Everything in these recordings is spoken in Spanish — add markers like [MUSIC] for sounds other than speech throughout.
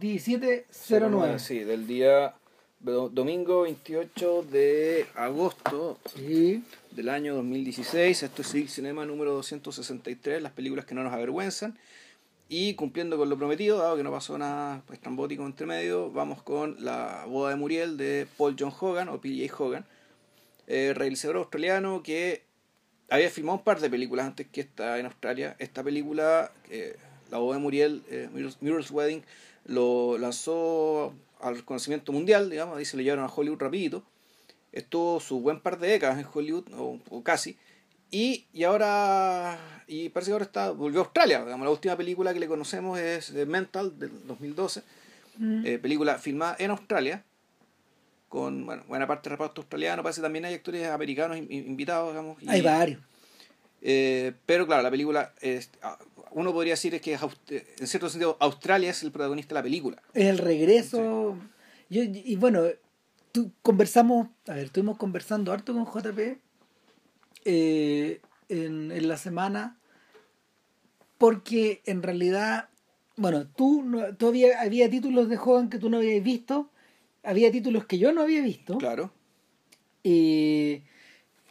1709. Sí, del día do- domingo 28 de agosto Sí. del año 2016. Esto es Civic Cinema número 263, las películas que no nos avergüenzan. Y cumpliendo con lo prometido, dado que no pasó nada pues, estrambótico entre medio, vamos con La boda de Muriel de Paul John Hogan o PJ Hogan, eh, realizador australiano que había filmado un par de películas antes que esta en Australia. Esta película, eh, La boda de Muriel, eh, Muriel's Wedding, lo lanzó al reconocimiento mundial, digamos, ahí se lo llevaron a Hollywood rapidito. Estuvo su buen par de décadas en Hollywood, o, o casi, y, y ahora, y parece que ahora está, volvió a Australia. Digamos, la última película que le conocemos es eh, Mental, del 2012, Mm. eh, película filmada en Australia, con bueno, buena parte de reparto australiano, parece que también hay actores americanos in- in- invitados, digamos. y- Hay varios. eh, pero claro, la película, es, ah, uno podría decir es que es en cierto sentido Australia es el protagonista de la película. Es el regreso. Yo, y bueno, tú, conversamos, a ver, estuvimos conversando harto con JP eh, en, en la semana, porque en realidad, bueno, tú, no- todavía había títulos de Hogan que tú no habías visto, había títulos que yo no había visto, Claro. y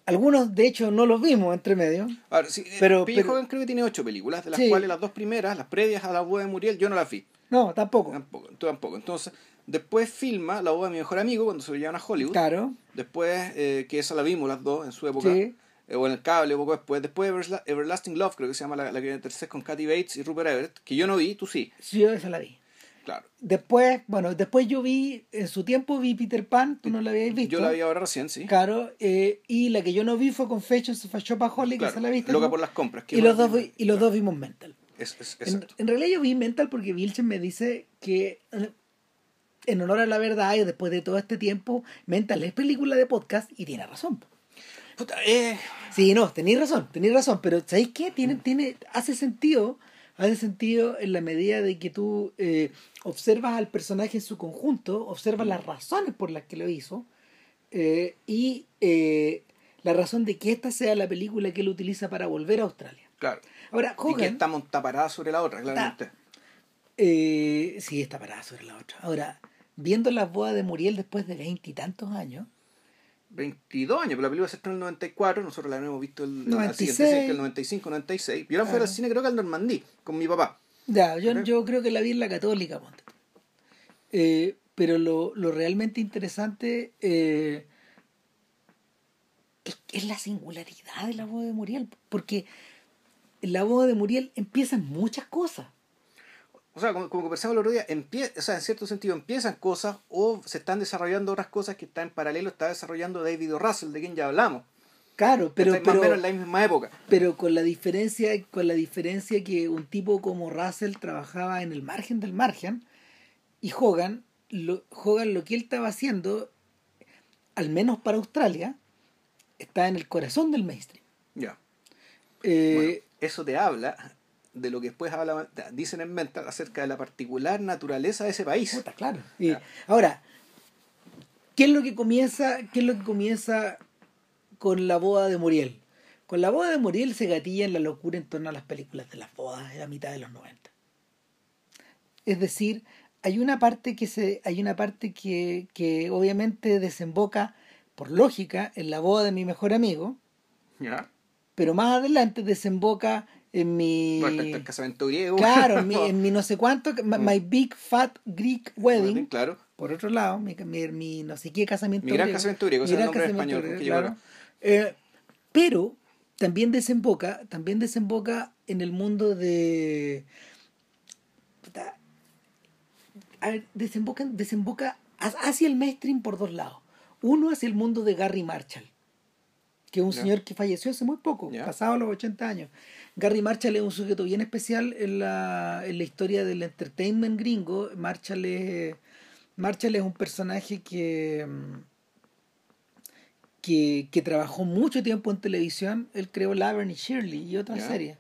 algunos de hecho no los vimos entre medio. Ahora, sí, Pero- pero- Hogan creo que tiene ocho películas, de las Sí. cuales las dos primeras, las previas a la boda de Muriel, yo no las vi. No, tampoco. Tampoco, tampoco. Entonces, después filma La boda de mi mejor amigo cuando se lo llevan a Hollywood. Claro, Después, eh, que esa la vimos las dos en su época. sí. eh, o en el cable, poco después. Después Everla- Everlasting Love, creo que se llama la, la que tercera con Kathy Bates y Rupert Everett, que yo no vi, tú sí. Sí, yo esa la vi. Claro. Después, bueno, después yo vi, en su tiempo vi Peter Pan, tú no la habías visto. Yo la vi ahora recién, sí. Claro, eh, y la que yo no vi fue Confessions of a Shopaholic, Claro, esa la viste. Loca tú? por las compras. que y, los dos, vi- y los dos vimos Mental. Es, es- En, en realidad yo vi Mental porque Vilchen me dice que, eh, en honor a la verdad, y después de todo este tiempo, Mental es película de podcast y tiene razón. Puta, eh, Sí, no, tenéis razón, tenéis razón, pero ¿sabéis qué? Tiene, tiene, hace sentido, hace sentido en la medida de que tú eh, observas al personaje en su conjunto, observas las razones por las que lo hizo eh, y eh, la razón de que esta sea la película que él utiliza para volver a Australia. claro. Ahora, Y que Hogan, está montaparada sobre la otra, claramente. eh, sí, está parada sobre la otra. Ahora, viendo las bodas de Muriel después de veintitantos años, 22 años, pero la película se estrenó en el 94, nosotros la hemos visto el, la 96. siguiente, sí, que el 95, 96. Yo la fui al Claro. cine creo que al Normandí, con mi papá. Ya, yo, yo creo que la vi en la católica, ponte. Eh, pero lo, lo realmente interesante eh, es, es la singularidad de la boda de Muriel. Porque en la boda de Muriel empiezan muchas cosas. O sea, como, como conversamos el otro día, empie- o sea, en cierto sentido empiezan cosas o se están desarrollando otras cosas que están en paralelo, está desarrollando David O. Russell, de quien ya hablamos. Claro, pero, Está más o pero, menos en la misma época. pero con la diferencia, con la diferencia que un tipo como Russell trabajaba en el margen del margen y Hogan, lo, Hogan lo que él estaba haciendo, al menos para Australia, está en el corazón del mainstream. Ya. Eh, Bueno, eso te habla de lo que después habla, dicen en Mental acerca de la particular naturaleza de ese país. puta, claro. Y ahora, ¿qué es lo que comienza, qué es lo que comienza con la boda de Muriel? Con la boda de Muriel se gatilla en la locura en torno a las películas de las bodas de la mitad de los 90. Es decir, hay una parte que se, hay una parte que, que obviamente desemboca por lógica en la boda de mi mejor amigo, Ya. pero más adelante desemboca en mi Respecto al casamiento griego. claro, en mi, [LAUGHS] en mi no sé cuánto, my, my big fat Greek wedding, Claro. por otro lado, mi, mi, mi no sé qué casamiento Mi gran griego. casamiento griego, Mi es el gran nombre español, griego, que claro. Eh, pero también desemboca, también desemboca en el mundo de a ver, desemboca, desemboca ha- hacia el mainstream por dos lados. Uno hacia el mundo de Gary Marshall, que es un señor que falleció hace muy poco, Ya. pasado los 80 años. Gary Marshall es un sujeto bien especial en la, en la historia del entertainment gringo. Marshall es, Marshall es un personaje que, que, que trabajó mucho tiempo en televisión. Él creó Laverne y Shirley y otras Ya. series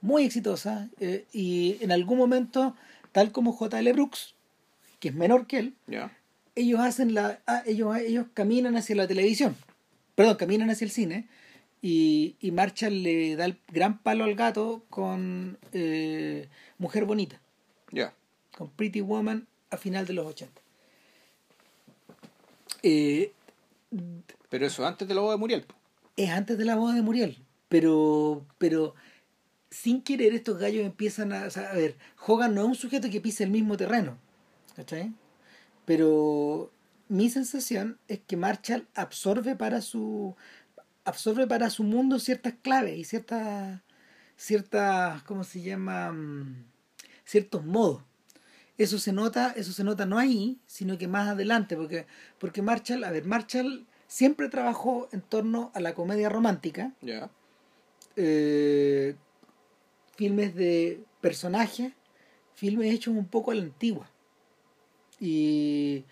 muy exitosas. eh, y en algún momento, tal como J.L. Brooks, que es menor que él, ellos hacen la ah, ellos ellos caminan hacia la televisión perdón caminan hacia el cine y, y Marshall le da el gran palo al gato con eh, Mujer Bonita Ya. con Pretty Woman a final de los 80. Eh, Pero eso antes de la boda de Muriel. es antes de la boda de Muriel, pero, pero sin querer estos gallos empiezan a, o sea, a ver, Hogan no es un sujeto que pisa el mismo terreno, ¿cachai? Pero mi sensación es que Marshall absorbe para su absorbe para su mundo ciertas claves y ciertas ciertas ¿cómo se llama? Mm, ciertos modos. Eso se nota, eso se nota no ahí, sino que más adelante, porque porque Marshall, a ver, Marshall siempre trabajó en torno a la comedia romántica, Ya. eh, filmes de personajes, filmes hechos un poco a la antigua. Y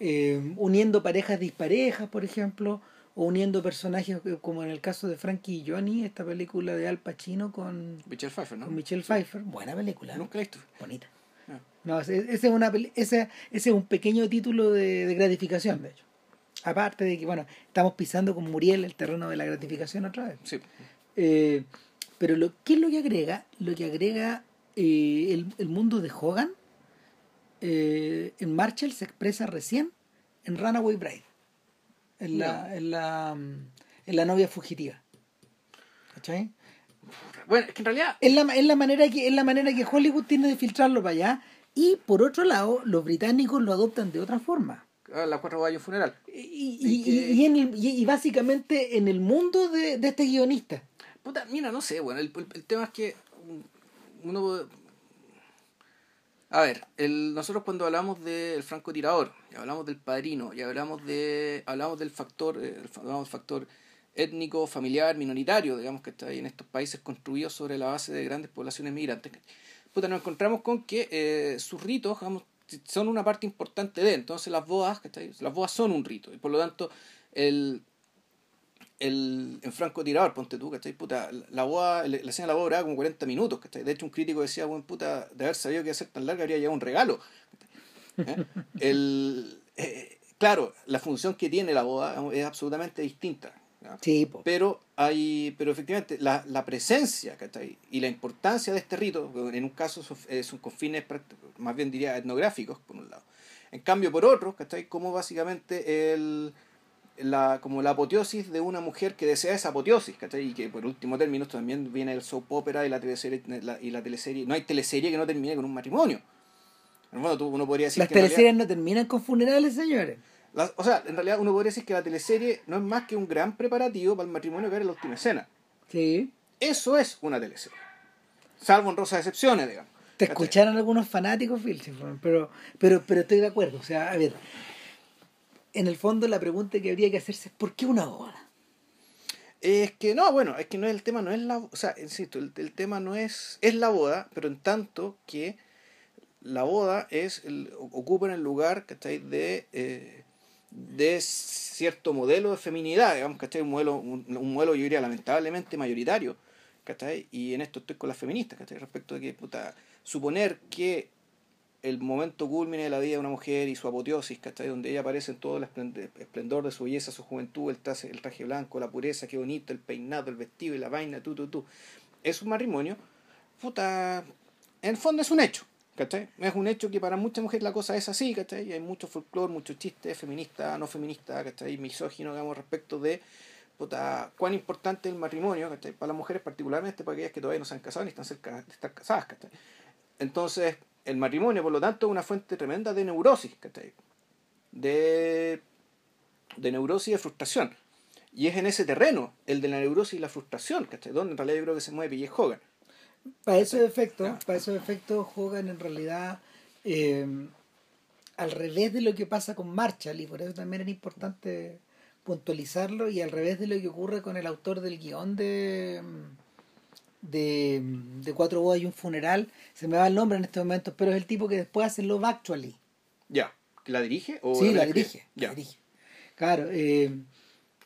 eh, uniendo parejas disparejas, por ejemplo, o uniendo personajes eh, como en el caso de Frankie y Johnny, esta película de Al Pacino con, Michelle Pfeiffer, ¿no? con Michelle Pfeiffer. Buena película. ¿no? Nunca la he visto. Bonita. Ah. No, ese, es una, peli- ese, ese es un pequeño título de, de gratificación, de hecho. Aparte de que, bueno, estamos pisando con Muriel el terreno de la gratificación otra vez. Sí. Eh, pero lo, ¿qué es lo que agrega? Lo que agrega eh, el, el mundo de Hogan eh, en Marshall se expresa recién en Runaway Bride, en la, en la, mm, en la novia fugitiva. ¿Cachai? Bueno, es que en realidad. Es la, es la manera que, es la manera que Hollywood tiene de filtrarlo para allá. Y por otro lado, los británicos lo adoptan de otra forma. ah, La cuatro gallos funeral. Y, y- que- y- en el- y- básicamente en el mundo de, de este guionista. Puta, mira, no sé, bueno, el, el- el tema es que uno... A ver, el, nosotros cuando hablamos del francotirador, y hablamos del padrino, y hablamos de hablamos del factor, eh, hablamos del factor étnico, familiar, minoritario, digamos, que está ahí en estos países construidos sobre la base de grandes poblaciones migrantes. Puta, nos encontramos con que eh, sus ritos, digamos, son una parte importante de, entonces las bodas, ¿cachai? las bodas son un rito, y por lo tanto el, el, en francotirador, ponte tú, ¿cachai? Puta, la boda, la escena de la boda duraba como 40 minutos, ¿cachai? De hecho, un crítico decía, buen puta, de haber sabido que iba a ser tan larga, habría llegado un regalo. ¿Eh? El, eh, claro, la función que tiene la boda es absolutamente distinta. Sí. Pero hay, pero efectivamente, la, la presencia ¿cachai? y la importancia de este rito, en un caso son, eh, son con fines más bien diría etnográficos, por un lado. En cambio, por otro, ¿cachai? como básicamente el, la, como la apoteosis de una mujer que desea esa apoteosis, ¿cachai? Y que por último término también viene el soap opera y la teleserie, la- y la teleserie. No hay teleserie que no termine con un matrimonio. Fondo, tú, uno podría decir Las que en realidad- teleseries no terminan con funerales, señores. la- o sea, en realidad uno podría decir que la teleserie no es más que un gran preparativo para el matrimonio que era la última escena. Sí. Eso es una teleserie. Salvo en rosas excepciones, digamos. Te escucharon algunos fanáticos, Phil, pero, pero, pero estoy de acuerdo. O sea, a ver, en el fondo la pregunta que habría que hacerse es ¿por qué una boda? Es que no, bueno, es que no es el tema, no es la, o sea, insisto, el, el tema no es, es la boda, pero en tanto que la boda es, el, ocupa en el lugar, ¿cachai? De, eh, de cierto modelo de feminidad, digamos, ¿cachai? Un modelo, un, modelo, yo diría, lamentablemente mayoritario, ¿cachai? Y en esto estoy con las feministas, ¿cachai? Respecto de que, puta, suponer que el momento culmine de la vida de una mujer y su apoteosis, ¿cachai? Donde ella aparece en todo el esplend- esplendor de su belleza, su juventud, el traje, blanco, la pureza, qué bonito, el peinado, el vestido y la vaina, tú, tú, tú. Es un matrimonio, puta, en el fondo es un hecho, ¿cachai? Es un hecho que para muchas mujeres la cosa es así, ¿cachai? Hay mucho folclore, mucho chiste feminista, no feminista, ¿cachai? Misógino, digamos, respecto de puta, cuán importante es el matrimonio, ¿cachai? Para las mujeres, particularmente para aquellas que todavía no se han casado ni están cerca de estar casadas, ¿cachai? Entonces, el matrimonio, por lo tanto, es una fuente tremenda de neurosis, ¿cachai? De, de neurosis y de frustración. Y es en ese terreno, el de la neurosis y la frustración, ¿cachai? Donde en realidad yo creo que se mueve Pille Hogan. Para esos efectos, para esos efectos Hogan en realidad eh, al revés de lo que pasa con Marshall y por eso también era importante puntualizarlo y al revés de lo que ocurre con el autor del guion de de, de Cuatro bodas y un funeral se me va el nombre en estos momentos pero es el tipo que después hace Love Actually Ya. ¿La dirige? O sí la dirige, Ya. la dirige claro eh,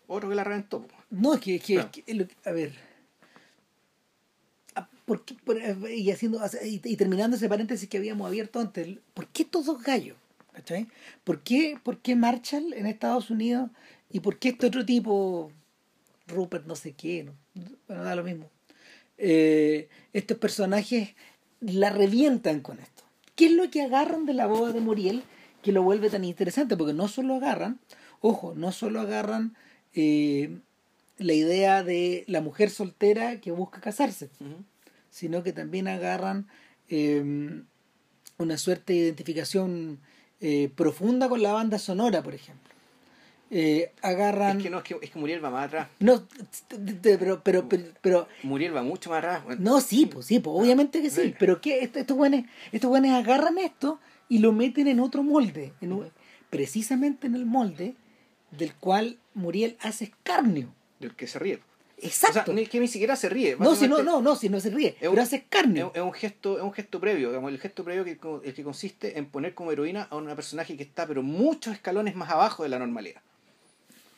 Otro que la reventó. no es que, es que- es que- lo que- a ver Ah, ¿por qué- por- y haciendo y, y terminando ese paréntesis que habíamos abierto antes ¿por qué todos gallos? ¿cachai? ¿por qué, por qué Marshall en Estados Unidos y por qué este otro tipo Rupert no sé qué no? bueno da lo mismo Eh, estos personajes la revientan con esto ¿qué es lo que agarran de la boda de Muriel que lo vuelve tan interesante? Porque no solo agarran, ojo, no solo agarran eh, la idea de la mujer soltera que busca casarse, sino que también agarran eh, una suerte de identificación eh, profunda con la banda sonora, por ejemplo. Eh, agarran... Es que no, es que, es que Muriel va más atrás. No, pero, pero, pero, pero Muriel va mucho más atrás. Bueno, no, sí, pues sí, pues obviamente que sí, pero que estos, estos güeyes, estos güeyes agarran esto y lo meten en otro molde, en un- precisamente en el molde del cual Muriel hace escarnio. Del que se ríe. Exacto. O sea, ni, que ni siquiera se ríe. no, si no, no, no, si no se ríe, Es un- pero hace Es, escarnio. es un gesto, es un gesto previo, digamos, el gesto previo que, el que consiste en poner como heroína a una personaje que está pero muchos escalones más abajo de la normalidad.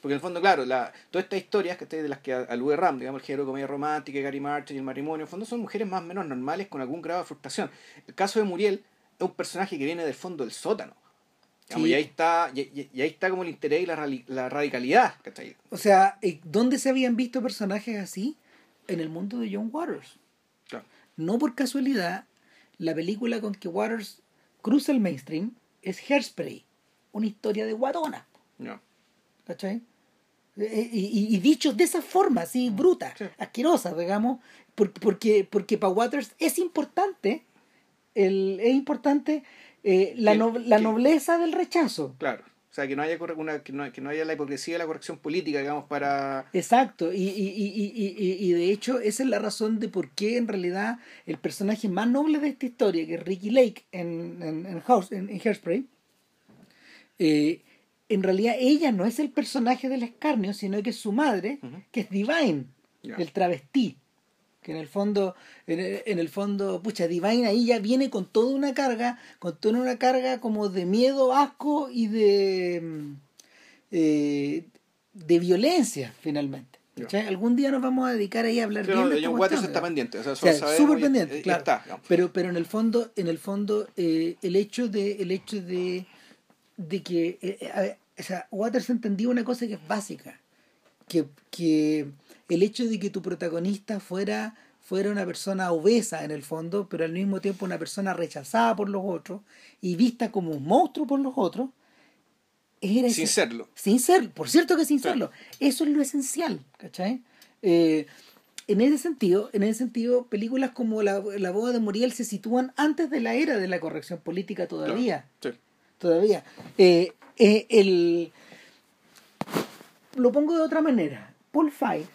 Porque en el fondo, claro, la, todas estas historias que de las que alude Ram, digamos, el género de comedia romántica, Gary Martin y el matrimonio, en el fondo son mujeres más o menos normales con algún grado de frustración. El caso de Muriel es un personaje que viene del fondo del sótano. Digamos, Sí. Y ahí está, y, y- y ahí está como el interés y la, la radicalidad, ¿cachai? O sea, ¿dónde se habían visto personajes así? En el mundo de John Waters. Claro. No por casualidad, la película con que Waters cruza el mainstream es Hairspray, una historia de guatona. No. ¿Cachai? Eh, Y, y- y dichos de esa forma, así bruta, Sí. asquerosa, digamos, por- porque, porque para Waters es importante, el, es importante eh, la, no- la que- nobleza del rechazo. Claro. O sea, que no haya, una, que, no, que no haya la hipocresía de la corrección política, digamos, para... Exacto, y, y, y, y, y- y de hecho esa es la razón de por qué en realidad el personaje más noble de esta historia, que es Ricky Lake en, en, en House, en, en Hairspray, eh, en realidad ella no es el personaje del escarnio, sino que es su madre, Ujú. que es Divine, Ya. el travestí. Que en el fondo, en el, fondo, pucha, Divine ahí ya viene con toda una carga, con toda una carga como de miedo, asco y de, mm, eh, de violencia, finalmente. ¿Cachai? Algún día nos vamos a dedicar ahí a hablar Pero bien de John Waters está pendiente. O sea, O sea, súper pendiente, y claro. está, pero, pero en el fondo, en el fondo, eh, el hecho de, el hecho de, de que, eh, eh, o sea, Waters entendía una cosa que es básica, que, que el hecho de que tu protagonista fuera, fuera una persona obesa en el fondo, pero al mismo tiempo una persona rechazada por los otros y vista como un monstruo por los otros, era Sin ese- serlo. sin ser, por cierto que sin serlo. Eso es lo esencial, ¿cachai? Eh, en ese sentido, en ese sentido, películas como la, la boda de Muriel se sitúan antes de la era de la corrección política todavía. Claro. Sí. Todavía. Eh, eh, el, lo pongo de otra manera. Paul Feig,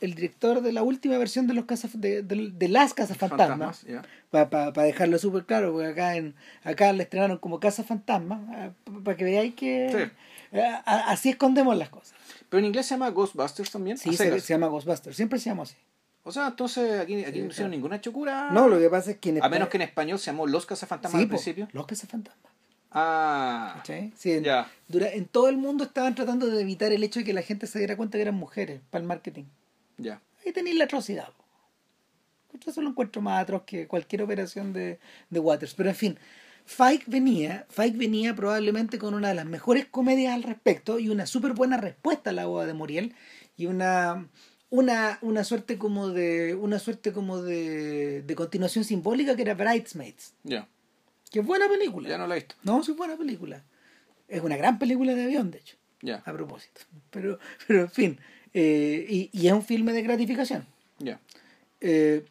el director de la última versión de los casas de, de- de las casas fantasmas, Fantasmas, para dejarlo súper claro, porque acá en acá le estrenaron como Casa Fantasma, para que veáis que Sí. eh, a- así escondemos las cosas. Pero en inglés se llama Ghostbusters también. Sí, se, llama Ghostbusters, siempre se llama así. O sea, entonces aquí, aquí Sí, no hicieron claro. ninguna chocura. No, lo que pasa es que en A menos que en español se llamó Los Cazafantasmas Sí, al po, principio. Los Casas Fantasmas. Ah. ¿cachai? Sí, en, dura- en todo el mundo estaban tratando de evitar el hecho de que la gente se diera cuenta que eran mujeres para el marketing. Ya. Ahí tenéis la atrocidad. eso lo encuentro más atroz que cualquier operación de, de Waters. Pero en fin, Fike venía, Fike venía probablemente con una de las mejores comedias al respecto y una súper buena respuesta a la boda de Muriel y una una, una suerte como de una suerte como de, de continuación simbólica que era Bridesmaids, Ya. Que es buena película. Ya no la he visto. No, sí es buena película. Es una gran película de avión, de hecho, Ya. a propósito. Pero, pero en fin, eh, y, y es un filme de gratificación. Ya. Eh,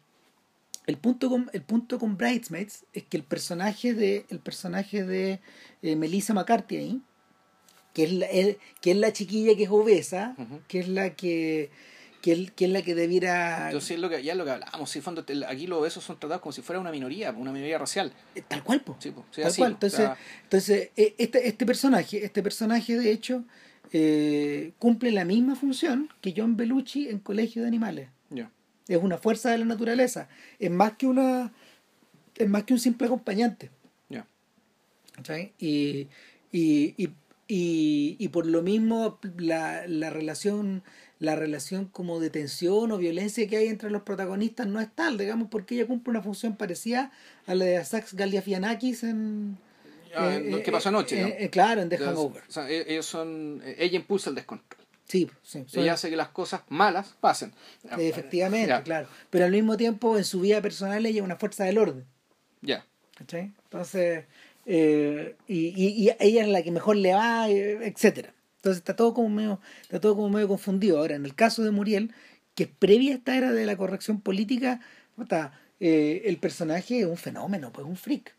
el punto con el punto con Bridesmaids es que el personaje de el personaje de eh, Melissa McCarthy ahí que es la, el- que es la chiquilla que es obesa que es la que que, es- que es la que debiera Entonces es lo que, ya es lo que hablábamos. Si fondo, aquí los obesos son tratados como si fuera una minoría, una minoría racial. eh, tal cual po. Sí, po. Sí, Tal así, cual. O Entonces, sea, entonces eh, este, este personaje, este personaje de hecho, eh, cumple la misma función que John Belushi en Colegio de Animales. ya. Es una fuerza de la naturaleza. Es más que una. Es más que un simple acompañante. Ya. ¿cachai? Y, y, y, y, y por lo mismo la, la relación la relación como de tensión o violencia que hay entre los protagonistas no es tal, digamos, porque ella cumple una función parecida a la de Sax Galifianakis en... Ah, eh, eh, que pasó anoche, eh, ¿no? eh, claro, en The Entonces, Hangover. o sea, e- ellos son, ella impulsa el descontrol. Sí, sí. Ella hace que las cosas malas pasen. efectivamente, claro. Pero al mismo tiempo en su vida personal ella es una fuerza del orden. Ya. ¿cachai? Entonces, eh, y, y, y ella es la que mejor le va, etcétera. Entonces está todo como medio, está todo como medio confundido. Ahora, en el caso de Muriel, que previa a esta era de la corrección política, puta, eh, el personaje es un fenómeno, pues un freak.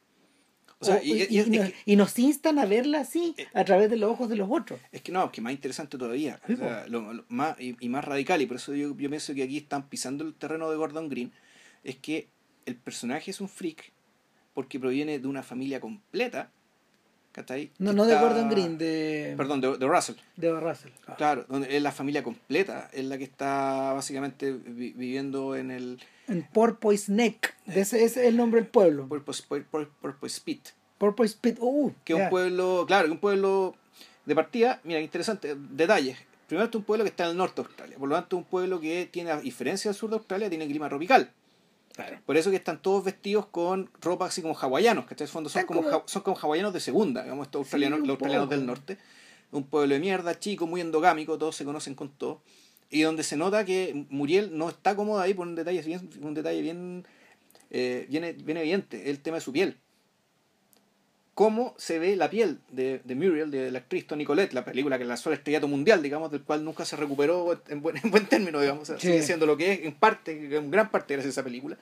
O sea, O- y- y, y- y nos, es que- y nos instan a verla así, a través de los ojos de los otros. Es que no, que más interesante todavía, Sí, o sea, lo- lo más, y, y más radical, y por eso yo, yo pienso que aquí están pisando el terreno de Gordon Green, es que el personaje es un freak porque proviene de una familia completa, ¿cachai? No, no de Gordon Green, de, Perdón, de, de Russell. de Russell. Ah. Claro, donde es la familia completa, es la que está básicamente vi- viviendo en el En Porpoise Neck, de ese, ese es el nombre del pueblo. Purpose, Purpose, Purpose Spit, Porpoise Pit, uh, que es un pueblo, claro, que un pueblo de partida, mira, interesante, detalles. Primero, es un pueblo que está en el norte de Australia, por lo tanto, un pueblo que tiene, a diferencia del sur de Australia, tiene clima tropical. Claro. Por eso que están todos vestidos con ropa así como hawaianos, que en el fondo son como, como- ja- son como hawaianos de segunda, digamos, estos australianos, los australianos poco. del norte. Un pueblo de mierda, chico, muy endogámico, todos se conocen con todo. Y donde se nota que Muriel no está cómoda ahí por un detalle bien, un detalle bien, eh, bien, bien evidente, el tema de su piel. Cómo se ve la piel de, de Muriel, de la actriz Toni Collette, la película que lanzó el estrellato mundial, digamos, del cual nunca se recuperó en buen, [LAUGHS] en buen término, digamos, Sí. sigue siendo lo que es, en parte, en gran parte gracias a esa película.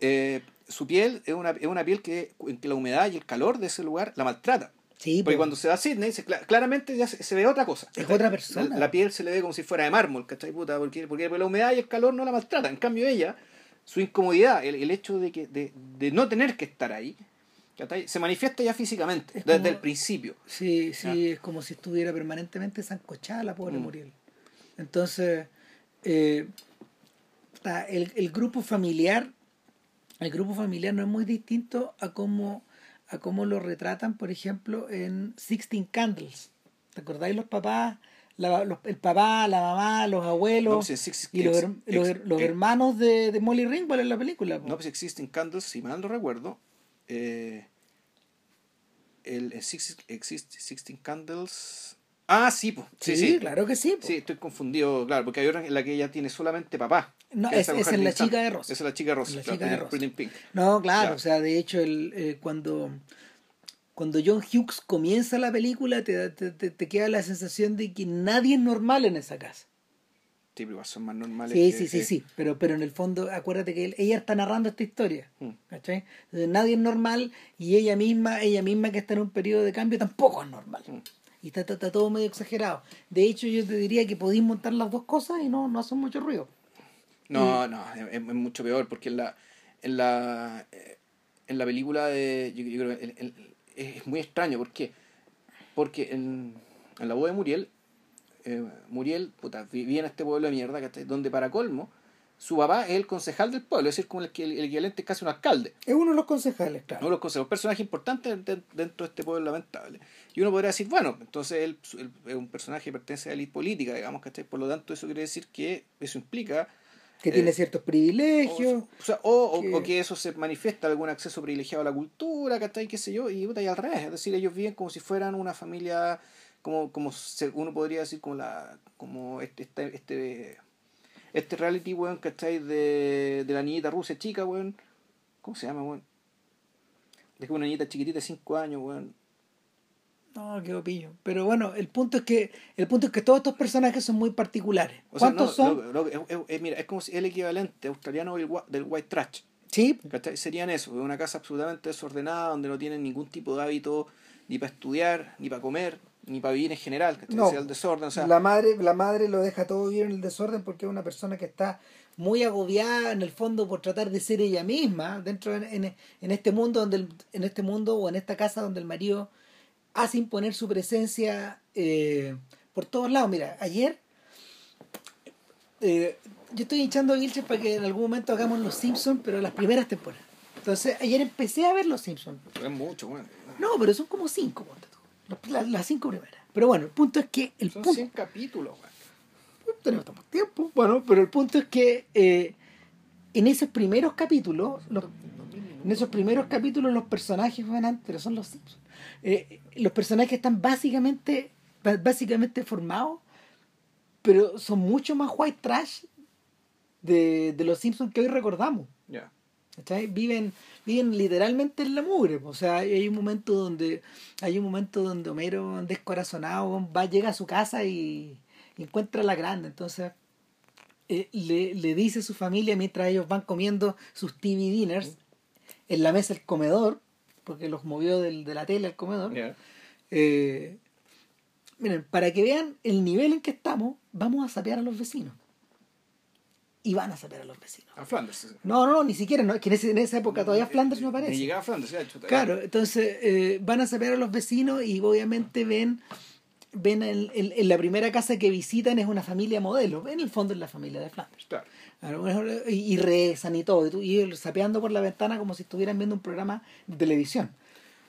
Eh, su piel es una, es una piel que, en que la humedad y el calor de ese lugar la maltrata. Sí, Porque po. cuando se va a Sydney, se- cla- claramente ya se, se ve otra cosa. Es otra persona. La, la piel se le ve como si fuera de mármol, ¿cachai? Puta, porque, porque la humedad y el calor no la maltratan. En cambio, ella, su incomodidad, el, el hecho de, que, de, de no tener que estar ahí. Se manifiesta ya físicamente, Es desde el principio. Sí, sí, es como si estuviera permanentemente zancochada la pobre Mm. Muriel. Entonces, eh, está, el, el grupo familiar, el grupo familiar no es muy distinto a cómo, a cómo lo retratan, por ejemplo, en Sixteen Candles. ¿Te acordáis los papás? La- los- el papá, la mamá, los abuelos No, pues, Six- y los, ex- los, ex- hermanos de, de Molly Ringwald en la película. po. No, pues existen candles, si mal no recuerdo. Eh, el, el Six, existe Sixteen Candles. Ah, sí, pues. Sí, sí, claro que sí. po. Sí, estoy confundido, claro, porque hay otra en la que ella tiene solamente papá. No, es- es la Lynn Sand. chica de Rosa. Esa es la chica de Rosa, La claro, chica de Pink. No, claro, o sea, de hecho, el, eh, cuando, cuando John Hughes comienza la película, te, da- te, te- te queda la sensación de que nadie es normal en esa casa. Sí, pero son más normales. Sí, que- sí, sí, que- sí, pero, pero en el fondo, acuérdate que él- ella está narrando esta historia. Mm. ¿cachai? Entonces, nadie es normal y ella misma, ella misma que está en un periodo de cambio tampoco es normal. Mm. Y está, está- está todo medio exagerado. De hecho, yo te diría que podéis montar las dos cosas y no, no hacen mucho ruido. No, no, es, es mucho peor porque en la en la eh, en la película de yo, yo creo que el- el- es es muy extraño, ¿por qué? Porque en, en la voz de Muriel eh, Muriel, puta, vivía en este pueblo de mierda, ¿cachai? donde para colmo su papá es el concejal del pueblo, es decir, como el, el equivalente es casi un alcalde. Es uno de los concejales, uno claro. de los un personaje importante de- dentro de este pueblo lamentable. Y uno podría decir, bueno, entonces él, él es un personaje que pertenece a la élite política, digamos, ¿cachai? Por lo tanto, eso quiere decir que eso implica Que Eh, tiene ciertos privilegios. o, o sea, o- o- que- o que eso se manifiesta algún acceso privilegiado a la cultura, ¿cachai? qué sé yo, y, puta, y al revés, es decir, ellos viven como si fueran una familia, como, como uno podría decir como la, como este, este, este, este reality, weón, ¿cachai? De, de la niñita rusa chica, weón, ¿cómo se llama, weón? Es como una niñita chiquitita de 5 años, weón. No, qué pillo. Pero bueno, el punto es que el punto es que todos estos personajes son muy particulares. O sea, ¿Cuántos no, son? lo- lo- es, es- mira, es como si el equivalente australiano del, del white trash. Sí, ¿Cachai? Serían eso, una casa absolutamente desordenada donde no tienen ningún tipo de hábito ni para estudiar, ni para comer, ni para vivir en general, ¿cachai? No. el desorden, o sea, la madre, la madre lo deja todo vivir en el desorden porque es una persona que está muy agobiada en el fondo por tratar de ser ella misma dentro de- en, en este mundo donde el- en este mundo o en esta casa donde el marido hace imponer su presencia eh, por todos lados. Mira, ayer eh, yo estoy hinchando a Vilches para que en algún momento hagamos Los Simpsons, pero las primeras temporadas. Entonces, ayer empecé a ver Los Simpsons. es mucho, bueno. No, pero son como cinco. Las, las cinco primeras. Pero bueno, el punto es que el Son punto, 100 capítulos, weón. tenemos más tiempo. Bueno, pero el punto es que eh, en esos primeros capítulos, los- en esos primeros capítulos los personajes van antes, pero son los Simpsons. Eh, los personajes están básicamente, básicamente formados, pero son mucho más white trash de, de los Simpsons que hoy recordamos. Ya. ¿Cachai? Viven, viven literalmente en la mugre. O sea, hay un momento donde, hay un momento donde Homero, descorazonado, va, llega a su casa y, y encuentra a la grande. Entonces, eh, le, le dice a su familia mientras ellos van comiendo sus TV dinners en la mesa del comedor, porque los movió del, de la tele al comedor. Eh, miren, para que vean el nivel en que estamos, vamos a sapear a los vecinos. Y van a sapear a los vecinos. A Flanders. No, no, ni siquiera, no, es que en, ese- en esa época todavía Flanders no Ni aparece. llegaba a Flanders, ya, chuta, Claro, entonces eh, van a saber a los vecinos y obviamente ven, ven en, en- en la primera casa que visitan es una familia modelo, en el fondo es la familia de Flanders. Claro. Y, y rezan y todo, y, y sapeando por la ventana como si estuvieran viendo un programa de televisión.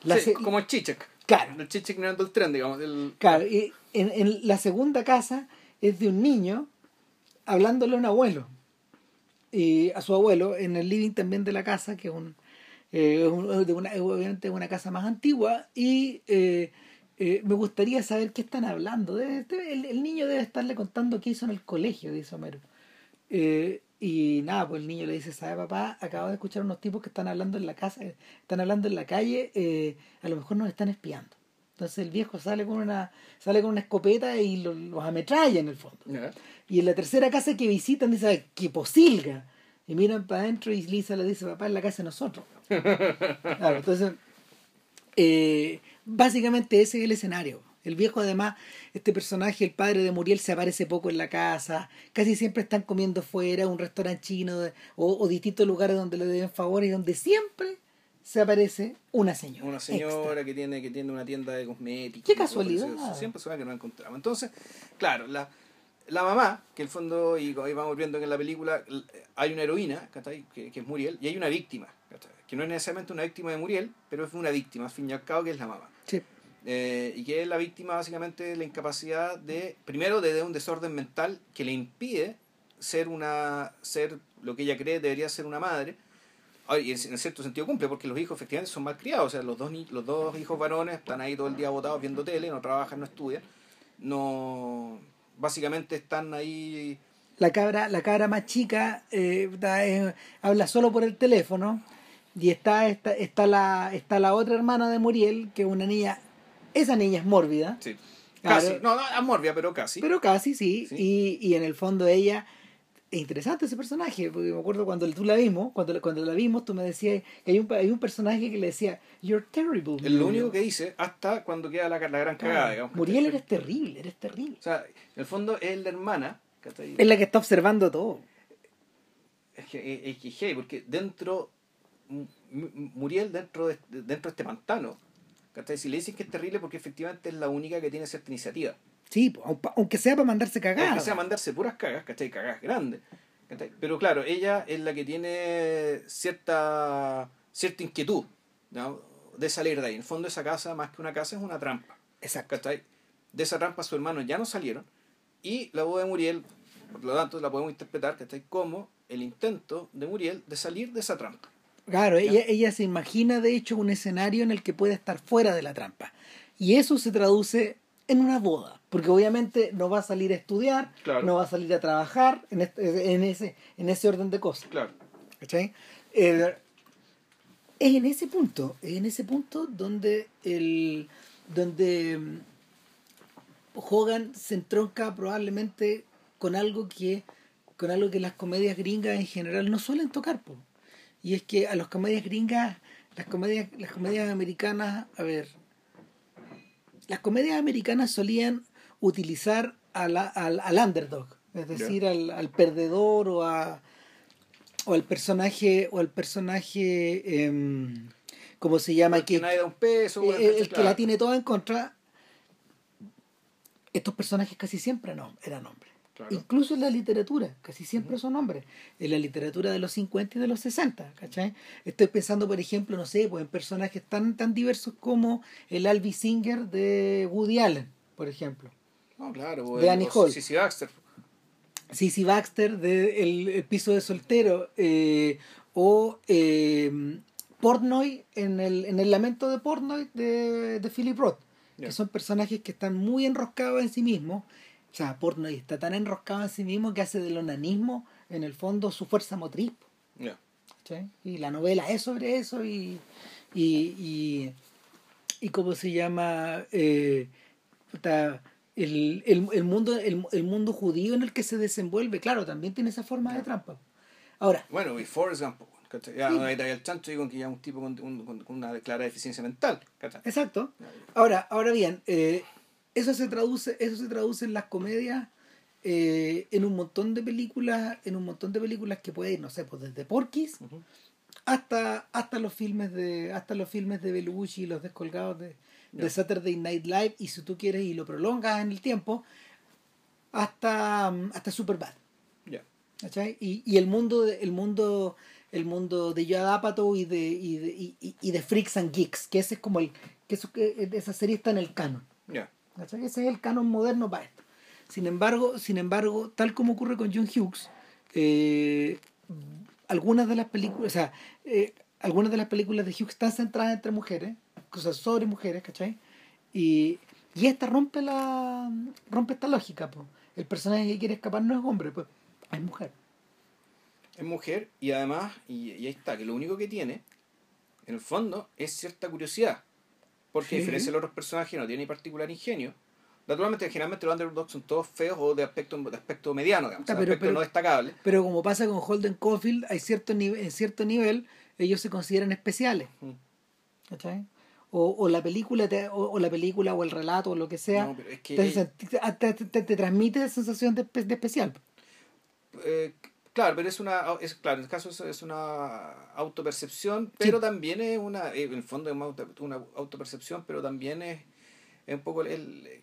La Sí, se- como Chichek. Claro. El Chichek mirando el tren, digamos. El... Claro, y en, en la segunda casa es de un niño hablándole a un abuelo. Y a su abuelo en el living también de la casa, que es un, eh, de una, obviamente una casa más antigua. Y eh, eh, me gustaría saber qué están hablando. Debe- el, el niño debe estarle contando qué hizo en el colegio, dice Homero. Eh, y nada, pues el niño le dice, ¿sabe papá? Acabo de escuchar unos tipos que están hablando en la casa, están hablando en la calle, eh, a lo mejor nos están espiando. Entonces el viejo sale con una, sale con una escopeta y lo- los ametralla en el fondo. Y en la tercera casa que visitan dice, "Ay, ¡qué posilga! Y miran para adentro y Lisa le dice, papá, es la casa de nosotros. [LAUGHS] Claro, entonces, eh, básicamente ese es el escenario. El viejo además, este personaje, el padre de Muriel, se aparece poco en la casa, casi siempre están comiendo fuera, un restaurante chino de- o, o distintos lugares donde le deben favores y donde siempre se aparece una señora. Una extra. señora que tiene, que tiene una tienda de cosméticos. Qué casualidad. Siempre se que nos encontramos. Entonces, claro, la, la mamá, que en el fondo, y ahí vamos viendo que en la película hay una heroína. Que, que es Muriel, y hay una víctima, que no es necesariamente una víctima de Muriel, pero es una víctima, al fin y al cabo, que es la mamá. Sí. Eh, y que es la víctima básicamente de la incapacidad de, primero, de, de un desorden mental que le impide ser una ser lo que ella cree debería ser una madre. Y en, cierto sentido cumple, porque los hijos efectivamente son mal criados. O sea, los dos, ni- los dos hijos varones están ahí todo el día botados viendo tele, no trabajan, no estudian. No, básicamente están ahí La cabra, la cabra más chica eh, da- eh, habla solo por el teléfono y está, está, está, la, está la otra hermana de Muriel, que es una niña, esa niña es mórbida, Sí. Claro. Casi. No, no, amorbia, pero casi. pero casi sí, Sí. Y, y en el fondo ella, es interesante ese personaje, porque me acuerdo cuando tú la vimos, cuando, cuando la vimos tú me decías que hay un, hay un personaje que le decía, you're terrible. es lo Muriel". único que dice hasta cuando queda la, la gran cagada, digamos. Muriel eres terrible, eres terrible. O sea, en el fondo es la hermana. ¿cachai? Es la que está observando todo. Es que es que es heavy, porque dentro, Muriel dentro de, dentro de este pantano, ¿cachai? Si le dicen que es terrible porque efectivamente es la única que tiene cierta iniciativa. Sí, aun- aunque sea para mandarse cagada. Aunque sea mandarse puras cagas, ¿cachai? Cagas grandes. ¿cachai? Pero claro, ella es la que tiene cierta, cierta inquietud ¿no? de salir de ahí. En el fondo esa casa, más que una casa, es una trampa. Exacto. ¿cachai? De esa trampa sus hermanos ya no salieron. Y la voz de Muriel, por lo tanto, la podemos interpretar ¿cachai? como el intento de Muriel de salir de esa trampa. Claro, ella, ella se imagina de hecho un escenario en el que puede estar fuera de la trampa. Y eso se traduce en una boda. Porque obviamente no va a salir a estudiar, Claro. no va a salir a trabajar en, este- en, ese, en ese orden de cosas. Claro. ¿Cachai? Eh, es en ese punto, es en ese punto donde el donde mm, Hogan se entronca probablemente con algo que con algo que las comedias gringas en general no suelen tocar po. y es que a las comedias gringas las comedias las comedias americanas a ver las comedias americanas solían utilizar a la- al, al underdog es decir al, al perdedor o a o al personaje o al personaje em, ¿cómo se llama? Que nadie da un peso. el, el que Claro. la tiene toda en contra estos personajes casi siempre no, eran hombres Claro. incluso en la literatura casi siempre son hombres en la literatura de los 50 y de los 60 ¿cachai? estoy pensando por ejemplo no sé pues en personajes tan tan diversos como el Alvy Singer de Woody Allen por ejemplo No, claro. de Annie Hall. Sissy Baxter. Cici Baxter de el, el piso de soltero eh, o eh, Portnoy en el, en el lamento de Portnoy de, de Philip Roth que son personajes que están muy enroscados en sí mismos o sea Portnoy está tan enroscado en sí mismo que hace del onanismo en el fondo su fuerza motriz Ya. ¿sí? Y la novela es sobre eso y, y, y, y ¿cómo se llama? Eh, el, el, el mundo, el, el mundo judío en el que se desenvuelve, claro, también tiene esa forma de trampa. Ahora, Bueno, y Forrest Gump. Ya, Sí. ahí está el chancho y con que ya un tipo con, un- con una clara deficiencia mental, ¿cachai? Exacto. Ahora, ahora bien, eh, eso se traduce, eso se traduce en las comedias eh, en un montón de películas, en un montón de películas que puede ir, no sé, pues desde Porky's hasta, hasta los filmes de, hasta los filmes de Belushi y los descolgados de, de. Saturday Night Live, y si tú quieres y lo prolongas en el tiempo, hasta, hasta Superbad. Ya. ¿cachai? Y, y el mundo de, el mundo el mundo de Judd Apatow y de y de, y, y- de Freaks and Geeks que ese es como el que, eso, que esa serie está en el canon Ya. ¿Cachai? ese es el canon moderno para esto sin embargo sin embargo tal como ocurre con John Hughes eh, algunas de las películas o sea eh, algunas de las películas de Hughes están centradas entre mujeres cosas sobre mujeres ¿cachai? y y esta rompe la rompe esta lógica pues el personaje que quiere escapar no es hombre pues es mujer Es mujer y además, y, y ahí está, que lo único que tiene, en el fondo, es cierta curiosidad. Porque Sí. a diferencia de los otros personajes, no tiene ni particular ingenio. Naturalmente, generalmente los underdogs son todos feos o de aspecto, de aspecto mediano, digamos, de aspecto pero- no destacable. Pero como pasa con Holden Caulfield, hay cierto nivel, en cierto nivel ellos se consideran especiales. ¿cachai? O, o la película te- o, o la película o el relato o lo que sea No, pero es que te, te, te- te- te transmite esa sensación de, de especial. Eh, claro, pero es una, es, claro, en el caso es, una autopercepción, pero también es una, eh, en el fondo es una, auto- una autopercepción, pero también es, es un poco el,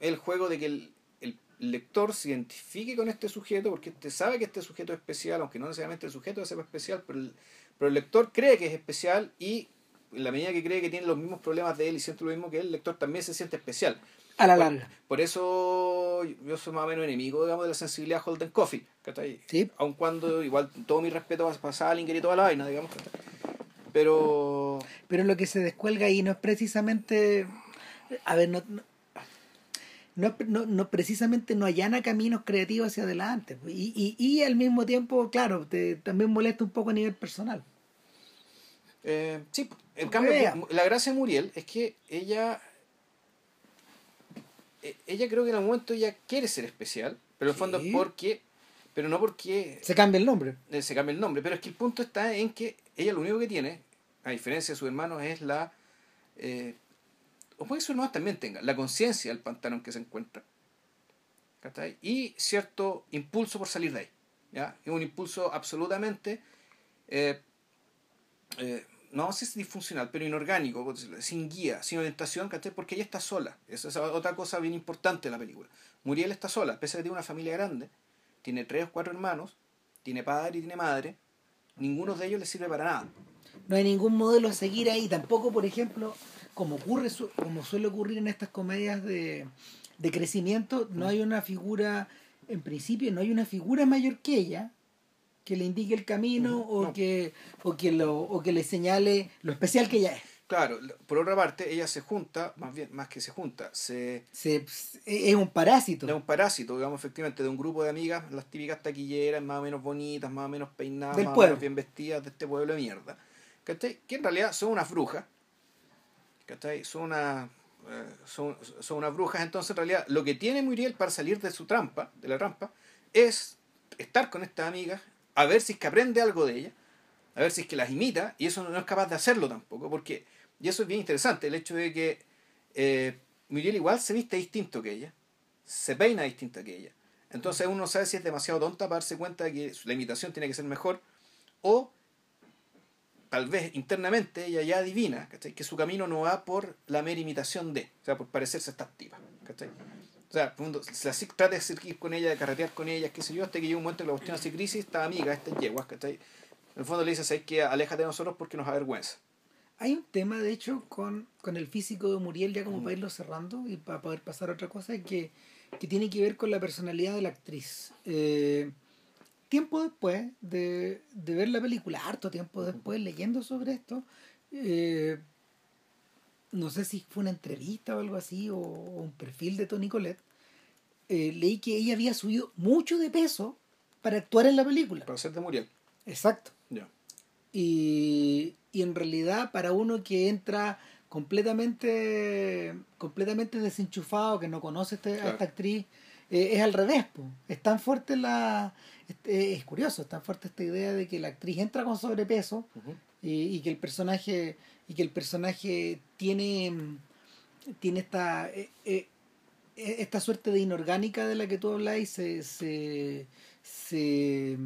el juego de que el, el lector se identifique con este sujeto, porque este sabe que este sujeto es especial, aunque no necesariamente el sujeto sea especial, pero el, pero el lector cree que es especial y en la medida que cree que tiene los mismos problemas de él y siente lo mismo que él, el lector también se siente especial. A la larga. Por eso yo soy más o menos enemigo, digamos, de la sensibilidad Holden Coffee, ¿cachai? Sí. Aun cuando, igual, todo mi respeto va a Salinger y toda la vaina, digamos, ¿cachai? Pero, Pero lo que se descuelga ahí no es precisamente. A ver, no. no no, no, precisamente no allana caminos creativos hacia adelante pues, y, y, y al mismo tiempo claro te, también molesta un poco a nivel personal eh, sí, en cambio, la gracia de Muriel es que ella, ella creo que en algún momento ella quiere ser especial, pero en el fondo porque, pero no porque se cambia el nombre eh, se cambia el nombre, pero es que el punto está en que ella lo único que tiene, a diferencia de sus hermanos, es la... Eh, o puede que sus hermanos también tengan, la conciencia del pantano en que se encuentra. Y cierto impulso por salir de ahí. ¿ya? Es un impulso absolutamente, eh, eh, no sé si disfuncional, pero inorgánico, decirlo, sin guía, sin orientación, ¿cachai? porque ella está sola. Esa es otra cosa bien importante de la película. Muriel está sola, pese a que tiene una familia grande, tiene tres o cuatro hermanos, tiene padre y tiene madre, ninguno de ellos le sirve para nada. no hay ningún modelo a seguir ahí tampoco por ejemplo como ocurre como suele ocurrir en estas comedias de, de crecimiento no hay una figura en principio no hay una figura mayor que ella que le indique el camino o no. que o que lo o que le señale lo especial que ella es Claro, por otra parte, ella se junta, más bien, más que se junta, se Se- es un parásito de un parásito, digamos, efectivamente, de un grupo de amigas, las típicas taquilleras, más o menos bonitas, más o menos peinadas, Del más o menos bien vestidas de este pueblo de mierda. ¿Cachai? Que en realidad son unas brujas. ¿Cachai? Son unas. eh, son, son unas brujas. Entonces, en realidad, lo que tiene Muriel para salir de su trampa, de la trampa, es estar con estas amigas, a ver si es que aprende algo de ellas, a ver si es que las imita, y eso no es capaz de hacerlo tampoco, porque. Y eso es bien interesante, el hecho de que eh, Muriel igual se viste distinto que ella, se peina distinta que ella. Entonces uno no sabe si es demasiado tonta para darse cuenta de que la imitación tiene que ser mejor, o tal vez internamente ella ya adivina ¿cachai? que su camino no va por la mera imitación de, o sea, por parecerse a estas tipas. ¿cachai? O sea, se así trata de seguir con ella, de carretear con ella, qué sé yo, hasta que llega un momento en que la cuestión hace crisis, esta amiga, estas yeguas, ¿cachai? En el fondo le dice, ¿sabes que Aléjate de nosotros porque nos avergüenza. Hay un tema, de hecho, con, con el físico de Muriel, ya como para irlo cerrando y para poder pasar a otra cosa, que, que tiene que ver con la personalidad de la actriz. Eh, tiempo después de, de ver la película, harto tiempo después, leyendo sobre esto, eh, no sé si fue una entrevista o algo así, o, o un perfil de Tony Colette, eh, leí que ella había subido mucho de peso para actuar en la película. Para ser de Muriel. Exacto. Y, y en realidad para uno que entra completamente completamente desenchufado, que no conoce este- a esta actriz, eh, es al revés. po. Es tan fuerte la... este, es curioso, es tan fuerte esta idea de que la actriz entra con sobrepeso y que el personaje y que el personaje tiene tiene esta eh, eh, eh, esta suerte de inorgánica de la que tú hablas y se se, se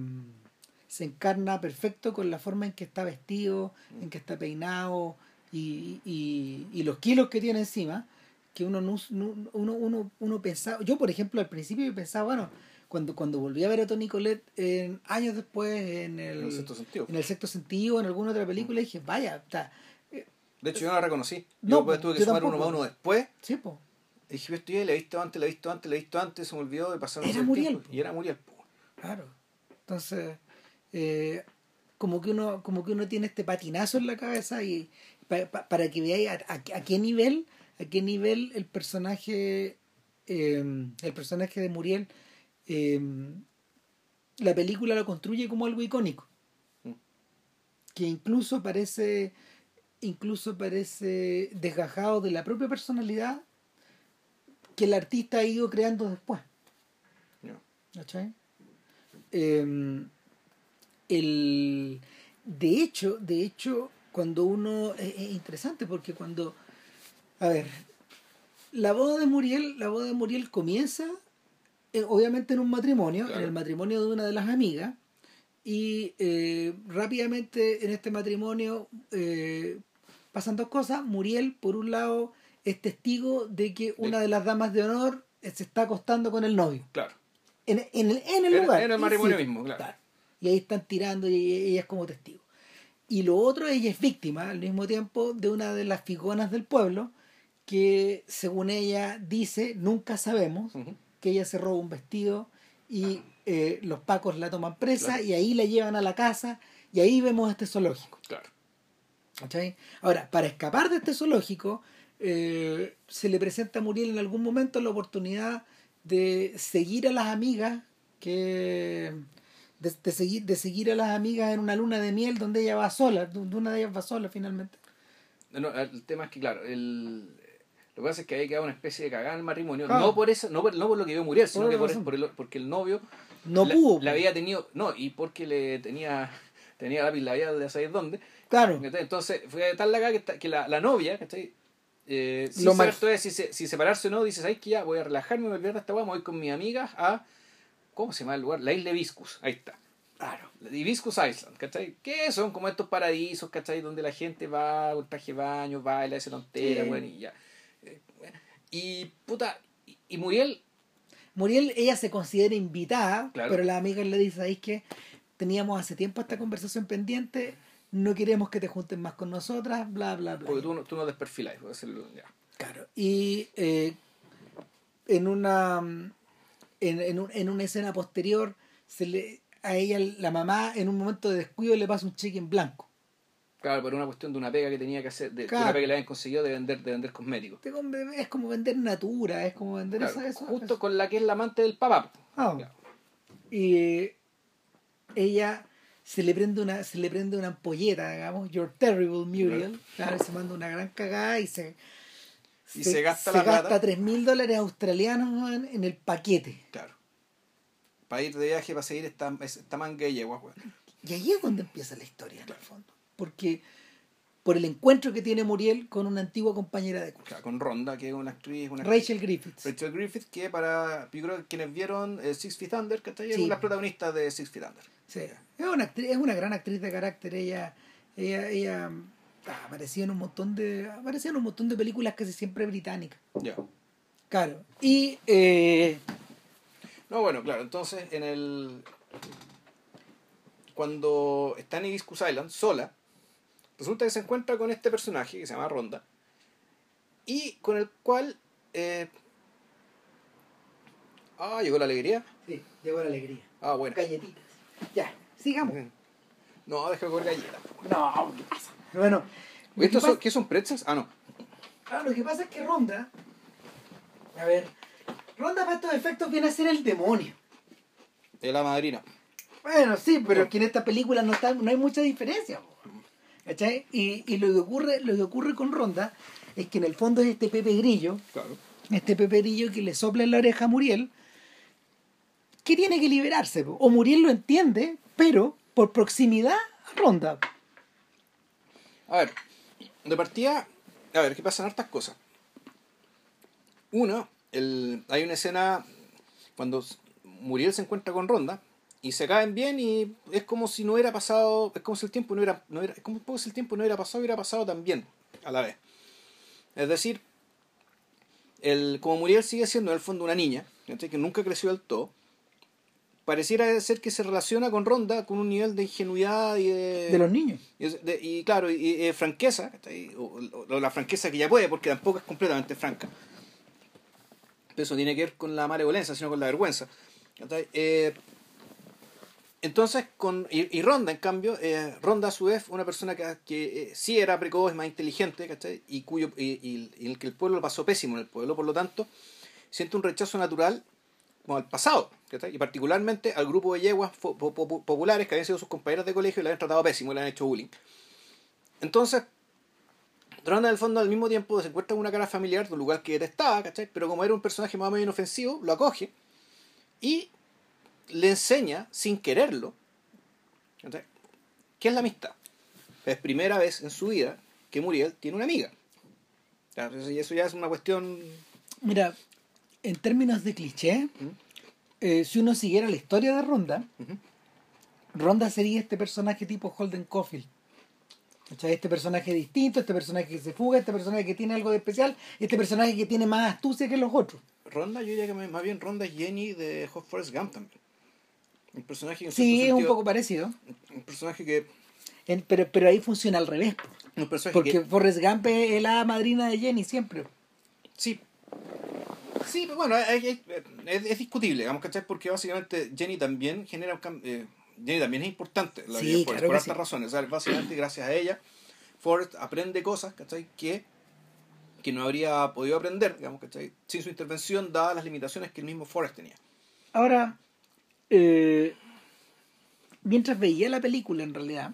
se encarna perfecto con la forma en que está vestido en que está peinado y, y, y los kilos que tiene encima que uno no, no- uno, uno, uno pensaba yo por ejemplo al principio yo pensaba bueno cuando cuando volví a ver a Tony Colette en, años después en el, En el sexto sentido. en el sexto sentido en alguna otra película dije vaya está De hecho, yo no la reconocí. No, yo pues, tuve que yo sumar uno más uno después. sí Y dije, esto ya la he visto antes, la he visto antes, la he visto antes, se me olvidó de pasar Era el Muriel, tiempo. Y era Muriel. Claro. Entonces, eh, como que uno, como que uno tiene este patinazo en la cabeza y pa- pa- para que veáis a, a- a qué nivel, a qué nivel el personaje, eh, el personaje de Muriel, eh, la película lo construye como algo icónico. Mm. Que incluso parece, incluso parece desgajado de la propia personalidad que el artista ha ido creando después. Ya. ¿Cachai? Eh, el, de hecho, de hecho, cuando uno es, es interesante porque cuando a ver, la boda de Muriel, la boda de Muriel comienza eh, obviamente en un matrimonio, Claro. en el matrimonio de una de las amigas y eh, rápidamente en este matrimonio eh, pasan dos cosas. Muriel, por un lado, es testigo de que una de las damas de honor eh, se está acostando con el novio Claro. en, en el, en el En- lugar. en el matrimonio mismo, claro. Y ahí están tirando y ella es como testigo. Y lo otro, ella es víctima al mismo tiempo de una de las figonas del pueblo que, según ella dice, nunca sabemos que ella se roba un vestido y eh, los pacos la toman presa Claro. y ahí la llevan a la casa y ahí vemos este zoológico. Claro. ¿Cachai? Ahora, para escapar de este zoológico, eh, se le presenta a Muriel en algún momento la oportunidad de seguir a las amigas que de, de seguir de seguir a las amigas en una luna de miel donde ella va sola, donde una de ellas va sola finalmente. No, el tema es que, claro, el, lo que pasa es que había quedado una especie de cagada en el matrimonio. Claro. No por eso, no por, no por lo que vio Muriel, sino Por que por el- porque el novio No la, pudo. la había tenido, no, y porque le tenía [LAUGHS] tenía lápiz labial de saber dónde. Claro. Entonces fue tal la que, que la, la novia, ¿cachai? Eh, sin Lo saber si, se- si separarse o no, dices, ¿sabes que ya? Voy a relajarme, me voy a olvidar de esta weá, me voy con mis amigas a. ¿Cómo se llama el lugar? La isla Hibiscus, ahí está. Claro. Hibiscus Island, ¿cachai? Que son como estos paraísos, ¿cachai? Donde la gente va con traje de baño, baila, hace tontera, Sí. weón, y ya. Eh, bueno. Y puta, y, y Muriel, Muriel, ella se considera invitada, Claro. pero la amiga le dice, ¿sabéis que teníamos hace tiempo esta conversación pendiente? No queremos que te junten más con nosotras, bla, bla, bla. porque tú, no- tú no lo- ya. Claro. Y eh, en una en, en, un- en una escena posterior se le a ella la mamá en un momento de descuido le pasa un cheque en blanco. Claro, por una cuestión de una pega que tenía que hacer, de, una pega que le habían conseguido de vender, de vender cosméticos. Es como vender natura, es como vender Claro, esa- eso- justo eso. con la que es la amante del papá. Ah. Claro. Y eh, ella se le prende una se le prende una ampolleta, digamos, You're terrible Muriel. Claro, y se manda una gran cagada y se Y se gasta la gasta plata. 3 mil dólares australianos en el paquete. Claro. Para ir de viaje, para seguir esta, esta manga yeguas, weón. Y ahí es donde empieza la historia, en el fondo. Porque por el encuentro que tiene Muriel con una antigua compañera de curso, Claro, Con Ronda, que es una actriz, una Rachel Griffiths. Rachel Griffith, que para, yo creo que quienes vieron eh, Six Feet Under, que está Sí. es las protagonistas de Six Feet Under. Sí, es una actriz, es una gran actriz de carácter. Ella, ella, ella ah, aparecía en un montón de, aparecía en un montón de películas casi siempre británicas. Ya. Claro. Y eh, No, bueno, claro, entonces en el. Cuando está en Hibiscus Island, sola, resulta que se encuentra con este personaje que se llama Ronda y con el cual. Eh... Ah, llegó la alegría. sí, llegó la alegría. Ah, bueno. Galletitas. Ya, sigamos. No, deja de comer galletas. No, ¿qué pasa? Bueno, lo que ¿Estos son, ¿Qué son pretzels? Ah, no. Ah, lo que pasa es que Ronda, a ver, Ronda para estos efectos viene a ser el demonio. De la madrina. Bueno, sí, pero es que en esta película no, está, no hay mucha diferencia. ¿Cachai? Y, y lo, que ocurre, lo que ocurre con Ronda es que en el fondo es este Pepe Grillo, Claro. este Pepe Grillo que le sopla en la oreja a Muriel, que tiene que liberarse. O Muriel lo entiende, pero por proximidad a Ronda. A ver, de partida, a ver, que pasan hartas cosas. Uno, el, hay una escena cuando Muriel se encuentra con Ronda y se caen bien y es como si no hubiera pasado, es como si el tiempo no hubiera, no era, es como si el tiempo no hubiera pasado, hubiera pasado también a la vez. Es decir, el, como Muriel sigue siendo en el fondo una niña, que nunca creció del todo, pareciera ser que se relaciona con Ronda con un nivel de ingenuidad y de... De los niños. Y, de- y claro, y, y, franqueza, o, la franqueza que ya puede, porque tampoco es completamente franca. Pero eso tiene que ver con la malevolencia, sino con la vergüenza. Eh, entonces, con, y, y Ronda, en cambio, eh, Ronda a su vez, una persona que, que eh, sí era precoz, más inteligente, ¿cachai? Y, cuyo, y, y- y el que el pueblo lo pasó pésimo en el pueblo, por lo tanto, siente un rechazo natural como al pasado, ¿cachai? y particularmente al grupo de yeguas populares que habían sido sus compañeros de colegio y le habían tratado pésimo y le han hecho bullying. Entonces, Ronda en el fondo al mismo tiempo se encuentra en una cara familiar de un lugar que detestaba, ¿cachai? Pero como era un personaje más o menos inofensivo, lo acoge y le enseña, sin quererlo, ¿cachai? ¿qué es la amistad? Es primera vez en su vida que Muriel tiene una amiga. Y eso ya es una cuestión... Mira, en términos de cliché, eh, si uno siguiera la historia de Ronda. Ronda sería este personaje tipo Holden Caulfield. Este personaje distinto, este personaje que se fuga, este personaje que tiene algo de especial, este personaje que tiene más astucia que los otros. Ronda, yo diría que más bien Ronda es Jenny de Hot Forest Gump también. Un personaje que Sí, es un poco parecido. un personaje que En- pero, pero ahí funciona al revés. un personaje Porque que Forrest Gump es la madrina de Jenny siempre. sí sí pero bueno es, es- es- es discutible digamos ¿cachai? porque básicamente Jenny también genera un cambio Jenny también es importante la Sí, vida de Forrest, claro por hartas sí. razones sea, básicamente gracias a ella Forrest aprende cosas ¿cachai? que que no habría podido aprender digamos ¿cachai? sin su intervención dadas las limitaciones que el mismo Forrest tenía Ahora, eh, mientras veía la película, en realidad,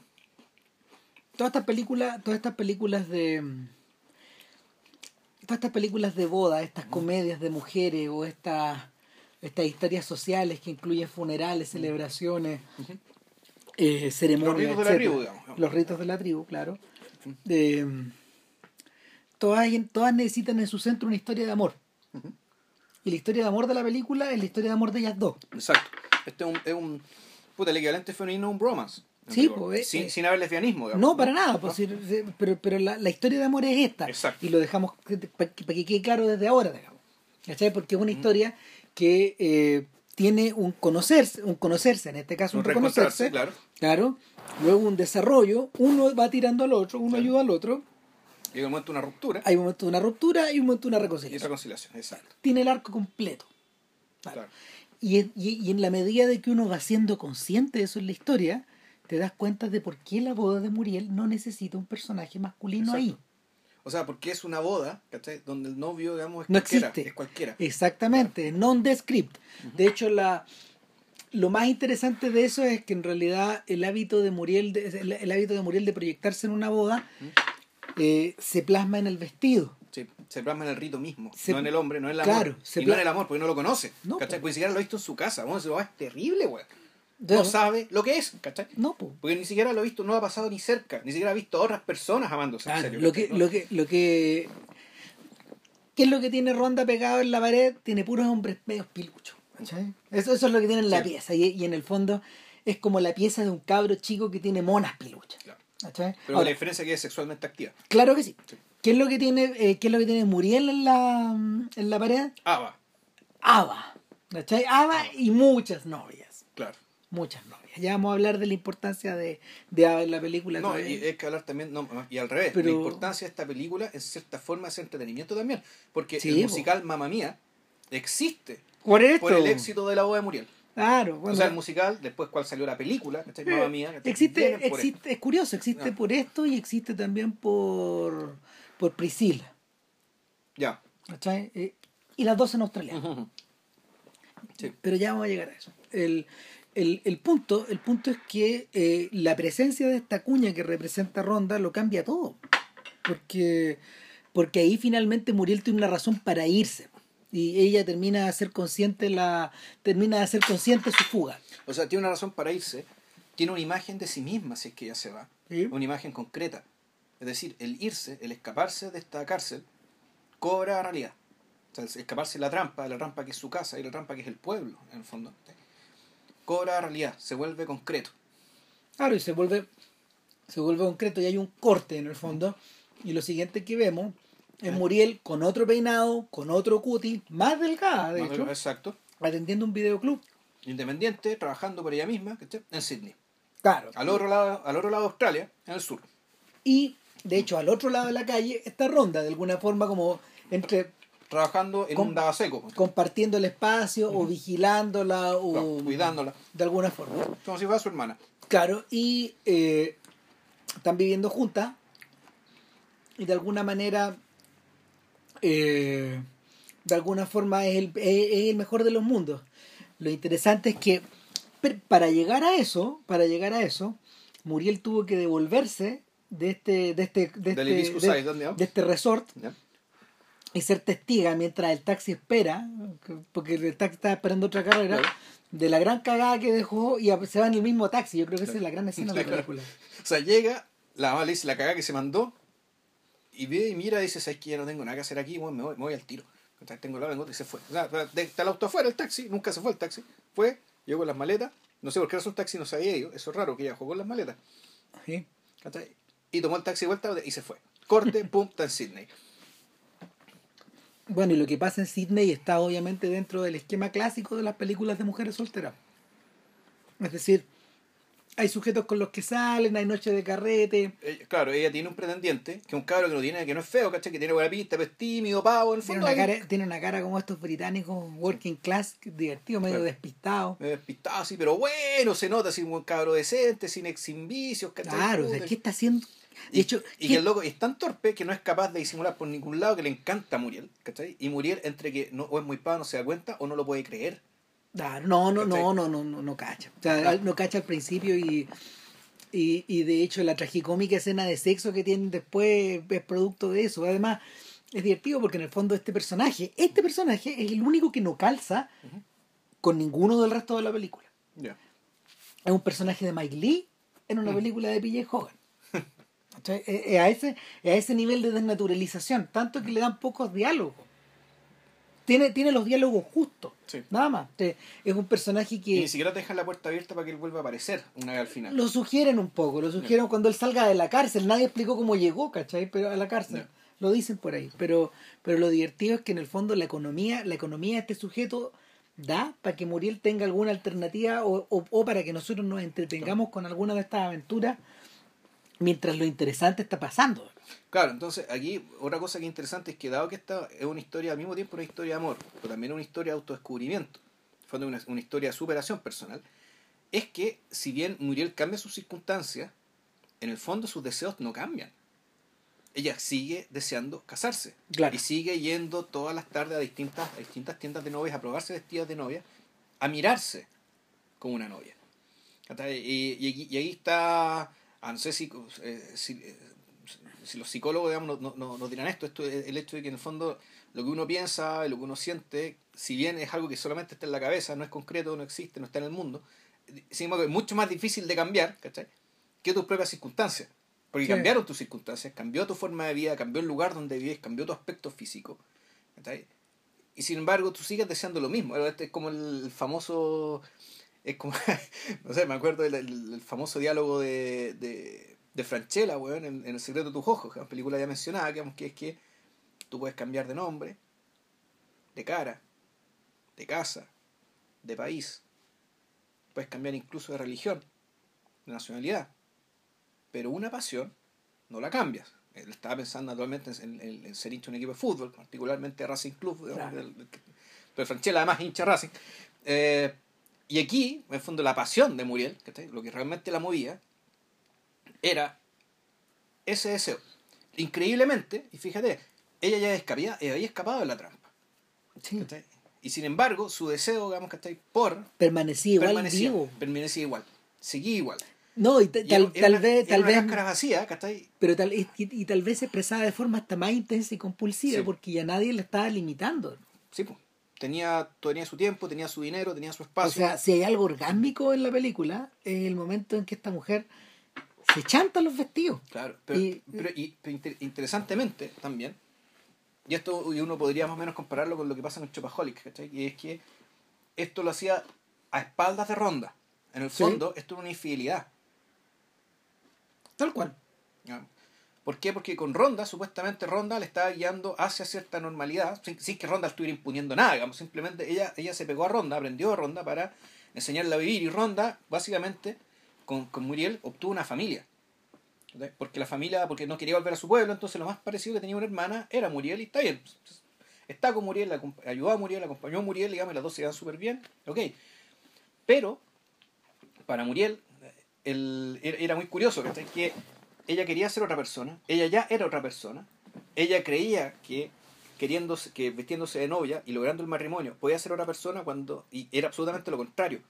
todas estas películas, todas estas películas de todas estas películas de boda, estas comedias de mujeres o estas estas historias sociales que incluyen funerales, celebraciones, eh, ceremonias, Los ritos de la tribu, digamos. los ritos de la tribu, claro. Eh, todas, todas necesitan en su centro una historia de amor. Y la historia de amor de la película es la historia de amor de ellas dos. exacto este es un, es un puta, el equivalente femenino a un bromance Sí, pues, sin, eh, sin haber lesbianismo digamos, No, para nada, pues, pero, pero la, la historia de amor es esta. Exacto. Y lo dejamos para que, pa' que quede claro desde ahora, digamos. ¿Cachai? Porque es una historia que eh, tiene un conocerse, un conocerse, en este caso un, reconocerse. claro. Claro. Luego un desarrollo, uno va tirando al otro, uno Claro. ayuda al otro. llega un momento de una ruptura Hay un momento de una ruptura y un momento de una y reconciliación. exacto Tiene el arco completo. Claro. Y, en- y, y en la medida de que uno va siendo consciente de eso en la historia, te das cuenta de por qué la boda de Muriel no necesita un personaje masculino Exacto. ahí. O sea, porque es una boda, ¿cachai? Donde el novio, digamos, es No cualquiera. existe. Es cualquiera. Exactamente, non-descript. De hecho, la, lo más interesante de eso es que en realidad el hábito de Muriel de, el, el hábito de Muriel de proyectarse en una boda eh, se plasma en el vestido. Sí, se plasma en el rito mismo, Se- no en el hombre, no en el claro, amor. se y no en el amor, porque no lo conoce. No, ¿cachai? po. Porque ni siquiera lo ha visto en su casa. Bueno, es terrible, güey. No sabe lo que es, ¿cachai? No, po. Porque ni siquiera lo ha visto, no ha pasado ni cerca, ni siquiera ha visto a otras personas amándose. en Claro, serio, lo que, No. lo que, lo que, ¿qué es lo que tiene Ronda pegado en la pared? Tiene puros hombres medios piluchos. ¿cachai? Eso, eso es lo que tiene en la Sí. pieza. Y, y en el fondo es como la pieza de un cabro chico que tiene monas piluchas. Claro. ¿cachai? Pero Ahora, la diferencia es que es sexualmente activa. claro que sí. Sí. ¿Qué es lo que tiene, eh, qué es lo que tiene Muriel en la, en la pared? Ah, va, Ava. ¿Cachai? Ava y muchas novias. claro. Muchas novias. Ya vamos a hablar de la importancia de, de la película. No, y es que hablar también, no, y al revés, Pero- la importancia de esta película en cierta forma es entretenimiento también. Porque Sí, el musical Mamma Mía existe Por esto. por el éxito de la boda de Muriel. Claro. O bueno, sea, el musical, después cuál salió la película, ¿cachai? Eh, Mamma Mía. ¿cachai? existe, existe, es curioso, existe Ah. por esto y existe también por, por Priscila. Ya. ¿cachai? Eh, y las dos en australiano. Ujú. [LAUGHS] Sí. Pero ya vamos a llegar a eso. El, el, el punto, el punto es que eh, la presencia de esta cuña que representa Ronda lo cambia todo. Porque, porque ahí finalmente Muriel tiene una razón para irse. Y ella termina de ser consciente la. termina de ser consciente su fuga. O sea, tiene una razón para irse, tiene una imagen de sí misma si es que ella se va, Sí. una imagen concreta. Es decir, el irse, el escaparse de esta cárcel, cobra realidad. O sea, escaparse de la trampa, de la trampa que es su casa y la trampa que es el pueblo, en el fondo. Cobra realidad, se vuelve concreto. Claro, y se vuelve, se vuelve concreto y hay un corte en el fondo. Y lo siguiente que vemos es Muriel con otro peinado, con otro cutis, más delgada, de Más hecho, Exacto. atendiendo un videoclub. Independiente, trabajando por ella misma, en Sydney. Claro. Al otro lado, al otro lado de Australia, en el sur. Y, de hecho, al otro lado de la calle está Ronda, de alguna forma como entre Trabajando en Com- un daba seco, pues, compartiendo el espacio o vigilándola o claro, cuidándola, de alguna forma. como si fuera su hermana. Claro, y eh, están viviendo juntas y de alguna manera, eh, de alguna forma es el, es- el mejor de los mundos. Lo interesante es que para llegar a eso, para llegar a eso, Muriel tuvo que devolverse de este, de este, de este, este resort. Y ser testiga mientras el taxi espera, porque el taxi está esperando otra carrera, Claro. de la gran cagada que dejó y se va en el mismo taxi. Yo creo que esa es la gran escena de la película. O sea, llega, la mamá le dice la cagada que se mandó, y ve y mira y dice, ¿sabes que ya no tengo nada que hacer aquí? Bueno, me, voy, me voy al tiro. Entonces, tengo la vengo y se fue. O sea, está el auto afuera, el taxi, nunca se fue el taxi. Fue, llegó con las maletas, no sé por qué era un taxi, no se había ido. Eso es raro, que ella jugó con las maletas. Sí. Y tomó el taxi de vuelta y se fue. Corte, [LAUGHS] pum, está en Sydney. Bueno, y lo que pasa en Sydney está obviamente dentro del esquema clásico de las películas de mujeres solteras. Es decir, hay sujetos con los que salen, hay noches de carrete, Eh, claro, ella tiene un pretendiente, que es un cabro que no tiene, que no es feo, ¿cachai? Que tiene buena pinta, pero es tímido, pavo, en el tiene fondo. una, ahí, cara, tiene una cara como estos británicos working class, divertido, medio Claro. despistado. medio despistado así, pero bueno, se nota así un buen cabro decente, sin, sin vicios, ¿cachai? Claro, o sea, ¿qué está haciendo? De Y, hecho, y ¿qué- que el loco es tan torpe que no es capaz de disimular por ningún lado que le encanta a Muriel, ¿cachai? Y Muriel entre que no, o es muy pavo, no se da cuenta, o no lo puede creer. Claro, no, no, ¿Cachai? no, no, no, no, no cacha. O sea, no cacha al principio y, y, y de hecho la tragicómica escena de sexo que tienen después es producto de eso. Además, es divertido porque en el fondo este personaje, este personaje es el único que no calza con ninguno del resto de la película. Es un personaje de Mike Lee en una Mm. película de P.J. Hogan. ¿Cachai? Es- es a, ese, es a ese nivel de desnaturalización, tanto que le dan pocos diálogos. Tiene, tiene los diálogos justos, Sí. nada más. Es un personaje Y que ni siquiera te dejan la puerta abierta para que él vuelva a aparecer una vez al final. lo sugieren un poco, lo sugieren cuando él salga de la cárcel. Nadie explicó cómo llegó, ¿cachai? Pero a la cárcel. Lo dicen por ahí. Pero, pero lo divertido es que en el fondo la economía, la economía de este sujeto da para que Muriel tenga alguna alternativa o, o, o para que nosotros nos entretengamos con alguna de estas aventuras mientras lo interesante está pasando. Claro, entonces aquí otra cosa que es interesante es que dado que esta es una historia al mismo tiempo una historia de amor, pero también una historia de autodescubrimiento, fue una, una historia de superación personal, es que si bien Muriel cambia sus circunstancias, en el fondo sus deseos no cambian. Ella sigue deseando casarse Claro. y sigue yendo todas las tardes a distintas, a distintas tiendas de novias a probarse vestidas de novia, a mirarse como una novia. Y, y, aquí- y ahí está, ah, no sé si, eh, si, eh, si los psicólogos digamos, no- no- no- nos dirán esto, esto es el hecho de que en el fondo lo que uno piensa y lo que uno siente, si bien es algo que solamente está en la cabeza, no es concreto, no existe, no está en el mundo, sin embargo es mucho más difícil de cambiar ¿cachai? que tus propias circunstancias. Porque Sí. cambiaron tus circunstancias, cambió tu forma de vida, cambió el lugar donde vives, cambió tu aspecto físico. ¿cachai? Y sin embargo tú sigues deseando lo mismo. Este es como el famoso... Es como, [LAUGHS] no sé, me acuerdo del, del- famoso diálogo de, de, de Franchella, weón, en, en El secreto de tus ojos, que es una película ya mencionada, que, que es que tú puedes cambiar de nombre, de cara, de casa, de país, puedes cambiar incluso de religión, de nacionalidad, pero una pasión no la cambias. Él estaba pensando naturalmente en, en- en ser hincha de un equipo de fútbol, particularmente Racing Club, digamos, Claro. del- del- pero Franchella además hincha Racing. Eh, y aquí, en el fondo, la pasión de Muriel, lo que realmente la movía, era ese deseo. Increíblemente, y fíjate, ella ya escapía, ella había escapado de la trampa. Y sin embargo, su deseo, digamos, ¿cachai? Por... Permanecía igual permanecía, vivo. permanecía igual. Seguía igual. No, y tal, tal una- vez, tal vez, pero tal, y, y tal vez se expresaba de forma hasta más intensa y compulsiva Sí. porque ya nadie le estaba limitando. Sí, pues. Tenía, tenía su tiempo, tenía su dinero, tenía su O espacio. sea, si hay algo orgásmico en la película, es el momento en que esta mujer se chanta los vestidos. Claro, pero, Y- pero- y- pero inter- interesantemente también, y esto y uno podría más o menos compararlo con lo que pasa en Chopaholic, ¿cachai? Y es que esto lo hacía a espaldas de Ronda. En el Sí. fondo, esto era una infidelidad. Tal cual. ¿Por qué? Porque con Ronda, supuestamente Ronda le estaba guiando hacia cierta normalidad, sin, que Ronda estuviera imponiendo nada, digamos, simplemente ella, ella se pegó a Ronda, aprendió a Ronda para enseñarle a vivir, y Ronda, básicamente, con, con Muriel, obtuvo una familia. Porque la familia, porque no quería volver a su pueblo, entonces lo más parecido que tenía una hermana era Muriel, y está bien. Está con Muriel, la ayudó a Muriel, acompañó a Muriel, digamos, y las dos se iban súper bien, ok. Pero, para Muriel, el, era muy curioso, ¿cachai? Que ella quería ser otra persona, ella ya era otra persona, ella creía que queriéndose, que vestiéndose de novia y logrando el matrimonio podía ser otra persona cuando, y era absolutamente lo contrario.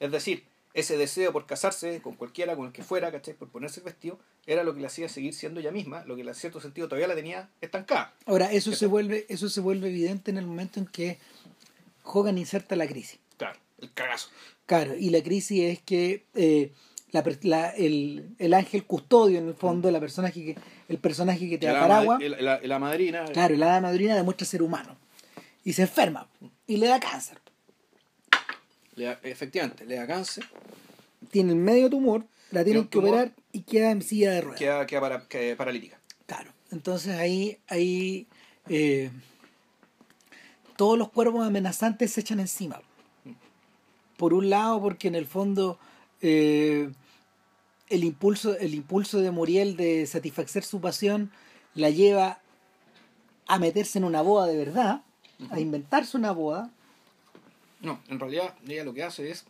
Es decir, ese deseo por casarse con cualquiera, con el que fuera, ¿cachai? Por ponerse el vestido, era lo que le hacía seguir siendo ella misma, lo que en cierto sentido todavía la tenía estancada. Ahora, eso ¿Qué se vuelve, eso se vuelve evidente en el momento en que Hogan inserta la crisis. Claro, el cagazo. Claro, y la crisis es que eh, la la- el, el ángel custodio, en el fondo, la personaje que, el personaje que te da paraguas, la- la madrina, claro, y la hada madrina demuestra ser humano. Y se enferma. Y le da cáncer. le da- efectivamente, le da cáncer, Tiene el medio tumor, la tienen que tumor. operar y queda en silla de ruedas. queda, queda para- queda paralítica. Claro. Entonces ahí, ahí eh, todos los cuervos amenazantes se echan encima. Por un lado, porque en el fondo eh, el impulso, el impulso de Muriel de satisfacer su pasión la lleva a meterse en una boda de verdad, a inventarse una boda. No, en realidad ella lo que hace es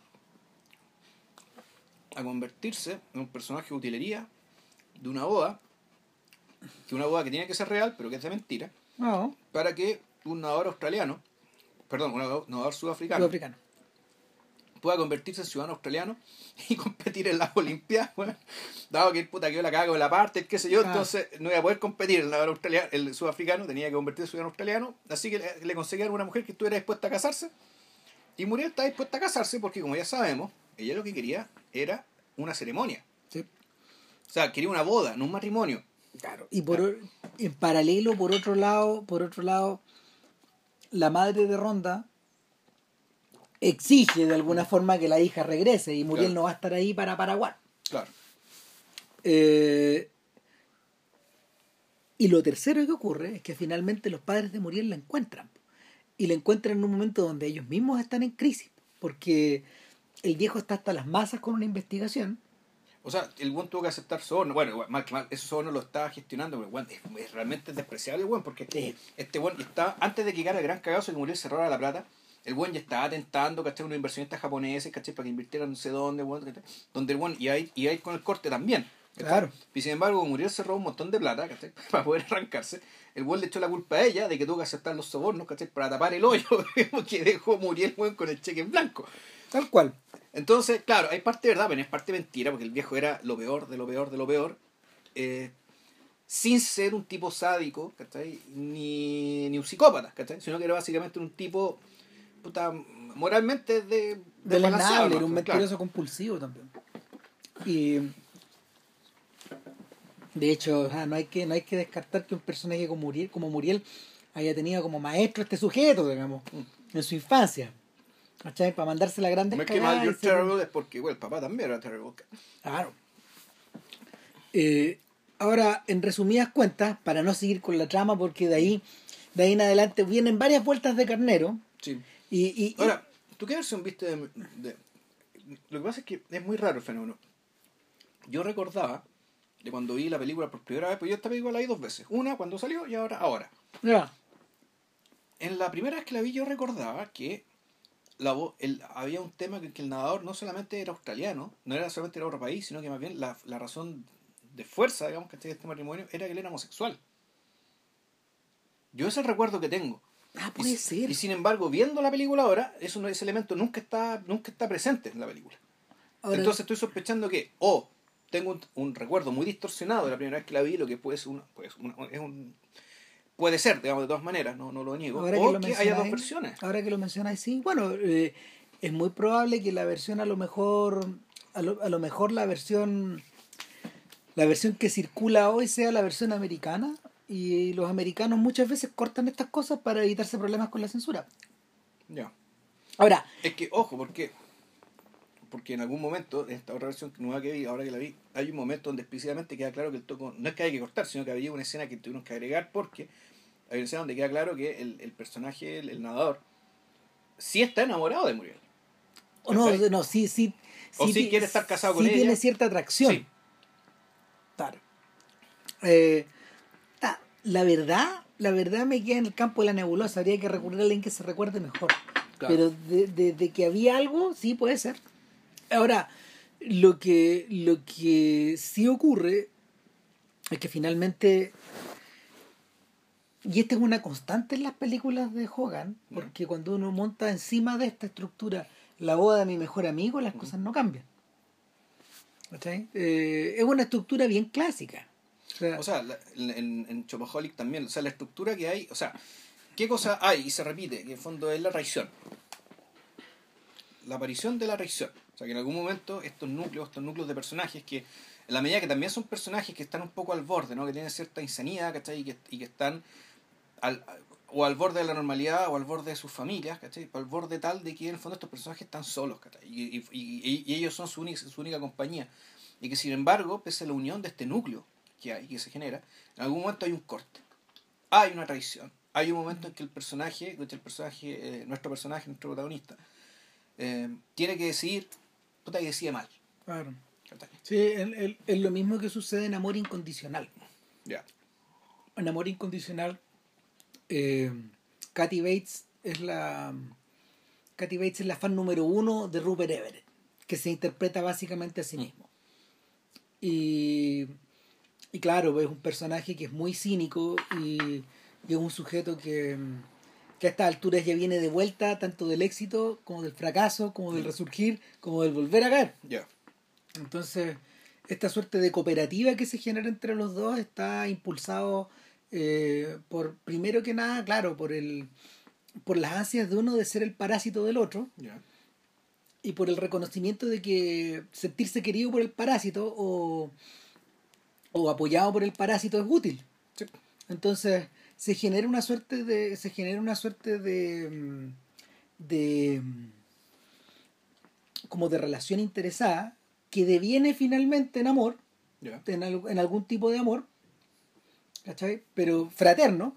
a convertirse en un personaje de utilería de una boda, que una boda que tiene que ser real, pero que es de mentira, No, para que un nadador australiano, perdón, un nadador- nadador sudafricano, sudafricano. Pueda convertirse en ciudadano australiano [LAUGHS] y competir en las Olimpiadas, dado que el puta quedó la caga con la parte, qué sé yo, Ah. entonces no iba a poder competir el nadador australiano, el sudafricano tenía que convertirse en ciudadano australiano, así que le, le conseguían una mujer que estuviera dispuesta a casarse, y Muriel está dispuesta a casarse porque como ya sabemos, ella lo que quería era una ceremonia, Sí. o sea, quería una boda, no un matrimonio. Claro. Y por o- en paralelo, por otro lado, por otro lado, la madre de Ronda exige de alguna forma que la hija regrese y Muriel Claro. no va a estar ahí para Paraguay. Claro. Eh, y lo tercero que ocurre es que finalmente los padres de Muriel la encuentran. Y la encuentran en un momento donde ellos mismos están en crisis. Porque el viejo está hasta las masas con una investigación. O sea, el buen tuvo que aceptar soborno. Bueno, mal que mal, eso soborno lo estaba gestionando, pero bueno, es, es realmente despreciable el buen, porque Sí. este buen está, antes de que llegara el gran cagazo que murió el cerrado la plata, el buen ya estaba tentando, ¿cachai? Unos inversionistas japoneses, ¿cachai? Para que invirtieran no sé dónde, weón, ¿cachai? Donde el buen, y ahí, y ahí con el corte también. ¿cachai? Claro. Y sin embargo, Muriel se robó un montón de plata, ¿cachai? [LAUGHS] Para poder arrancarse. El buen le echó la culpa a ella de que tuvo que aceptar los sobornos, ¿cachai? Para tapar el hoyo [LAUGHS] que dejó Muriel, weón, con el cheque en blanco. Tal cual. Entonces, claro, hay parte de verdad, pero es parte mentira, porque el viejo era lo peor, de lo peor, de lo peor, eh, sin ser un tipo sádico, ¿cachai? Ni, ni un psicópata, ¿cachai? Sino que era básicamente un tipo, puta, moralmente de... desbalanceado, Delenable, ¿no? era un Claro. mentiroso compulsivo también. Y de hecho, ah, no hay que no hay que descartar que un personaje como Muriel, como Muriel haya tenido como maestro este sujeto, digamos, en su infancia. ¿Cachai? Para mandarse la grande No es que you're terrible, es porque, bueno, el papá también era terrible. Claro. Eh, ahora, en resumidas cuentas, para no seguir con la trama, porque de ahí, de ahí en adelante vienen varias vueltas de carnero. Sí. Y, y- Ahora, ¿tú qué versión viste de, de- Lo que pasa es que es muy raro el fenómeno. Yo recordaba de cuando vi la película por primera vez, pues yo esta película la vi dos veces. Una cuando salió y ahora ahora. ya, En la primera vez que la vi yo recordaba que la el, había un tema que, que el nadador no solamente era australiano, no era solamente era otro país, sino que más bien la, la razón de fuerza, digamos, que este matrimonio era que él era homosexual. Yo ese es el recuerdo que tengo. Ah, puede y, ser. Y sin embargo, viendo la película ahora, eso, ese elemento nunca está, nunca está presente en la película. Ahora- Entonces estoy sospechando que, o tengo un, un recuerdo muy distorsionado de la primera vez que la vi, lo que puede ser una, pues, una- es un, puede ser, digamos, de todas maneras, no, no lo niego, Ahora o que, haya dos versiones. Ahora que lo mencionáis, sí. Bueno, eh, es muy probable que la versión a lo mejor, a lo, a lo mejor la versión, la versión que circula hoy sea la versión americana y los americanos muchas veces cortan estas cosas para evitarse problemas con la censura. Ya. Ahora, Es que, ojo, porque porque en algún momento, en esta otra versión nueva que vi, ahora que la vi, hay un momento donde explícitamente queda claro que el toco, no es que haya que cortar, sino que había una escena que tuvieron que agregar porque hay una escena donde queda claro que el, el personaje, el, el nadador, sí está enamorado de Muriel. o no, no, sí, sí. O sí quiere estar casado con sí ella. tiene cierta atracción. Sí. Claro. Eh, la verdad, la verdad me queda en el campo de la nebulosa. Habría que recurrir a alguien que se recuerde mejor. Claro. Pero de, de- de que había algo, sí puede ser. Ahora, lo que, lo que sí ocurre es que finalmente, y esta es una constante en las películas de Hogan, porque cuando uno monta encima de esta estructura la boda de mi mejor amigo, las cosas no cambian. ¿Cachai? Eh, es una estructura bien clásica. O sea, en, en Chopaholic también, o sea, la estructura que hay, o sea, ¿qué cosa hay? Y se repite, que en el fondo es la traición. La aparición de la traición. O sea, que en algún momento estos núcleos, estos núcleos de personajes que, en la medida que también son personajes que están un poco al borde, ¿no? Que tienen cierta insanidad, ¿cachai? Y que, y que están al, o al borde de la normalidad o al borde de sus familias, ¿cachai? Al borde tal de que en el fondo estos personajes están solos, ¿cachai? Y, y- y ellos son su única, su única compañía. Y que sin embargo, pese a la unión de este núcleo que hay, que se genera, en algún momento hay un corte. Hay una traición. Hay un momento en que el personaje, que el personaje, eh, nuestro personaje, nuestro protagonista, eh, tiene que decidir, puta, y decide mal. claro. Sí, es, lo mismo que sucede en Amor Incondicional. Ya. En Amor Incondicional, eh, Kathy Bates es la Kathy Bates es la fan número uno de Rupert Everett, que se interpreta básicamente a sí mismo. Y, y claro, es un personaje que es muy cínico y, y es un sujeto que, que a estas alturas ya viene de vuelta tanto del éxito como del fracaso, como del resurgir, como del volver a caer. Entonces, esta suerte de cooperativa que se genera entre los dos está impulsado eh, por, primero que nada, claro, por el por las ansias de uno de ser el parásito del otro y por el reconocimiento de que sentirse querido por el parásito o, o apoyado por el parásito es útil. Sí. Entonces se genera una suerte de se genera una suerte de mm, de mm, como de relación interesada que deviene finalmente en amor en, en algún tipo de amor ¿cachai? pero fraterno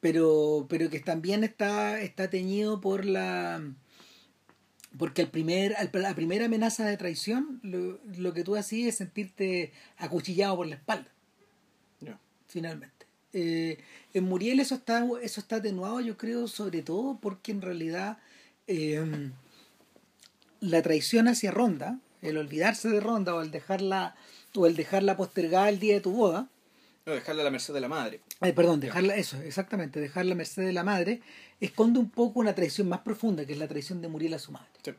pero pero que también está está teñido por la porque el primer la primera amenaza de traición lo, lo que tú hacías es sentirte acuchillado por la espalda finalmente. Eh, en Muriel eso está, eso está atenuado, yo creo, sobre todo porque en realidad eh, la traición hacia Ronda, el olvidarse de Ronda o el dejarla, o el dejarla postergada el día de tu boda, No, dejarle a la merced de la madre. eh, perdón, dejarla, eso, exactamente, dejarla a merced de la madre, esconde un poco una traición más profunda, que es la traición de Muriel a su madre. Sí.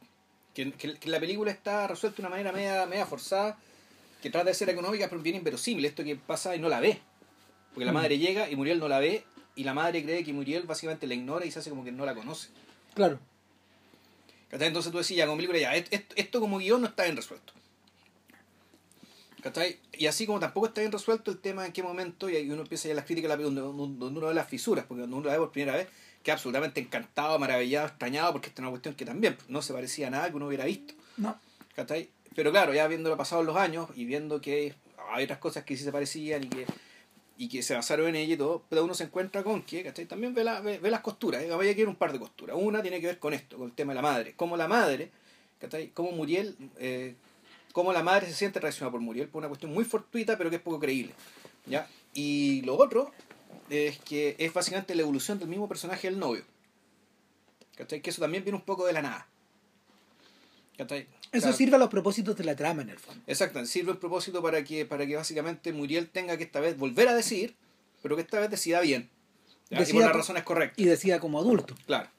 Que, que- que la película está resuelta de una manera media, media forzada, que trata de ser económica, pero bien inverosímil. Esto que pasa y no la ve. Porque la Mm. madre llega y Muriel no la ve, y la madre cree que Muriel básicamente la ignora y se hace como que no la conoce. Claro. Entonces tú decías, ya, como película, ya, esto, esto como guion no está bien resuelto. ¿Cachai? Y así como tampoco está bien resuelto el tema en qué momento, y ahí uno empieza ya las críticas donde, donde uno ve las fisuras, porque cuando uno la ve por primera vez, queda absolutamente encantado, maravillado, extrañado, porque esta es una cuestión que también no se parecía a nada que uno hubiera visto. no, ¿Cachai? Pero claro, ya viéndolo pasado los años y viendo que hay otras cosas que sí se parecían y que, y que se basaron en ella y todo, pero uno se encuentra con que, ¿cachai? También ve, la, ve, ve las costuras, ¿eh? vaya que ir un par de costuras. Una tiene que ver con esto, con el tema de la madre. Como la madre, ¿cachai? Como Muriel, eh, como la madre se siente traicionada por Muriel por una cuestión muy fortuita, pero que es poco creíble. ¿ya? Y lo otro es que es básicamente la evolución del mismo personaje del novio. ¿Cachai? Que eso también viene un poco de la nada. ¿Cachai? eso Claro. sirve a los propósitos de la trama en el fondo. Exacto, sirve el propósito para que, para que básicamente Muriel tenga que esta vez volver a decir, pero que esta vez decida bien. ¿ya? y por las razones correctas. Y decía como adulto. Claro.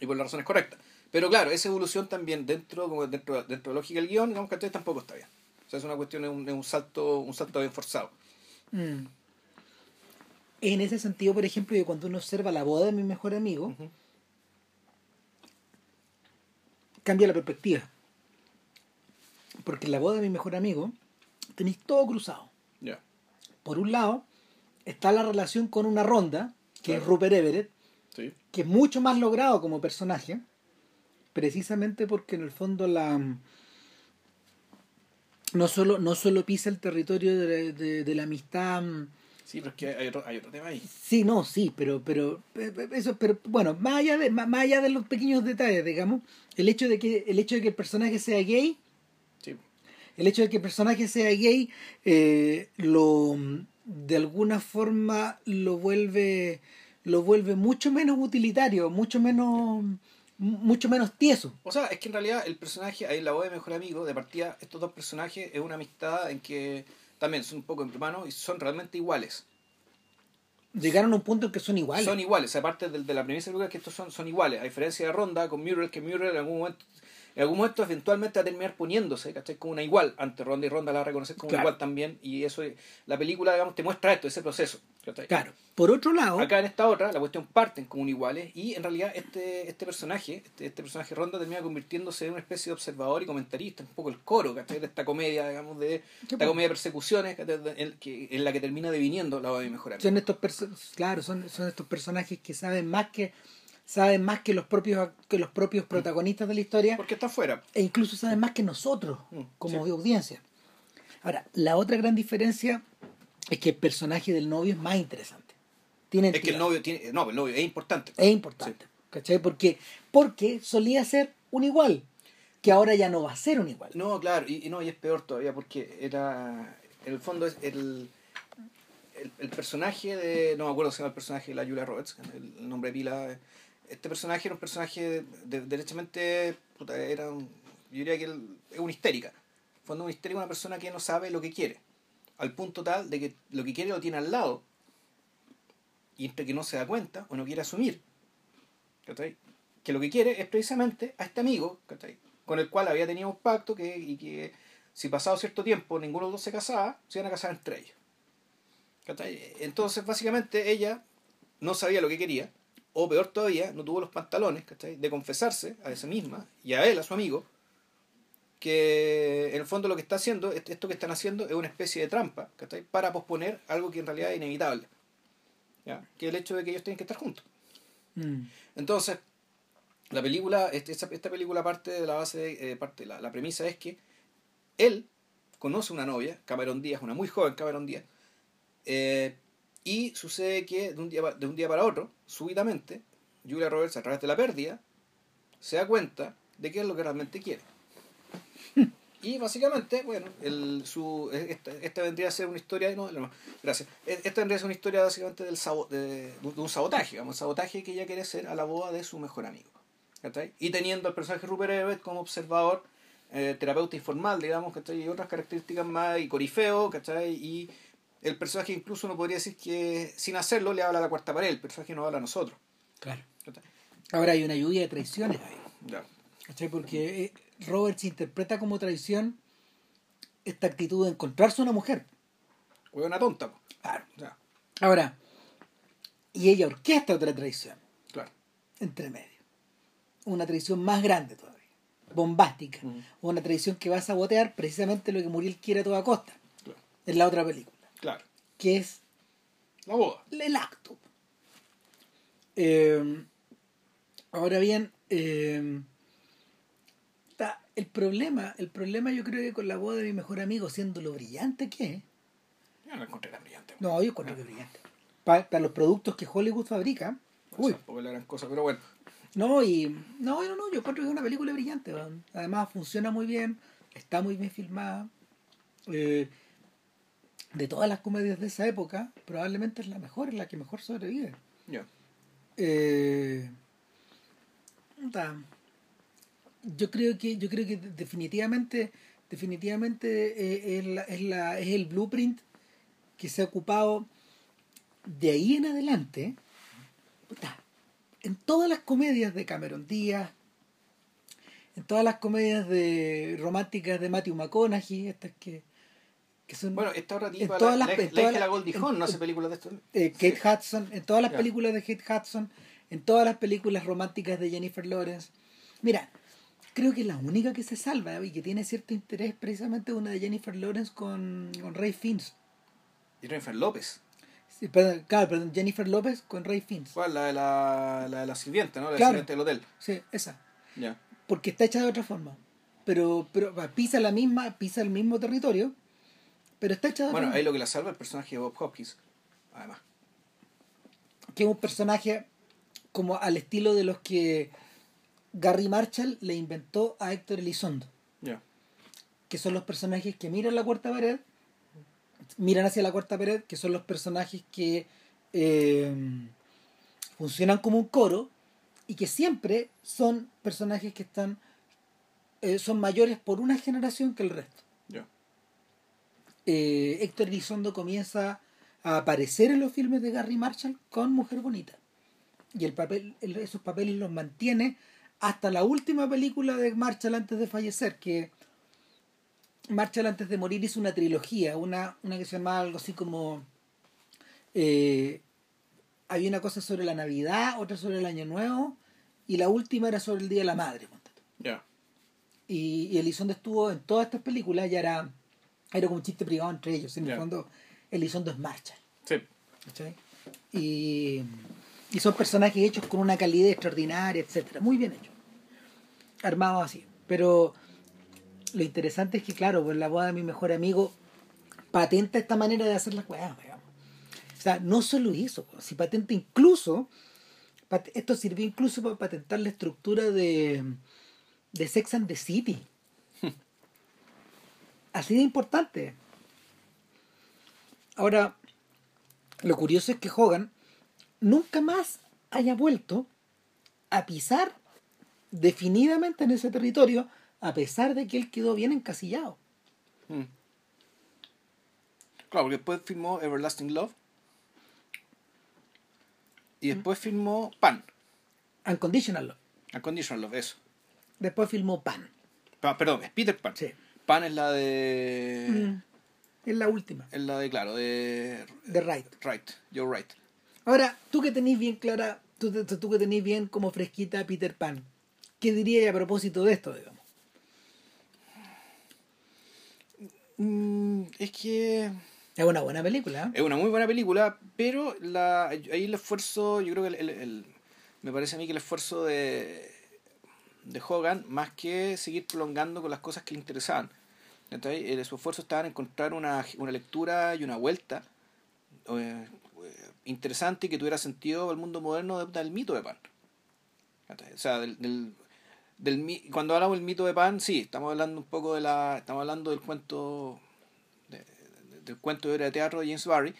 Y por las razones correctas. Pero claro, esa evolución también dentro, como dentro, dentro de la lógica del guion, digamos que tampoco está bien. O sea, es una cuestión, de un, un salto, un salto bien forzado. Mm. En ese sentido, por ejemplo, yo cuando uno observa la boda de mi mejor amigo, cambia la perspectiva. Porque en la boda de mi mejor amigo tenéis todo cruzado. Por un lado, está la relación con una ronda, que es Rupert Everett, que es mucho más logrado como personaje, precisamente porque en el fondo la no solo, no solo pisa el territorio de, la amistad. Sí, pero es que hay otro, hay otro tema ahí. Sí, no, sí, pero, pero, eso, pero bueno, más allá de, más allá de los pequeños detalles, digamos, el hecho de que, el hecho de que el personaje sea gay el hecho de que el personaje sea gay eh, lo de alguna forma lo vuelve lo vuelve mucho menos utilitario mucho menos mucho menos tieso. O sea es que en realidad el personaje ahí la voz de mejor amigo de partida estos dos personajes es una amistad en que también son un poco hermanos y son realmente iguales. Llegaron a un punto en que son iguales. Son iguales aparte de, de la premisa de que estos son, son iguales a diferencia de Ronda con Muriel que Muriel en algún momento en algún momento eventualmente va a terminar poniéndose, ¿cachai? Como una igual ante Ronda y Ronda la va a reconocer como una igual también y eso, la película, digamos, te muestra esto, ese proceso. Claro. Por otro lado... Acá en esta otra, la cuestión parten como un iguales y en realidad este, este personaje, este, este personaje Ronda termina convirtiéndose en una especie de observador y comentarista, un poco el coro, ¿cachai? De esta comedia, digamos, de esta comedia de persecuciones en, en, la que termina deviniendo la de mejorar. Son estos, claro, son, son estos personajes que saben más que saben más que los propios que los propios protagonistas de la historia porque está fuera. e incluso saben más que nosotros mm, como audiencia. Ahora la otra gran diferencia es que el personaje del novio es más interesante. Tiene es que el novio tiene no el novio es importante. Es importante ¿cachai? porque porque solía ser un igual que ahora ya no va a ser un igual. No claro y, no y es peor todavía porque era en el fondo es el el, personaje de no me acuerdo si se llama el personaje de la Julia Roberts el, nombre de pila este personaje era un personaje de, derechamente, era un, yo diría que es una histérica. Cuando una histérica una persona que no sabe lo que quiere. Al punto tal de que lo que quiere lo tiene al lado. Y entre que no se da cuenta o no quiere asumir. Que lo que quiere es precisamente a este amigo, con el cual había tenido un pacto que, y que si pasado cierto tiempo ninguno de los dos se casaba, se iban a casar entre ellos. Entonces, básicamente, ella no sabía lo que quería o peor todavía, no tuvo los pantalones de confesarse a esa misma y a él, a su amigo, que en el fondo lo que está haciendo, esto que están haciendo es una especie de trampa para posponer algo que en realidad es inevitable, ¿ya? que es el hecho de que ellos tienen que estar juntos. Mm. Entonces, la película, este, esta, película parte de la base, eh, parte la, la premisa es que él conoce una novia, Cameron Díaz, una muy joven Cameron Díaz, eh, y sucede que de un día, de un día para otro, súbitamente, Julia Roberts, a través de la pérdida, se da cuenta de qué es lo que realmente quiere. Y básicamente, bueno, el, su, esta, vendría a ser una historia, no, gracias, e, esta vendría a ser una historia básicamente del de, un sabotaje, un sabotaje que ella quiere hacer a la boda de su mejor amigo. Y teniendo al personaje Rupert Everett como observador, eh, terapeuta informal, digamos, ¿cachai? Y otras características más, y corifeo, ¿cachai? Y el personaje incluso uno podría decir que sin hacerlo le habla a la cuarta pared, el personaje no habla a nosotros. Claro. Ahora hay una lluvia de traiciones ahí. Ya. Porque eh, Robert se interpreta como traición esta actitud de encontrarse una mujer. O una tonta. Claro. Ahora, y ella orquesta otra traición. Claro. Entre medio. Una traición más grande todavía. Bombástica. Una traición que va a sabotear precisamente lo que Muriel quiere a toda costa. Claro. En la otra película. Claro. Que es la boda. El acto. Eh, ahora bien, eh, el problema, el problema yo creo que con la boda de mi mejor amigo, siendo lo brillante que es. Yo no encontré tan brillante. No, yo encontré que es brillante. Para, los productos que Hollywood fabrica. uy. Tampoco la gran cosa, pero bueno. No, y. No, no, no, yo encuentro que es una película brillante. Además, funciona muy bien, está muy bien filmada. Eh, de todas las comedias de esa época, probablemente es la mejor, es la que mejor sobrevive. Eh, yo creo que, yo creo que definitivamente, definitivamente eh, es, la, es, la, es el blueprint que se ha ocupado de ahí en adelante, en todas las comedias de Cameron Díaz, en todas las comedias de románticas de Matthew McConaughey, estas que, que son... Bueno, esta otra en todas la, las- la, en la la Hawn, no hace películas de esto. eh, Kate. Hudson, en todas las películas de Kate Hudson, en todas las películas románticas de Jennifer Lawrence. Mira, creo que la única que se salva y que tiene cierto interés es precisamente una de Jennifer Lawrence con, con Ray Fiennes. Jennifer López. Sí, perdón, claro, perdón, Jennifer López con Ray Fiennes. ¿Cuál? La de la, la, de la sirvienta, ¿no? La Claro. sirvienta del hotel. Sí, esa. Ya. Porque está hecha de otra forma. Pero, pero pisa la misma, pisa el mismo territorio, pero está hecha de Bueno, ahí lo que la salva es el personaje de Bob Hopkins. Además. que es un personaje como al estilo de los que Gary Marshall le inventó a Héctor Elizondo, que son los personajes que miran la cuarta pared, miran hacia la cuarta pared, que son los personajes que eh, funcionan como un coro y que siempre son personajes que están eh, son mayores por una generación que el resto. Eh, Héctor Elizondo comienza a aparecer en los filmes de Gary Marshall con Mujer Bonita. Y el papel, el- esos papeles los mantiene hasta la última película de Marshall antes de fallecer, que Marshall antes de morir hizo una trilogía, una, una que se llamaba algo así como... eh, había una cosa sobre la Navidad, otra sobre el Año Nuevo, y la última era sobre el Día de la Madre. ponte tú. Ya. Y, y Elizondo estuvo en todas estas películas, ya era, era como un chiste privado entre ellos. En el fondo, Elizondo es Marshall. Sí. ¿cachai? Y, y son personajes hechos con una calidad extraordinaria, etcétera Muy bien hechos. Armados así. Pero lo interesante es que, claro, pues la boda de mi mejor amigo patenta esta manera de hacer las cosas, digamos. O sea, no solo eso, pues, si patenta incluso, esto sirvió incluso para patentar la estructura de, de Sex and the City. Así de importante. Ahora, lo curioso es que Hogan nunca más haya vuelto a pisar definidamente en ese territorio, a pesar de que él quedó bien encasillado. Mm. Claro, porque después filmó Everlasting Love. Y después filmó Pan. Unconditional Love. Unconditional Love, eso. Después filmó Pan. Pa- perdón, es Peter Pan. Sí. Pan es la de. Mm, Es la última, Es la de, claro, de. de Wright. Right, Joe Wright. Ahora, tú que tenéis bien clara, tú, tú- que tenéis bien como fresquita a Peter Pan, ¿qué dirías a propósito de esto, digamos? Mm, es que. Es una buena película, ¿eh? Es una muy buena película, pero la, ahí el esfuerzo, yo creo que el, el- el- me parece a mí que el esfuerzo de, de Hogan, más que seguir prolongando con las cosas que le interesaban, ¿cachai? Eh, su esfuerzo estaba en encontrar una, una lectura y una vuelta eh, eh, interesante y que tuviera sentido al mundo moderno de- del mito de Pan. O sea, del, del, del cuando hablamos del mito de Pan, sí, estamos hablando un poco de la, estamos hablando del cuento de- del cuento de obra de teatro de James Barry,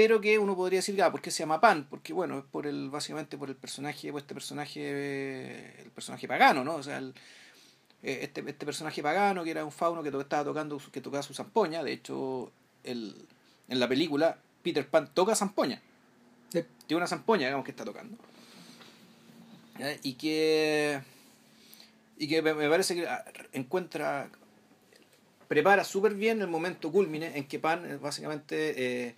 pero que uno podría decir, ah, ¿por qué se llama Pan? Porque bueno, es por el, básicamente por el personaje, pues este personaje, eh, el personaje pagano, ¿no? O sea, el- eh, este, este personaje pagano que era un fauno que to- estaba tocando, que tocaba su zampoña, de hecho, el, en la película Peter Pan toca zampoña, Sí. tiene una zampoña, digamos, que está tocando. Y que y que me parece que ah, encuentra prepara súper bien el momento culmine en que Pan eh, básicamente eh,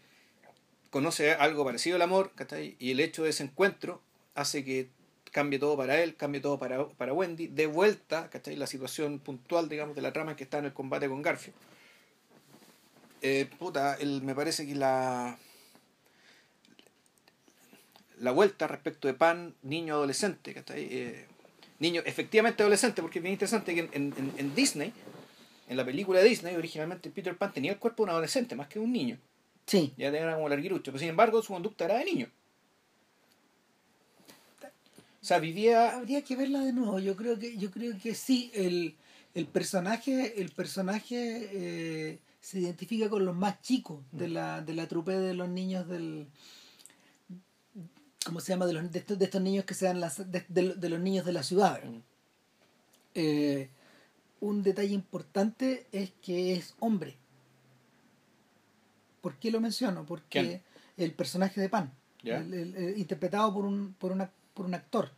conoce algo parecido al amor ¿cachai? y el hecho de ese encuentro hace que cambie todo para él, cambie todo para, para Wendy, de vuelta ¿cachai? la situación puntual digamos de la trama que está en el combate con Garfield. Eh, puta, el- me parece que la la vuelta respecto de Pan, niño adolescente, ¿cachai? Eh, niño efectivamente adolescente, porque es bien interesante que en, en- en Disney, en la película de Disney, originalmente Peter Pan tenía el cuerpo de un adolescente, más que un niño. Sí. Ya tenía como larguirucho, pero sin embargo su conducta era de niño. O sea, vivía... Habría que verla de nuevo. Yo creo que, yo creo que sí, el, el personaje, el personaje eh, se identifica con los más chicos de la, de la trupe de los niños del ¿cómo se llama? de, los, de, estos, de estos niños que sean las de, de- de los niños de la ciudad. ¿verdad? Eh, un detalle importante es que es hombre. ¿Por qué lo menciono? Porque ¿Quién? el personaje de Pan, Ya. el- el- el- interpretado por un, por, una, por un actor.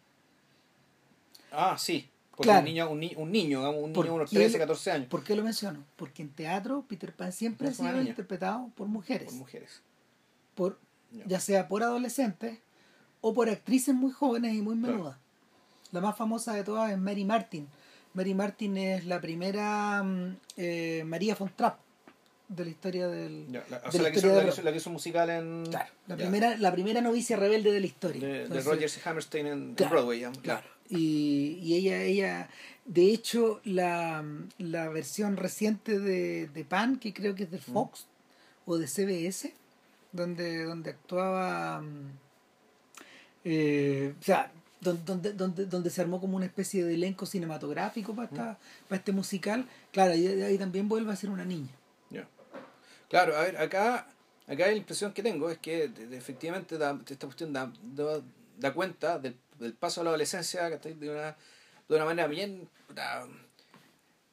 Ah, sí. Porque Claro. un niño, un, ni- un niño, digamos, un ¿Por niño de unos qué 13, él- 14 años. ¿Por qué lo menciono? Porque en teatro Peter Pan siempre ha sido interpretado por mujeres. Por mujeres. por Ya. ya sea por adolescentes o por actrices muy jóvenes y muy Claro. menudas. La más famosa de todas es Mary Martin. Mary Martin es la primera mm, eh, María von Trapp de la historia del Ya, la, o de sea, la la que, hizo, historia la, de que Ro- hizo, la que hizo musical en. Claro, la ya, primera la primera novicia rebelde de la historia. De, de Rogers y Hammerstein en, Broadway. ya, Claro. Y, y ella, ella, de hecho, la, la versión reciente de, de Pan, que creo que es del Fox o de CBS, donde, donde actuaba, mm, eh, o sea, don- donde, donde, donde se armó como una especie de elenco cinematográfico para, esta- para este musical, claro, ahí, ahí también vuelve a ser una niña. Claro, a ver, acá, acá la impresión que tengo es que efectivamente esta cuestión da, da, da cuenta del, del paso a la adolescencia de una, de una manera bien,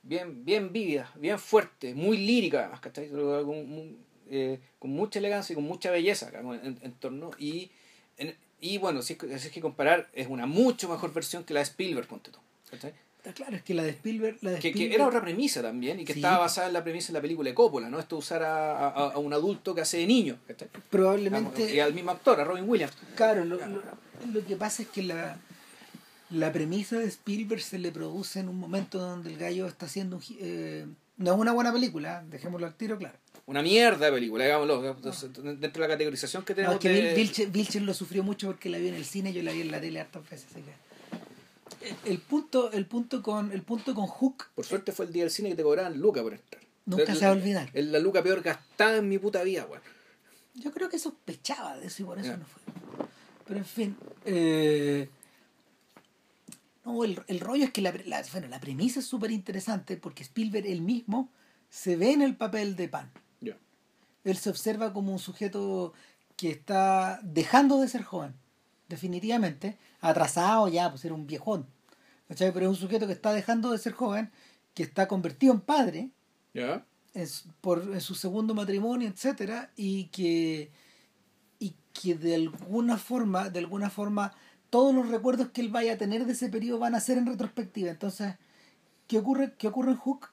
bien, bien vívida, bien fuerte, muy lírica además, ¿cachai? Con, mu- eh, con mucha elegancia y con mucha belleza en torno y, en- y bueno, si es, que, si es que comparar, es una mucho mejor versión que la de Spielberg, ponte tú, ¿cachai? Está claro, es que la de Spielberg, la de que, era otra premisa también y que Sí. estaba basada en la premisa de la película de Coppola, ¿no? Esto de usar a, a, a un adulto que hace de niño, probablemente... Y al mismo actor, a Robin Williams. Claro, lo, lo- lo que pasa es que la, la premisa de Spielberg se le produce en un momento donde el gallo está haciendo un... eh, no es una buena película, dejémoslo al tiro, claro. Una mierda de película, digámoslo. Dentro de la categorización que No, tenemos es que de- lo sufrió mucho porque la vi en el cine, yo la vi en la tele hartas veces. así que- El, el punto, el punto con el punto con Hook Por suerte fue el día del cine que te cobraban Luca por entrar. Nunca se va a olvidar. Es la Luca peor gastada en mi puta vida, weón. Yo creo que sospechaba de eso y por eso no fue. Pero en fin. eh, no, el, el rollo es que la, la- bueno, la premisa es súper interesante porque Spielberg él mismo se ve en el papel de Pan. Él se observa como un sujeto que está dejando de ser joven, definitivamente, atrasado ya, pues era un viejón. ¿cachai? Pero es un sujeto que está dejando de ser joven, que está convertido en padre, ¿Ya? en por, en su segundo matrimonio, etcétera, y que y que de alguna forma, de alguna forma, todos los recuerdos que él vaya a tener de ese periodo van a ser en retrospectiva. Entonces, ¿qué ocurre, qué ocurre en Hook?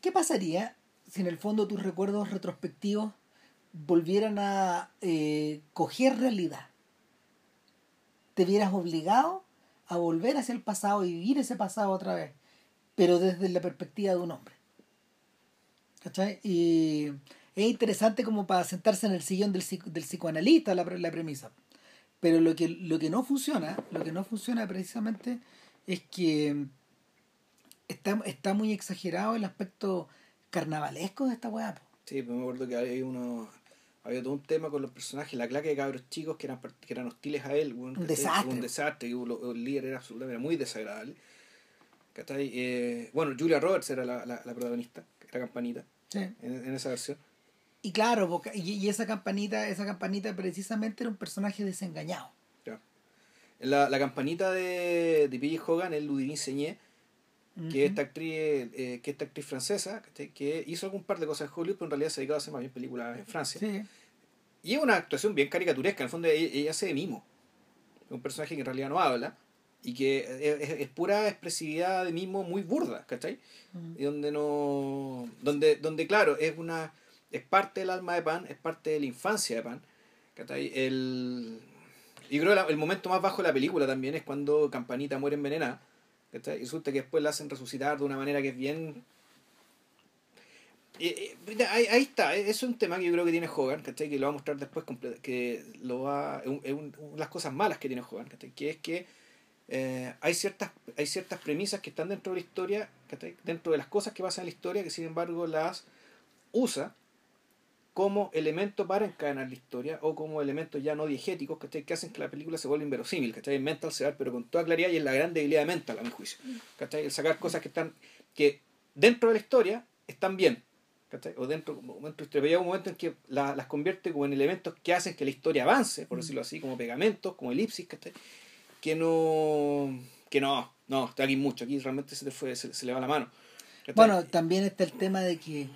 ¿Qué pasaría si en el fondo tus recuerdos retrospectivos volvieran a eh, coger realidad? Te vieras obligado a volver hacia el pasado y vivir ese pasado otra vez, pero desde la perspectiva de un hombre. ¿Cachai? Y es interesante como para sentarse en el sillón del, del psicoanalista la, la premisa. Pero lo que, lo que no funciona, lo que no funciona precisamente es que está, está muy exagerado el aspecto carnavalesco de esta weá. Sí, pues me acuerdo que había uno. Había todo un tema con los personajes, la claque de cabros chicos que eran, que eran hostiles a él. Un desastre. Un desastre, y el líder era absolutamente muy desagradable. ¿cachai? Eh, bueno, Julia Roberts era la, la, la protagonista, era campanita, Sí. en, en esa versión. Y claro, y, y esa campanita, esa campanita precisamente era un personaje desengañado. Ya. La, la campanita de, de P.J. Hogan es Ludivine Seigné, que es esta actriz, eh, que es esta actriz francesa, que hizo algún par de cosas en Hollywood, pero en realidad se dedicaba a hacer más bien películas en Francia. Sí. Y es una actuación bien caricaturesca, en el fondo ella, ella hace de mimo. Un personaje que en realidad no habla y que es, es- pura expresividad de mimo muy burda, ¿cachai? Mm. Y donde no. Donde, donde claro, es una. Es parte del alma de Pan, es parte de la infancia de Pan. ¿cachai? El. Y creo que el momento más bajo de la película también es cuando Campanita muere envenenada. ¿Cachai? Y resulta que después la hacen resucitar de una manera que es bien. Eh, ahí, ahí está, eh, es un tema que yo creo que tiene Hogan, ¿cachai? Que lo va a mostrar después, que lo va, es un- una de las cosas malas que tiene Hogan, ¿cachai? Que es que eh, hay, ciertas, hay ciertas premisas que están dentro de la historia. Dentro de las cosas que pasan en la historia, que sin embargo las usa como elemento para encadenar la historia o como elementos ya no diegéticos ¿cachai? que hacen que la película se vuelva inverosímil. ¿cachai? En Mental se va, pero con toda claridad y es la gran debilidad de Mental, a mi juicio. ¿cachai? El sacar cosas que están que dentro de la historia están bien. ¿cachai? O dentro, dentro de la un momento en que la- las convierte como en elementos que hacen que la historia avance, por decirlo así, como pegamentos, como elipsis, ¿cachai? que no, que no, no, está aquí mucho, aquí realmente se, te fue, se, se le va la mano. Bueno, también está el tema de que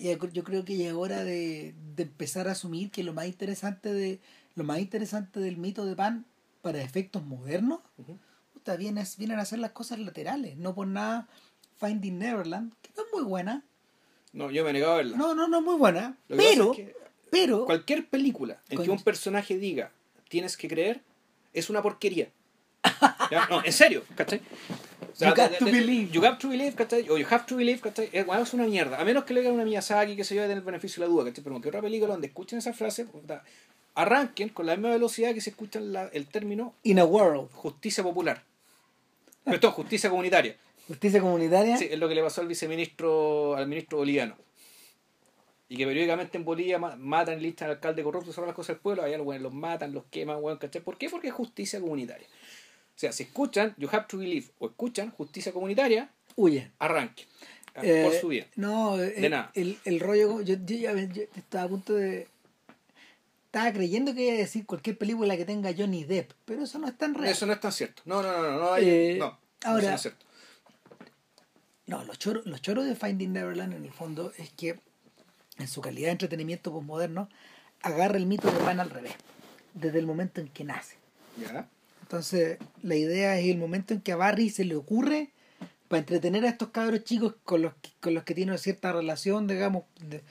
Yo creo que ya es hora de, de empezar a asumir que lo más interesante de lo más interesante del mito de Pan para efectos modernos puta, viene, vienen a hacer las cosas laterales. No por nada Finding Neverland, que no es muy buena. No, yo me he negado a verla. No, no, no es muy buena. Lo Pero, pasa es que pero, cualquier película en que un personaje diga tienes que creer es una porquería. [LAUGHS] ¿Ya? No, en serio, ¿cachai? You got to believe. You got to believe, ¿cachai? O you have to believe, ¿cachai? Es, bueno, es una mierda. A menos que le digan una Miyazaki, que se yo, de tener el beneficio de la duda, ¿cachai? Pero que otra película donde escuchen esa frase, arranquen con la misma velocidad que se escucha la- el término In a World, justicia popular. Pero esto, justicia comunitaria. justicia comunitaria. Sí, es lo que le pasó al viceministro, al ministro boliviano. Y que periódicamente en Bolivia ma- matan, listan al alcalde corrupto sobre las cosas del pueblo, allá los, weones los matan, los queman, weón, ¿cachai? ¿Por qué? Porque es justicia comunitaria. O sea, si escuchan You Have to Believe o escuchan justicia comunitaria, Huye. arranquen. Ah, Eh, por su bien. No, nada. El, el rollo, yo, yo ya yo estaba a punto de... Estaba creyendo que iba a decir cualquier película que tenga Johnny Depp, pero eso no es tan real. Eso no es tan cierto. No, no, no, no. no, hay- Eh, no, ahora- eso no es cierto. No, los choros, los choros de Finding Neverland en el fondo es que en su calidad de entretenimiento postmoderno agarra el mito de Pan al revés, desde el momento en que nace. Ya. Entonces, la idea es el momento en que a Barry se le ocurre para entretener a estos cabros chicos con los que, con los que tiene una cierta relación, digamos, de,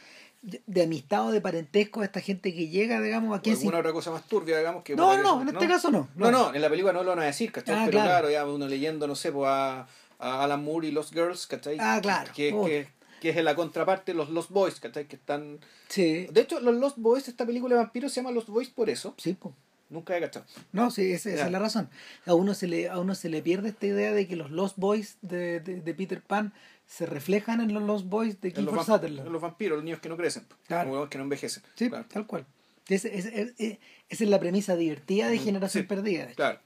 de- de amistad o de parentesco, esta gente que llega, digamos, O aquí en alguna otra cosa más turbia, digamos que... No, no, que- en este caso no. No, no, en la película no lo van a decir, ¿cachai? Ah, Pero claro. claro. ya uno leyendo, no sé, pues a, a Alan Moore y Lost Girls, ¿cachai? Ah, claro. Que, Oh. que, que es en la contraparte los Lost Boys, ¿cachai? Que están... Sí, De hecho, los Lost Boys, esta película de vampiros se llama Lost Boys por eso. sí, po. Nunca he cachado. No, sí, esa, esa es la razón. A uno se le, a uno se le pierde esta idea de que los Lost Boys de, de, de Peter Pan se reflejan en los Lost Boys de Kiefer Sutherland. en los vampiros, los niños que no crecen, Claro. los que no envejecen. Sí, claro. tal cual. Ese- ese- ese- ese- esa es la premisa divertida de Generación sí. Perdida. Claro.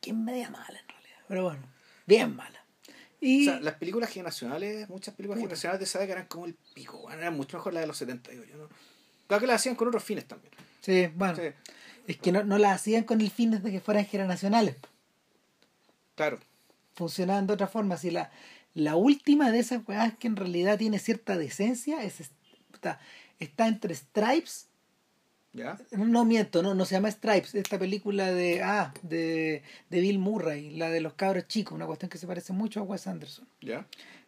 Que es media mala en realidad. Pero bueno, bien mala. Y O sea, las películas generacionales, muchas películas generacionales de esa década eran como el pico, eran mucho mejor las de los 70, digo yo, ¿no? Claro que las hacían con otros fines también. Sí, bueno, Sí, es que no, no la hacían con el fin de que fueran generacionales. claro. Funcionaban de otra forma. Si la, la última de esas weas que en realidad tiene cierta decencia es, está, está entre Stripes ¿Ya? No miento, no, no se llama Stripes, esta película de ah, de, de Bill Murray, la de los cabros chicos, una cuestión que se parece mucho a Wes Anderson. ¿Ya?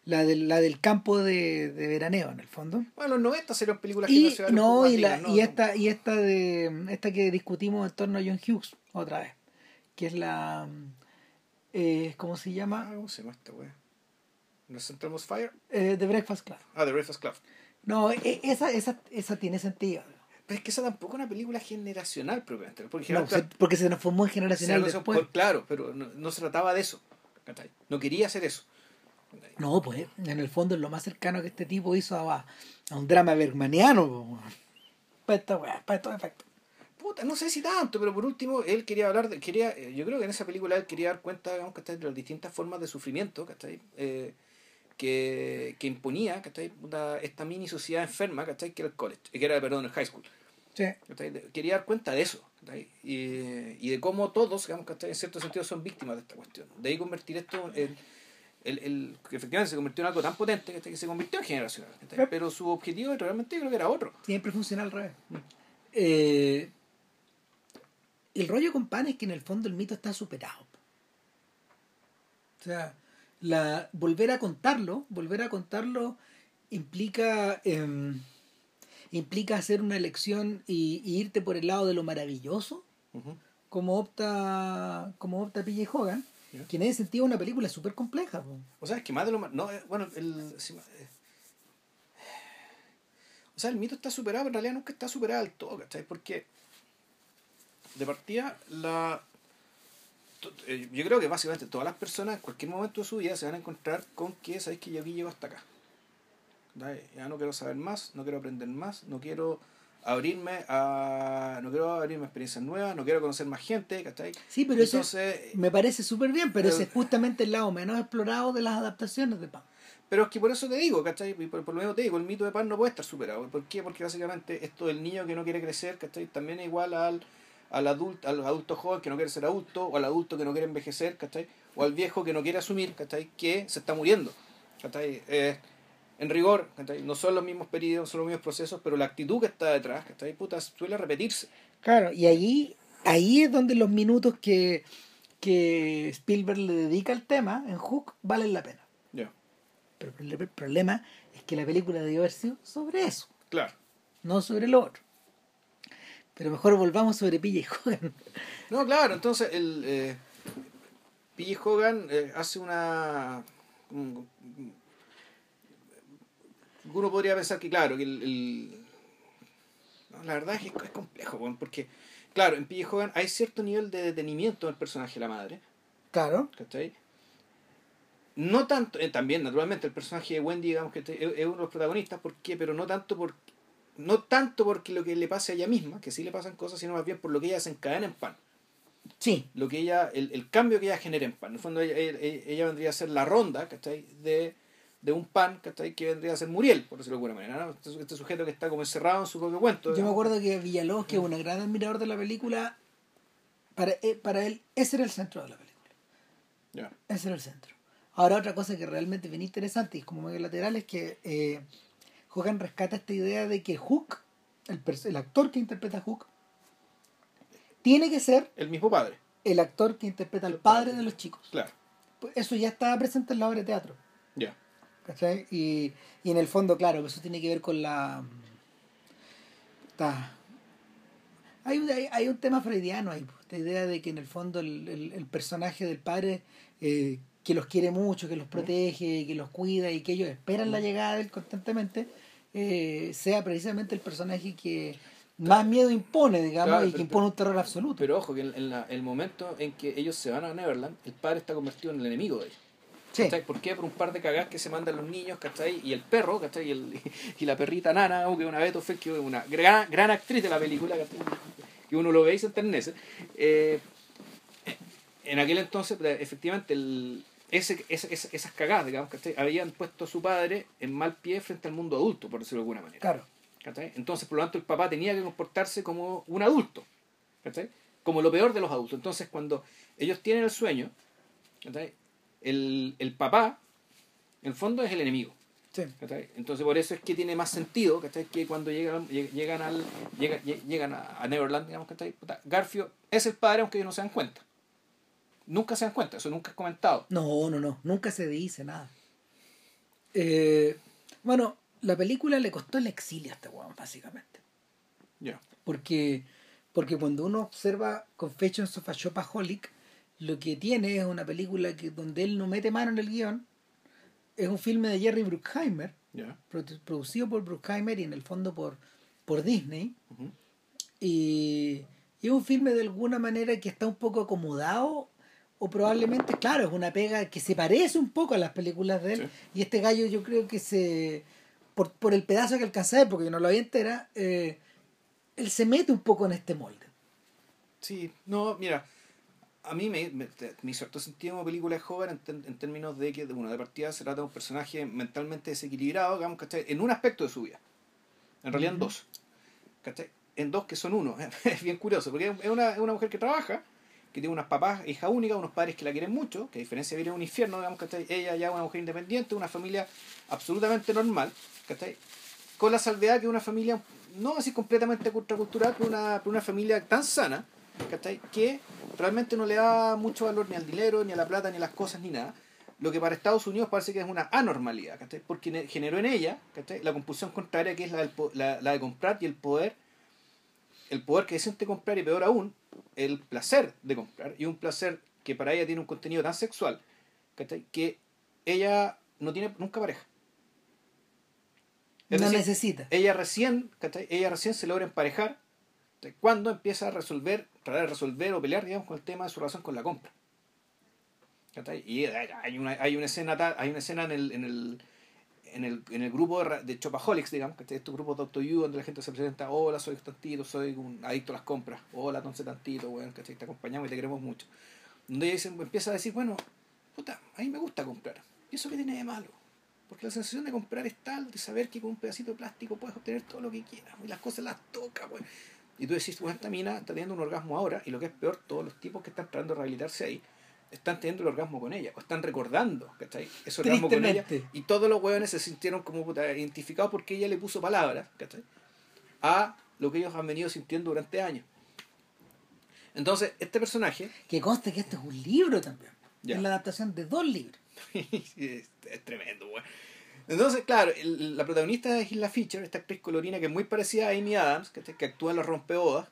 La del, la del campo de, de veraneo, en el fondo. Bueno, los 90 serían películas Y poco no, y la, ¿no? y esta, y esta de esta que discutimos en torno a John Hughes, otra vez, que es la eh, ¿cómo se Ah, llama? ¿Cómo se llama esta wea? ¿No Centramos Fire? Eh, The Breakfast Club. Ah, The Breakfast Club. No, e- esa, esa, esa tiene sentido. Pero es que esa tampoco es una película generacional propiamente. Porque No, se- porque se transformó en generacional después. por- claro, pero no, no se trataba de eso. No quería hacer eso. No, pues en el fondo es lo más cercano que este tipo hizo a, a un drama bergmaniano. Para esta weá, para estos efectos. Puta, no sé si tanto, pero por último, él quería hablar, de, quería, eh, yo creo que en esa película él quería dar cuenta, digamos, ¿cachai? de las distintas formas de sufrimiento, ¿cachai? Eh, que, que imponía, ¿cachai? Puta, esta mini sociedad enferma, ¿cachai? Que era el college, que era, perdón, el high school. Sí. Quería dar cuenta de eso. Y, y de cómo todos, digamos, ¿cachai? En cierto sentido son víctimas de esta cuestión. De ahí convertir esto en... El, el, que efectivamente se convirtió en algo tan potente ¿cachai? que se convirtió en generacional. Pero su objetivo realmente yo creo que era otro. Siempre funciona al revés. Eh, el rollo con pan es que en el fondo el mito está superado. O sea, la, volver a contarlo, volver a contarlo implica em, implica hacer una elección y, y irte por el lado de lo maravilloso, como opta como opta P.J. Hogan, Que en ese sentido es una película súper compleja. po. O sea, es que más de lo más. No, eh, bueno, el. eh, o sea, el mito está superado, pero en realidad nunca está superado del todo, ¿cachai? Porque. De partida, la. eh, Yo creo que básicamente todas las personas en cualquier momento de su vida se van a encontrar con que, ¿sabes que Yo aquí llego hasta acá. Ya no quiero saber más, no quiero aprender más, no quiero abrirme a. No quiero abrirme a experiencias nuevas, no quiero conocer más gente, ¿cachai? Sí, pero eso Entonces, me parece súper bien, pero Pero- ese es justamente el lado menos explorado de las adaptaciones de Pan. Pero es que por eso te digo, ¿cachai? Por, por lo menos te digo, el mito de pan no puede estar superado. ¿Por qué? Porque básicamente esto del niño que no quiere crecer, ¿cachai? También es igual al, al adulto, al adulto joven que no quiere ser adulto, o al adulto que no quiere envejecer, ¿cachai? O al viejo que no quiere asumir, ¿cachai? Que se está muriendo, ¿cachai? Eh, en rigor, no son los mismos periodos, no son los mismos procesos, pero la actitud que está detrás, ¿cachai? Puta, suele repetirse. Claro, y ahí, ahí es donde los minutos que, que Spielberg le dedica al tema en Hook valen la pena. Pero el el problema es que la película debió haber sido sobre eso, Claro. no sobre lo otro. Pero mejor volvamos sobre y Hogan. No, claro, entonces el eh, P.J. Hogan eh, hace una... un- uno podría pensar que, claro, que el... el- no, la verdad es que es, complejo, porque, claro, en P.J. Hogan hay cierto nivel de detenimiento del personaje de la madre, Claro. ¿cachai? No tanto, eh, también naturalmente el personaje de Wendy, digamos que te- es, es uno de los protagonistas, ¿por qué? Pero no tanto por no tanto porque lo que le pase a ella misma, que sí le pasan cosas, sino más bien por lo que ella desencadena en pan Sí, lo que ella, el, el cambio que ella genera en pan. En el fondo ella, ella- ella vendría a ser la ronda, ¿cachai? De, de un pan, ¿cachai? Que vendría a ser Muriel, por decirlo de alguna manera, ¿no? Este, este sujeto que está como encerrado en su propio cuento. yo me acuerdo que Villalobos, que es un gran admirador de la película, para, eh, para él ese era el centro de la película. Ya. Ese era el centro. Ahora otra cosa que realmente bien interesante y como medio lateral es que eh, Hogan rescata esta idea de que Hook, el, el actor que interpreta a Hook, tiene que ser El mismo padre, el actor que interpreta al padre padre. de los chicos. claro. Eso ya estaba presente en la obra de teatro. Ya. ¿Cachai? Y, y en el fondo, claro, eso tiene que ver con la... Está... Hay, un- hay, hay un tema freudiano ahí, esta idea de que en el fondo el, el- el personaje del padre eh, que los quiere mucho, que los protege, que los cuida y que ellos esperan la llegada de él constantemente, eh, sea precisamente el personaje que más miedo impone, digamos, Claro, y que pero- impone un terror absoluto. Pero ojo, que en, en la- el momento en que ellos se van a Neverland, el padre está convertido en el enemigo de ellos. Sí, ¿Cachai? ¿Por qué? Por un par de cagadas que se mandan los niños, ¿cachai? Y el perro, ¿cachai? Y, el- [LAUGHS] y la perrita Nana, que una Beto que es una gran, gran actriz de la película, ¿cachai? Que uno lo ve y se enternece. Eh, en aquel entonces, pues, efectivamente, el, ese, ese- ese- esas cagadas, digamos, ¿cachai? Habían puesto a su padre en mal pie frente al mundo adulto, por decirlo de alguna manera. claro. ¿cachai? Entonces, por lo tanto, el papá tenía que comportarse como un adulto, ¿cachai? Como lo peor de los adultos. Entonces, cuando ellos tienen el sueño, ¿cachai? El, el papá, en el fondo, es el enemigo. Sí. ¿cachai? Entonces, por eso es que tiene más sentido ¿cachai? que cuando llegan, lleg- llegan, al, llega- lle- llegan a, Neverland, digamos, ¿cachai? Puta, Garfio es el padre, aunque ellos no se dan cuenta. Nunca se dan cuenta, eso nunca es comentado. No, no, no, nunca se dice nada. Eh, bueno, la película le costó el exilio a este weón, básicamente. Ya. Porque, porque cuando uno observa Confessions of a Shopaholic, lo que tiene es una película que donde él no mete mano en el guion. Es un filme de Jerry Bruckheimer, produ- producido por Bruckheimer y en el fondo por, por Disney. Y, y es un filme de alguna manera que está un poco acomodado o probablemente, claro, es una pega que se parece un poco a las películas de él. Sí. Y este gallo yo creo que se, por, por el pedazo que alcanza a ver, porque yo no lo vi entera, eh, él se mete un poco en este molde. Sí, no, mira, a mí me, me, me hizo harto sentido como película de joven en, ten- en términos de que, bueno, de partida se trata de un personaje mentalmente desequilibrado, digamos, ¿cachai? En un aspecto de su vida. En realidad en dos. ¿Cachai? En dos que son uno. [LAUGHS] Es bien curioso, porque es una, es una mujer que trabaja, que tiene unas papás, hija única, unos padres que la quieren mucho, que a diferencia de vivir en un infierno, digamos, ¿cachai? Ella ya es una mujer independiente, una familia absolutamente normal, ¿cachai? Con la salvedad que es una familia, no así completamente contracultural, pero una, pero una familia tan sana, ¿cachai? Que realmente no le da mucho valor ni al dinero, ni a la plata, ni a las cosas, ni nada. Lo que para Estados Unidos parece que es una anormalidad, ¿cachai? Porque ne- generó en ella, ¿cachai? La compulsión contraria que es la, del po- la, la de comprar y el poder, el poder que siente comprar y peor aún, el placer de comprar y un placer que para ella tiene un contenido tan sexual, ¿cachai? Que ella no tiene nunca pareja. Es no decir, necesita. ella recién, ¿cachai? Ella recién se logra emparejar. Cuando empieza a resolver, tratar de resolver o pelear, digamos, con el tema de su relación con la compra. Y hay una, hay una escena, hay una escena en el, en el, en el, en el grupo de, Chopaholics, digamos, que estos grupos Doctor You, donde la gente se presenta, hola, soy tantito, soy un adicto a las compras, hola, entonces tantito, weón, ¿cachai? Te acompañamos y te queremos mucho. Donde ella dice- empieza a decir, bueno, puta, a mí me gusta comprar. ¿Y eso qué tiene de malo? Porque la sensación de comprar es tal, de saber que con un pedacito de plástico puedes obtener todo lo que quieras, y las cosas las toca, weón. Y tú decís, bueno, esta mina está teniendo un orgasmo ahora, y lo que es peor, todos los tipos que están tratando de rehabilitarse ahí, están teniendo el orgasmo con ella, o están recordando, ¿cachai? Ese orgasmo con ella. Y todos los hueones se sintieron como puta, identificados porque ella le puso palabras, ¿cachai? A lo que ellos han venido sintiendo durante años. Entonces, este personaje. Que conste que este es un libro también. Es la adaptación de dos libros. [LAUGHS] es, tremendo, güey. Entonces, claro, la protagonista es Isla Fisher, esta actriz colorina que es muy parecida a Amy Adams, que, que actúa en Los Rompeodas.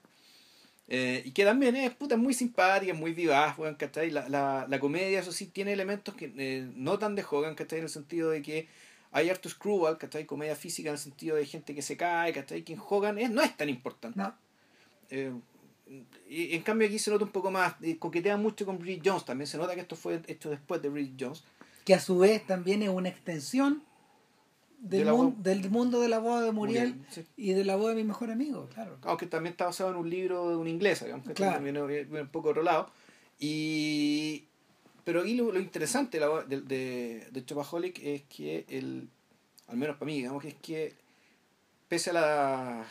Eh, y que también es puta, muy simpática, muy vivaz, bueno, La, la, la, comedia, eso sí, tiene elementos que eh, no tan de Hogan, ¿cachai? En el sentido de que hay harto screwball, ¿cachai? Comedia física en el sentido de gente que se cae, ¿cachai? Que en Hogan es, no es tan importante. No. Eh, y en cambio aquí se nota un poco más, coquetea mucho con Bridget Jones, también se nota que esto fue hecho después de Bridget Jones. Que a su vez también es una extensión del, del mundo de la boda de Muriel, y de la boda de mi mejor amigo, claro. Aunque también está basado en un libro de una inglesa, digamos, que también es un poco otro Y, pero aquí lo, interesante de, de, de Chopaholic es que, el, al menos para mí, digamos, es que pese a la,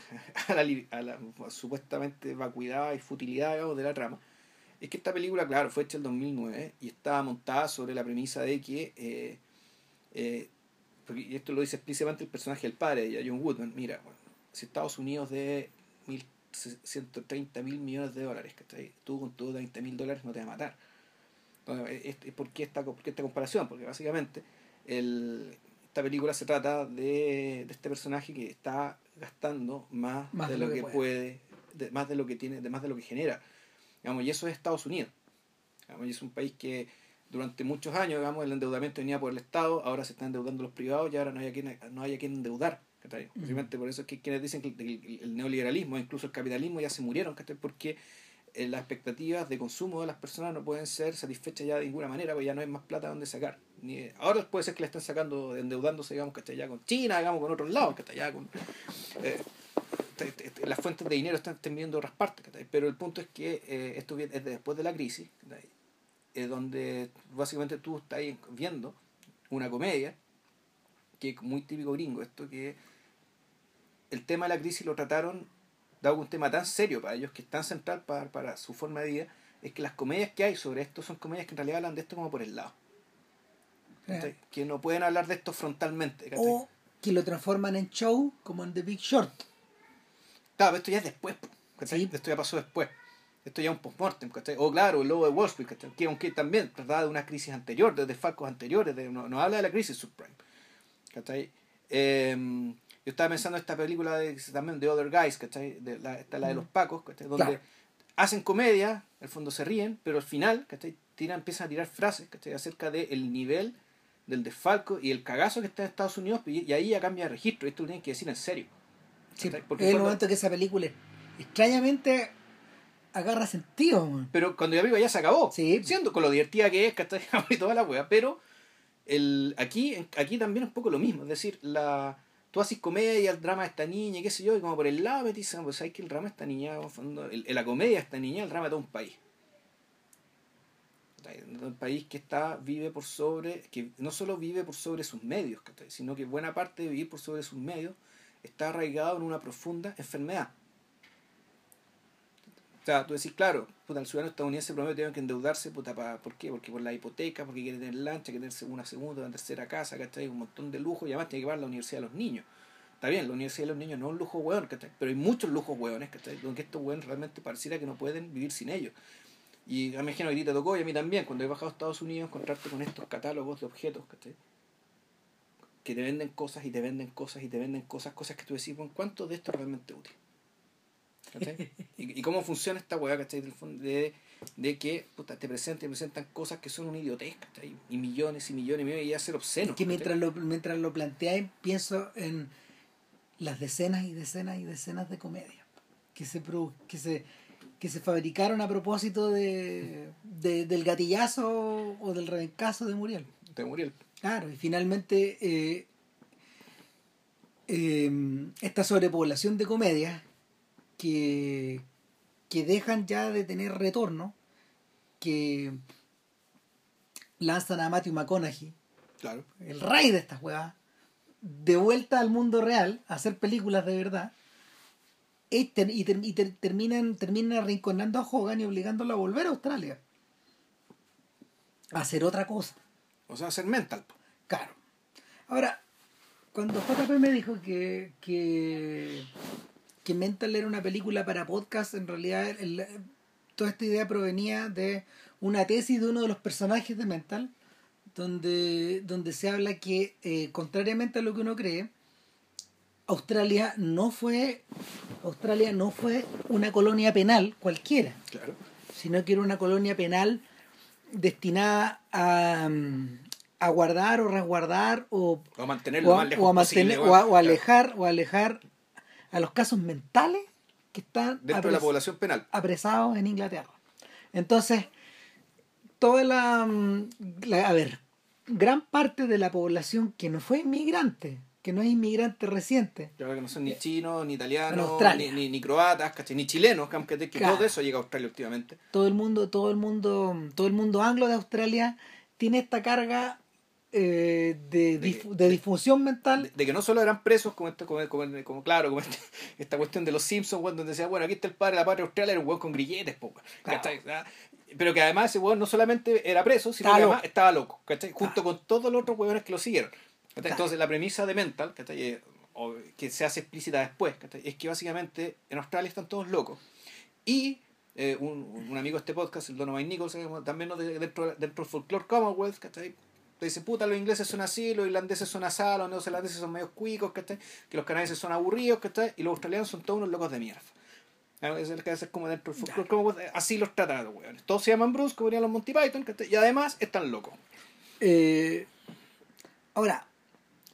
[LAUGHS] a la, supuestamente vacuidad y futilidad de la trama, es que esta película, claro, fue hecha en 2009 y estaba montada sobre la premisa de que, eh, eh, y esto lo dice explícitamente el personaje del padre de John Woodman, mira, si Estados Unidos de 130 mil millones de dólares, que tú con tus 20 mil dólares no te va a matar. Entonces, ¿por, qué esta, ¿por qué esta comparación? Porque básicamente el, esta película se trata de, de este personaje que está gastando más, de, lo, que, puede, más de lo que tiene, de más de lo que genera. Digamos, y eso es Estados Unidos. y es un país que durante muchos años, digamos, el endeudamiento venía por el Estado, ahora se están endeudando los privados y ahora no hay a quien, no hay a quien endeudar. Simplemente por eso es que quienes dicen que el, neoliberalismo, incluso el capitalismo, ya se murieron, porque eh, las expectativas de consumo de las personas no pueden ser satisfechas ya de ninguna manera, porque ya no hay más plata donde sacar. Ni, ahora puede ser que le estén sacando, endeudándose, digamos, está ya con China, digamos, con otros lados, está ya con... Eh, las fuentes de dinero están, teniendo otras partes, pero el punto es que eh, esto es después de la crisis, es donde básicamente tú estás viendo una comedia, que es muy típico gringo, esto que el tema de la crisis lo trataron dado un tema tan serio para ellos, que es tan central para, para su forma de vida, es que las comedias que hay sobre esto son comedias que en realidad hablan de esto como por el lado. Que no pueden hablar de esto frontalmente. O que lo transforman en show como en The Big Short. Claro, esto ya es después. Esto ya pasó después. Esto ya es un post-mortem. O claro, el lobo de Wall Street, que aunque también trataba de una crisis anterior, de desfalcos anteriores, de, no, habla de la crisis subprime. Eh, yo estaba pensando en esta película de, también de Other Guys, ¿cachai? De la, esta la de los Pacos, ¿cachai? Donde hacen comedia, al fondo se ríen, pero al final, ¿cachai? Tiran, empiezan a tirar frases, ¿cachai? Acerca del nivel del desfalco y el cagazo que está en Estados Unidos, y, ahí ya cambia de registro, esto lo tienen que decir en serio. Sí, Porque es el momento que esa película extrañamente agarra sentido. Pero cuando ya vivo ya se acabó. Sí. Siendo con lo divertida que es, ¿cachai? [LAUGHS] y toda la wea. Pero el, aquí, aquí también es un poco lo mismo. Es decir, la, tú haces comedia, el drama de esta niña, qué sé yo, y como por el lado me dicen, pues hay que el drama de esta niña, el, la comedia de esta niña, el drama de todo un país. Un país que está, vive por sobre, que no solo vive por sobre sus medios, sino que buena parte de vivir por sobre sus medios está arraigado en una profunda enfermedad. O sea, tú decís, claro, puta, el ciudadano estadounidense promedio tiene que endeudarse, puta, ¿por qué? Porque por la hipoteca, porque quiere tener lancha, quiere tener una segunda, una tercera casa, ¿cachai? Un montón de lujo y además tiene que pagar la universidad de los niños. Está bien, la universidad de los niños no es un lujo hueón, ¿cachai? Pero hay muchos lujos hueones, ¿cachai? Donde estos hueones realmente pareciera que no pueden vivir sin ellos. Y a imagino que a ti te tocó y a mí también, cuando he bajado a Estados Unidos, encontrarte con estos catálogos de objetos, ¿cachai? Que te venden cosas y te venden cosas y te venden cosas, cosas que tú decís, ¿cuánto de esto es realmente útil? ¿Y, cómo funciona esta weá, ¿cachai? De, de que te presentan, presentan cosas que son un idiotez, Y millones y millones y millones y ya ser obsceno. que mientras lo, mientras lo planteáis, pienso en las decenas y decenas y decenas de comedias que se, que se, que se fabricaron a propósito de, del gatillazo o del rebencazo de Muriel. De Muriel. Claro, y finalmente eh, eh, esta sobrepoblación de comedias que, que dejan ya de tener retorno, que lanzan a Matthew McConaughey, claro. el rey de estas weas, de vuelta al mundo real, a hacer películas de verdad, y, y, terminan, terminan arrinconando a Hogan y obligándolo a volver a Australia. a hacer otra cosa. O sea, hacer mental. Claro. Ahora, cuando JP me dijo que, que, que Mental era una película para podcast, en realidad el- toda esta idea provenía de una tesis de uno de los personajes de Mental, donde, donde se habla que, eh, contrariamente a lo que uno cree, Australia no fue Australia no fue una colonia penal cualquiera Claro. sino que era una colonia penal destinada a, a guardar o resguardar o, O a mantenerlo o a, más lejos o a mantener posible, o a, alejar o alejar a los casos mentales que están Dentro de la población penal. apresados en Inglaterra. Entonces, toda la, mm, la- a ver, gran parte de la población que no fue inmigrante, que no es inmigrante reciente, creo que no son ni chinos, ni italianos, ni, ni, ni croatas, ¿cachai? ni chilenos, que, Claro. todo eso llega a Australia últimamente. todo el mundo, todo el mundo, todo el mundo anglo de Australia tiene esta carga eh, de, De que- de difusión mental. De, de que no solo eran presos, como, esto, como, como, como- claro, como este- [LAUGHS] esta cuestión de los Simpsons, weón, donde decía, bueno, aquí está el padre de la patria Australia, era un weón con grilletes, po, Claro. Ah, Pero que además ese weón no solamente era preso, sino Estaba que loco. además estaba loco, ¿cachai? Junto con todos los otros weones que lo siguieron. Claro. Entonces la premisa de Mental, ¿cachai? Eh, que se hace explícita después, ¿cachai? es que básicamente en Australia están todos locos. Y eh, un, un amigo de este podcast, el Donovan Nichols, también dentro, dentro del folclore Commonwealth, ¿cachai? Dice, puta, los ingleses son así, los irlandeses son así, los neozelandeses son medios cuicos, ¿cachai? Que los canadienses son aburridos, ¿cachai? Y los australianos son todos unos locos de mierda. Ah, Es el que es como dentro del así los tratan, los weones. Todos se llaman Bruce, como dirían los Monty Python, ¿cachai? Y además están locos. Eh, ahora,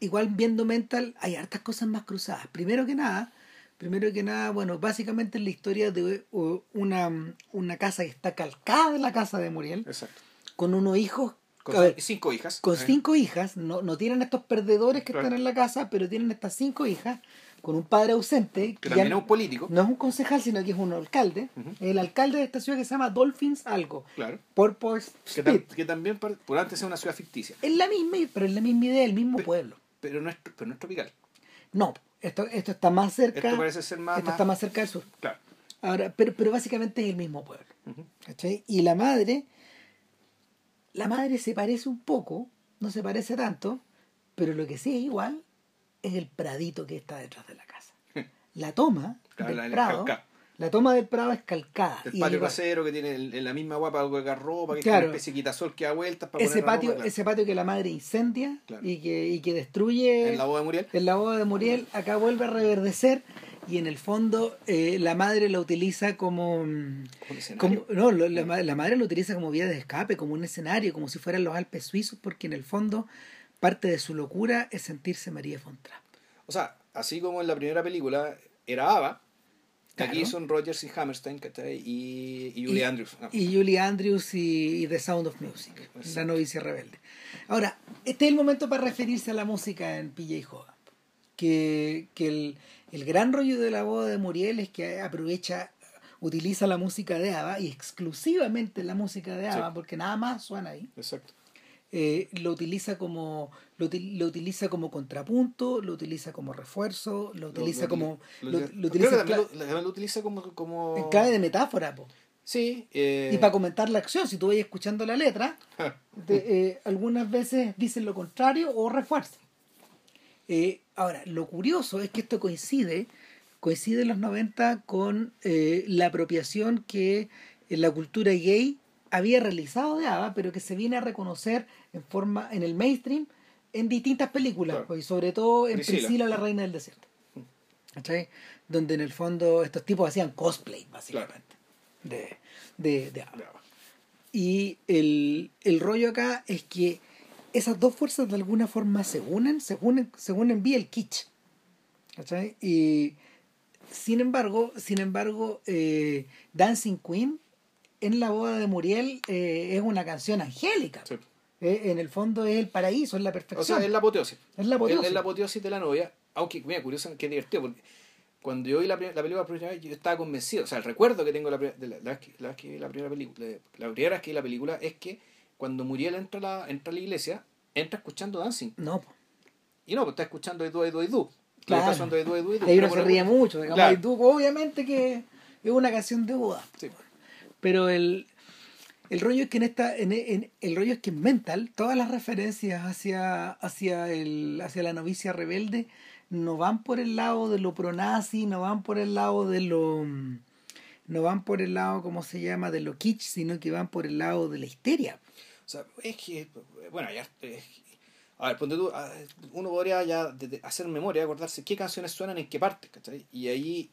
igual viendo Mental hay hartas cosas más cruzadas. Primero que nada, primero que nada, bueno, básicamente es la historia de una, una casa que está calcada de la casa de Muriel, Exacto. con unos hijos, Con ver, cinco hijas. con cinco hijas, no, no tienen estos perdedores que Claro. están en la casa, pero tienen estas cinco hijas, con un padre ausente, Que también es un político. no es un concejal, sino que es un alcalde, el alcalde de esta ciudad que se llama Dolphins algo, Claro. Purpose Que, tam- que también, por antes es una ciudad ficticia. Es la misma, pero es la misma idea, el mismo pueblo. Pero no es, pero no es tropical. No, esto, esto está más cerca. Esto parece ser más. esto más- está más cerca del sur. Claro. Ahora, pero, pero básicamente es el mismo pueblo. ¿cachai? Y la madre, la madre se parece un poco, no se parece tanto, pero lo que sí es igual es el pradito que está detrás de la casa. [LAUGHS] La toma Claro, del la- prado, la toma del prado es calcada. El patio trasero que tiene el- en la misma guapa colgar ropa, que Claro. es una especie de quitasol que da vueltas para ese poner patio, ropa, claro. ese patio que la madre incendia Claro. y que, y que destruye En la boda de Muriel. en la boda de Muriel, acá vuelve a reverdecer y en el fondo eh, la madre la utiliza como, mm, Como no, la, ma- la madre lo utiliza como vía de escape, como un escenario, como si fueran los Alpes suizos, porque en el fondo parte de su locura es sentirse María Fontra. O sea, así como en la primera película era Ava, Claro. aquí son Rogers y Hammerstein. Y, y Julie Y- Andrews. ¿no? Y Julie Andrews y, y The Sound of Music, Exacto. la novicia rebelde. Ahora, este es el momento para referirse a la música en PJ Hogan. Que, que el, el gran rollo de la boda de Muriel es que aprovecha, utiliza la música de ABBA y exclusivamente la música de ABBA, Sí. porque nada más suena ahí. Exacto. Eh, lo utiliza como lo, lo utiliza como contrapunto, lo utiliza como refuerzo, lo utiliza como lo- utiliza lo como, como... en clave de metáfora, po. Sí. eh, Y para comentar la acción, si tú vas escuchando la letra, [LAUGHS] de- eh, algunas veces dicen lo contrario o refuerzan. Eh, ahora, lo curioso es que esto coincide, coincide en los 90 con eh, la apropiación que eh, la cultura gay había realizado de ABBA, pero que se viene a reconocer en forma en el mainstream en distintas películas, Claro. pues, y sobre todo en Priscila. Priscila, la reina del desierto. ¿Cachai? Donde en el fondo estos tipos hacían cosplay, básicamente, de, de, de ABBA. Y el, el rollo acá es que esas dos fuerzas de alguna forma se unen, se unen, se unen vía el kitsch. ¿Cachai? Y sin embargo, sin embargo, eh, Dancing Queen en la boda de Muriel eh, es una canción angélica. Sí. Eh, en el fondo es el paraíso, es la O perfección. sea, es la apoteosis. Es la apoteosis. Es, es la apoteosis de la novia. Aunque, mira, curioso, qué divertido, porque cuando yo vi la, la película por primera vez, yo estaba convencido. O sea, el recuerdo que tengo la, de la, la vez que, la vez que vi la primera película, la primera vez que vi la película es que cuando Muriel entra a la, entra a la iglesia, entra escuchando dancing. No, po. Y no, pues está escuchando Edu, Edu, Edu. Claro. Edu, Edu, Edu. ahí uno se ríe mucho. Digamos, Claro. tú, obviamente que es una canción de boda. Sí. Pero el, El rollo es que en esta, en, en- el rollo es que en Mental, todas las referencias hacia, hacia el, hacia la novicia rebelde no van por el lado de lo pronazi, no van por el lado de lo no van por el lado, ¿cómo se llama?, de lo kitsch, sino que van por el lado de la histeria. O sea, es que, bueno, ya. es- a ver, ponte tú, uno podría ya hacer memoria, acordarse qué canciones suenan en qué parte, ¿cachai? Y ahí,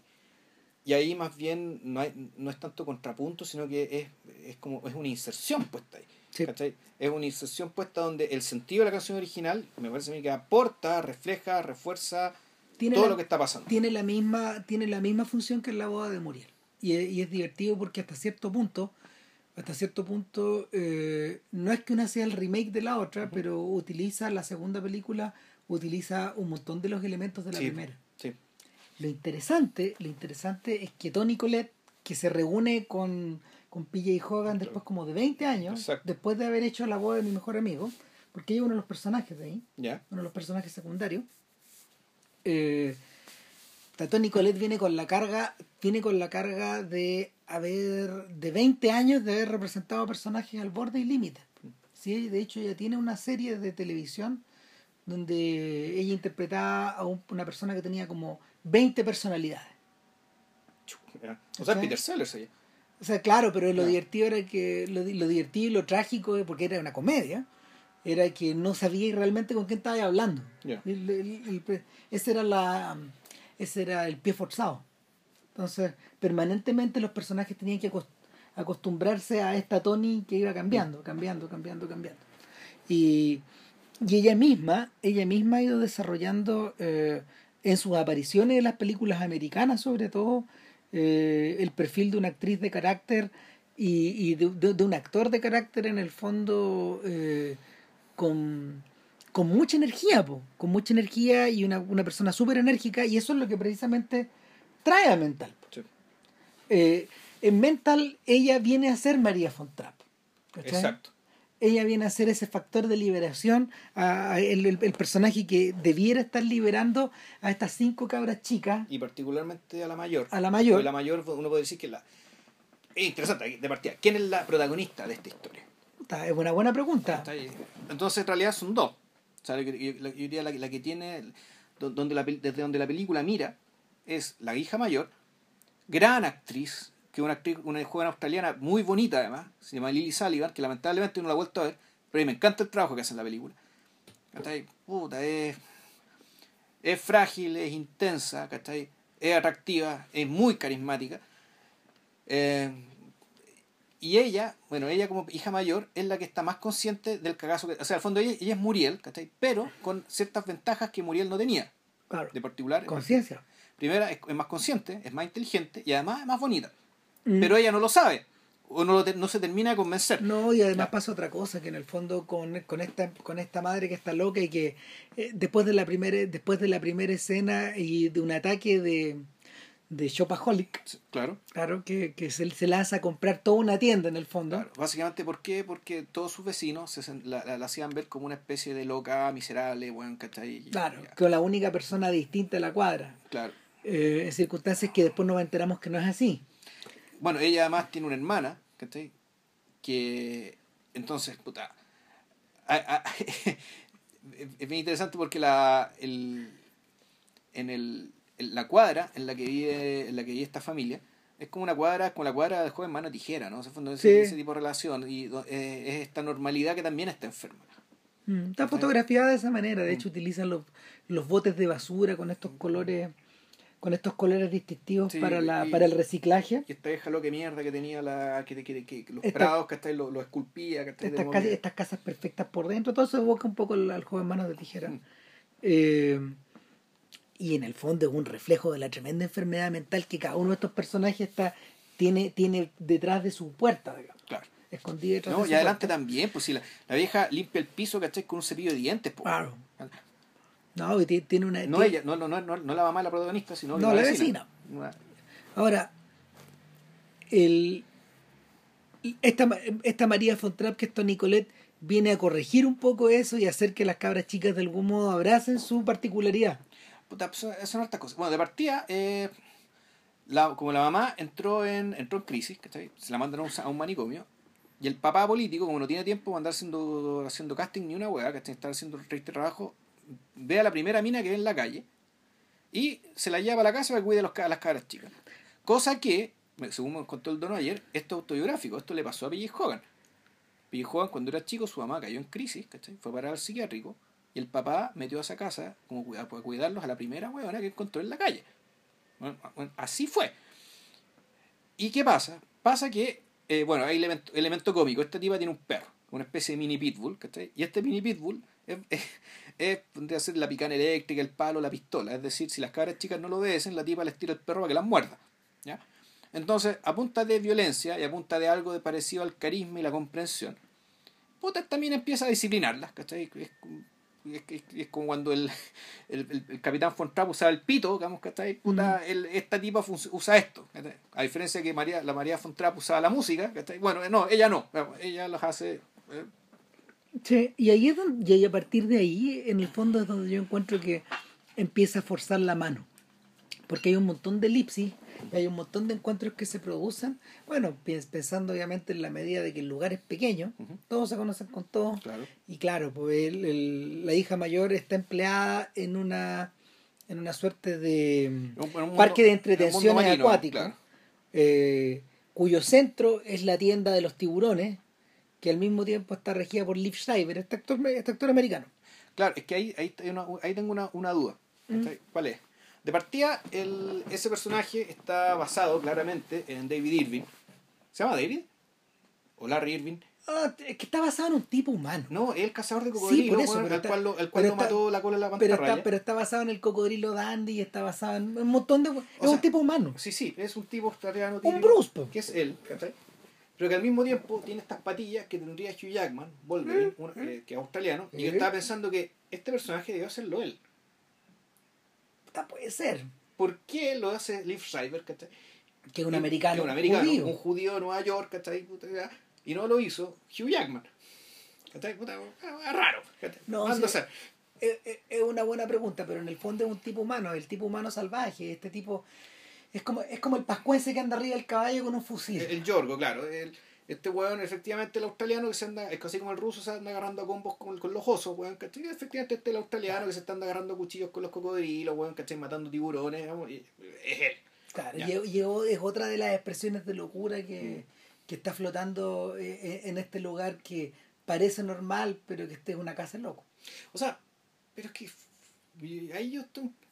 y ahí más bien no, hay, no es tanto contrapunto, sino que es, es como es una inserción puesta ahí. Sí. ¿cachai? Es una inserción puesta donde el sentido de la canción original, me parece a mí que aporta, refleja, refuerza Tiene todo la- lo que está pasando. tiene la misma tiene la misma función que en la boda de Muriel y es, y es divertido porque hasta cierto punto hasta cierto punto eh, no es que una sea el remake de la otra pero utiliza la segunda película utiliza un montón de los elementos de la Sí, primera sí. lo interesante lo interesante es que Tony Colette que se reúne con con PJ Hogan después como de 20 años Exacto. después de haber hecho la boda de mi mejor amigo porque ella es uno de los personajes de ahí ¿Ya? uno de los personajes secundarios. Eh, Tony Colette viene con la carga, viene con la carga de haber, de 20 años de haber representado a personajes al borde y límite. Sí, de hecho ella tiene una serie de televisión donde ella interpretaba a un- una persona que tenía como 20 personalidades. O sea. Peter Sellers ahí. O sea, claro, pero lo divertido era que lo, lo divertido y lo trágico, porque era una comedia, era que no sabía realmente con quién estaba hablando. Ya. El- el- el pre- ese era la ese era el pie forzado. Entonces, permanentemente los personajes tenían que acos- acostumbrarse a esta Tony que iba cambiando, cambiando, cambiando, cambiando. Y, y ella misma, ella misma ha ido desarrollando eh, en sus apariciones en las películas americanas, sobre todo, eh, el perfil de una actriz de carácter y, y de, de- de un actor de carácter en el fondo eh, con, con mucha energía, po, con mucha energía y una, una persona súper enérgica, y eso es lo que precisamente trae a Mental. Sí. Eh, en Mental ella viene a ser María Fontrap. ¿cachai? Exacto. ella viene a ser ese factor de liberación, a, a el, el- el personaje que debiera estar liberando a estas cinco cabras chicas, Y particularmente a la mayor. a la mayor. Porque la mayor, uno puede decir que la. Es interesante, de partida. ¿Quién es la protagonista de esta historia? Es una buena pregunta. Entonces, en realidad son dos. O sea, yo, yo- yo diría la, la que tiene. do- Donde la, desde donde la película mira es la hija mayor, gran actriz, que es una actriz, una joven australiana muy bonita además, se llama Lily Sullivan, que lamentablemente no la he vuelto a ver, pero a mí me encanta el trabajo que hace en la película. ¿Cachai? Puta, es, es frágil, es intensa, ¿cachai? Es atractiva, es muy carismática. Eh, y ella, bueno, ella como hija mayor es la que está más consciente del cagazo que... O sea, al fondo ella, ella es Muriel, ¿cachai? Pero con ciertas ventajas que Muriel no tenía. Claro. De particular. Conciencia. Primera, es, es más consciente, es más inteligente y además es más bonita. Mm. Pero ella no lo sabe. O no, lo te- no se termina de convencer. No, y además pasa otra cosa, que en el fondo con, con esta con esta madre que está loca y que eh, después de la primera después de la primera escena y de un ataque de de shopaholic, Claro. claro, que, que se, se lanza a comprar toda una tienda en el fondo. Claro, básicamente, ¿por qué? Porque todos sus vecinos se la, la- la hacían ver como una especie de loca, miserable, bueno, ¿cachai? Claro, ya, con la única persona distinta de la cuadra. claro. Eh, en circunstancias que después nos enteramos que no es así. Bueno, ella además tiene una hermana, ¿cachai? Que entonces, puta. a- a- [LAUGHS] es bien interesante porque la el, en el en la cuadra en la que vive en la que vive esta familia es como una cuadra como la cuadra de joven mano tijera no ese, fondo, ese, Sí. ese tipo de relación y eh, es esta normalidad que también está enferma Mm, Está fotografiada de esa manera, de hecho utilizan los, los botes de basura con estos colores con estos colores distintivos Sí, para la y- para el reciclaje. y esta vieja lo que mierda que tenía la que, que, que- que los Esta- prados que hasta lo, lo esculpía que Estas, casas, estas casas perfectas por dentro, todo eso evoca un poco al, al joven manos de tijera. Eh, y en el fondo es un reflejo de la tremenda enfermedad mental que cada uno de estos personajes está tiene tiene detrás de su puerta, digamos, claro escondida detrás no de y su adelante puerta. también pues si la, la vieja limpia el piso ¿cachai? con un cepillo de dientes po. Claro. No, tiene una no ella no, no, no, no, no la mamá de la protagonista sino No, la vecina. Ahora, el, esta, esta María Fontrap, que es Tony Colette, viene a corregir un poco eso y hacer que las cabras chicas de algún modo abracen su particularidad. Puta, son, hartas cosas. Bueno, de partida, eh, la, como la mamá entró en, entró en crisis, ¿cachai? Se la mandan a un, manicomio Y el papá político, como no tiene tiempo para andar haciendo, haciendo casting ni una hueá, que está haciendo el triste trabajo, ve a la primera mina que ve en la calle y se la lleva a la casa para que cuide a, las cabras chicas. Cosa que, según me contó el dono ayer, esto es autobiográfico, esto le pasó a P.J. Hogan. P.J. Hogan cuando era chico, su mamá cayó en crisis, ¿cachai? fue para el psiquiátrico y el papá metió a esa casa como para cuidarlos a la primera huevona que encontró en la calle. Así fue. ¿Y qué pasa? Pasa que, eh, bueno, hay elemento, elemento cómico. Esta tipa tiene un perro, una especie de mini pitbull, ¿cachai? Y este mini pitbull es, [LAUGHS] es, es, la picana eléctrica, el palo, la pistola. Es decir, si las cabras chicas no lo obedecen, la tipa les tira el perro para que las muerda. ¿ya? Entonces, a punta de violencia y a punta de algo de parecido al carisma y la comprensión, puta también empieza a disciplinarlas, ¿cachai? Es, es, como cuando [LAUGHS] el, el, el, capitán Von Trapp usaba el pito, digamos, que Puta, esta tipa usa esto. A diferencia de que María, la María Von Trapp usaba la música, Bueno, no, ella no. Ella las hace. Eh. Sí, y ahí es donde, y a partir de ahí, en el fondo, es donde yo encuentro que empieza a forzar la mano. Porque hay un montón de elipsis hay un montón de encuentros que se producen, bueno, pensando obviamente en la medida de que el lugar es pequeño, todos se conocen con todos, y claro, pues la hija mayor está empleada en una en una suerte de parque de entretenciones acuático, eh, cuyo centro es la tienda de los tiburones, que al mismo tiempo está regida por Liv Schreiber, este actor, este actor americano. Claro, es que ahí, ahí, ahí tengo una, una duda. ¿Cuál es? De partida, el, ese personaje está basado claramente en David Irving. ¿Se llama David? ¿O Larry Irving? Ah, es que está basado en un tipo humano. No, es el cazador de cocodrilos, sí, el cual, lo, el cual lo mató la cola de la pantalla. Pero está, pero está basado en el cocodrilo Dandy y está basado en un montón de... es un tipo humano. Sí, sí, es un tipo australiano. Un Bruce. Que es él, Pero que al mismo tiempo tiene estas patillas que tendría Hugh Jackman, Wolverine, mm, eh, que es australiano, y yo estaba pensando que este personaje debió serlo él puede ser. ¿Por qué lo hace Liv Schreiber, Que es un americano. Que un americano, judío. un judío de Nueva York, Y no lo hizo Hugh Jackman. Es raro. No, es, es, una buena pregunta, pero en el fondo es un tipo humano, el tipo humano salvaje, este tipo es como, es como el pascuense que anda arriba del caballo con un fusil. El, Yorgo, claro. El, este weón, efectivamente, el australiano que se anda, es casi como el ruso, se anda agarrando a combos con, con los osos, weón, ¿cachai? Efectivamente, este es el australiano que se está agarrando cuchillos con los cocodrilos, weón, ¿cachai? Matando tiburones, es él. Claro, y, es otra de las expresiones de locura que, que está flotando eh, eh, en este lugar que parece normal, pero que este es una casa loco. O sea, pero es que ahí yo,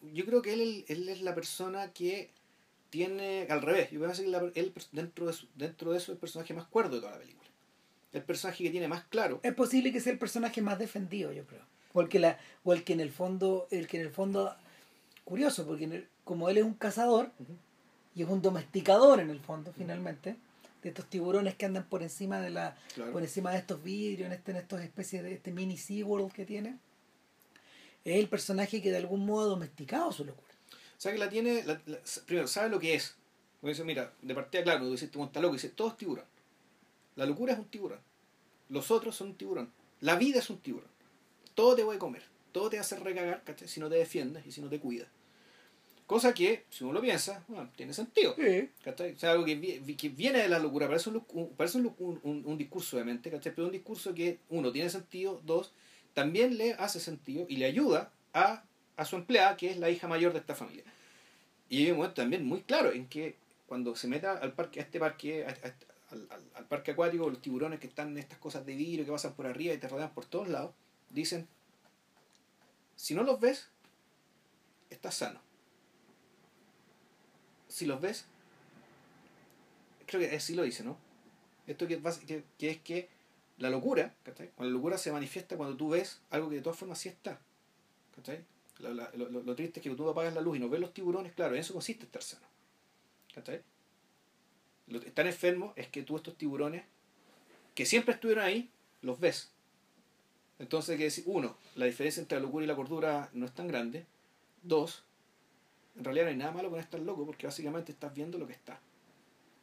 yo creo que él, él es la persona que tiene al revés yo voy a decir él dentro de dentro de eso es el personaje más cuerdo de toda la película. El personaje que tiene más claro. Es posible que sea el personaje más defendido yo creo. O el que la o el que en el fondo el que en el fondo curioso porque como él es un cazador y es un domesticador en el fondo finalmente de estos tiburones que andan por encima de la por encima de estos vidrios en este en estas especies de este mini SeaWorld que tiene es el personaje que de algún modo ha domesticado su locura o sea que la tiene, primero, sabe lo que es. Como dice, mira, de partida, claro, tú dices, está loco, dice, todo es tiburón. La locura es un tiburón. Los otros son un tiburón. La vida es un tiburón. Todo te a comer. Todo te hace recagar, ¿cachai? Si no te defiendes y si no te cuidas. Cosa que, si uno lo piensa, bueno, tiene sentido. ¿cachai? O sea, algo que, que, viene de la locura. Parece, un, parece un, un, un, discurso de mente, ¿cachai? Pero un discurso que, uno, tiene sentido, dos, también le hace sentido y le ayuda a a su empleada, que es la hija mayor de esta familia. Y hay un momento también muy claro en que cuando se meta al parque, a este parque, al, parque acuático, los tiburones que están en estas cosas de vidrio que pasan por arriba y te rodean por todos lados, dicen, si no los ves, estás sano. Si los ves, creo que así lo dice, ¿no? Esto que, que, es que la locura, ¿cachai? Cuando la locura se manifiesta cuando tú ves algo que de todas formas sí está. ¿cachai? Lo, lo, triste es que tú apagas la luz y no ves los tiburones, claro, en eso consiste estar sano. ¿Cachai? Lo que están enfermos es que tú estos tiburones, que siempre estuvieron ahí, los ves. Entonces, que decir, uno, la diferencia entre la locura y la cordura no es tan grande. Dos, en realidad no hay nada malo con estar loco porque básicamente estás viendo lo que está.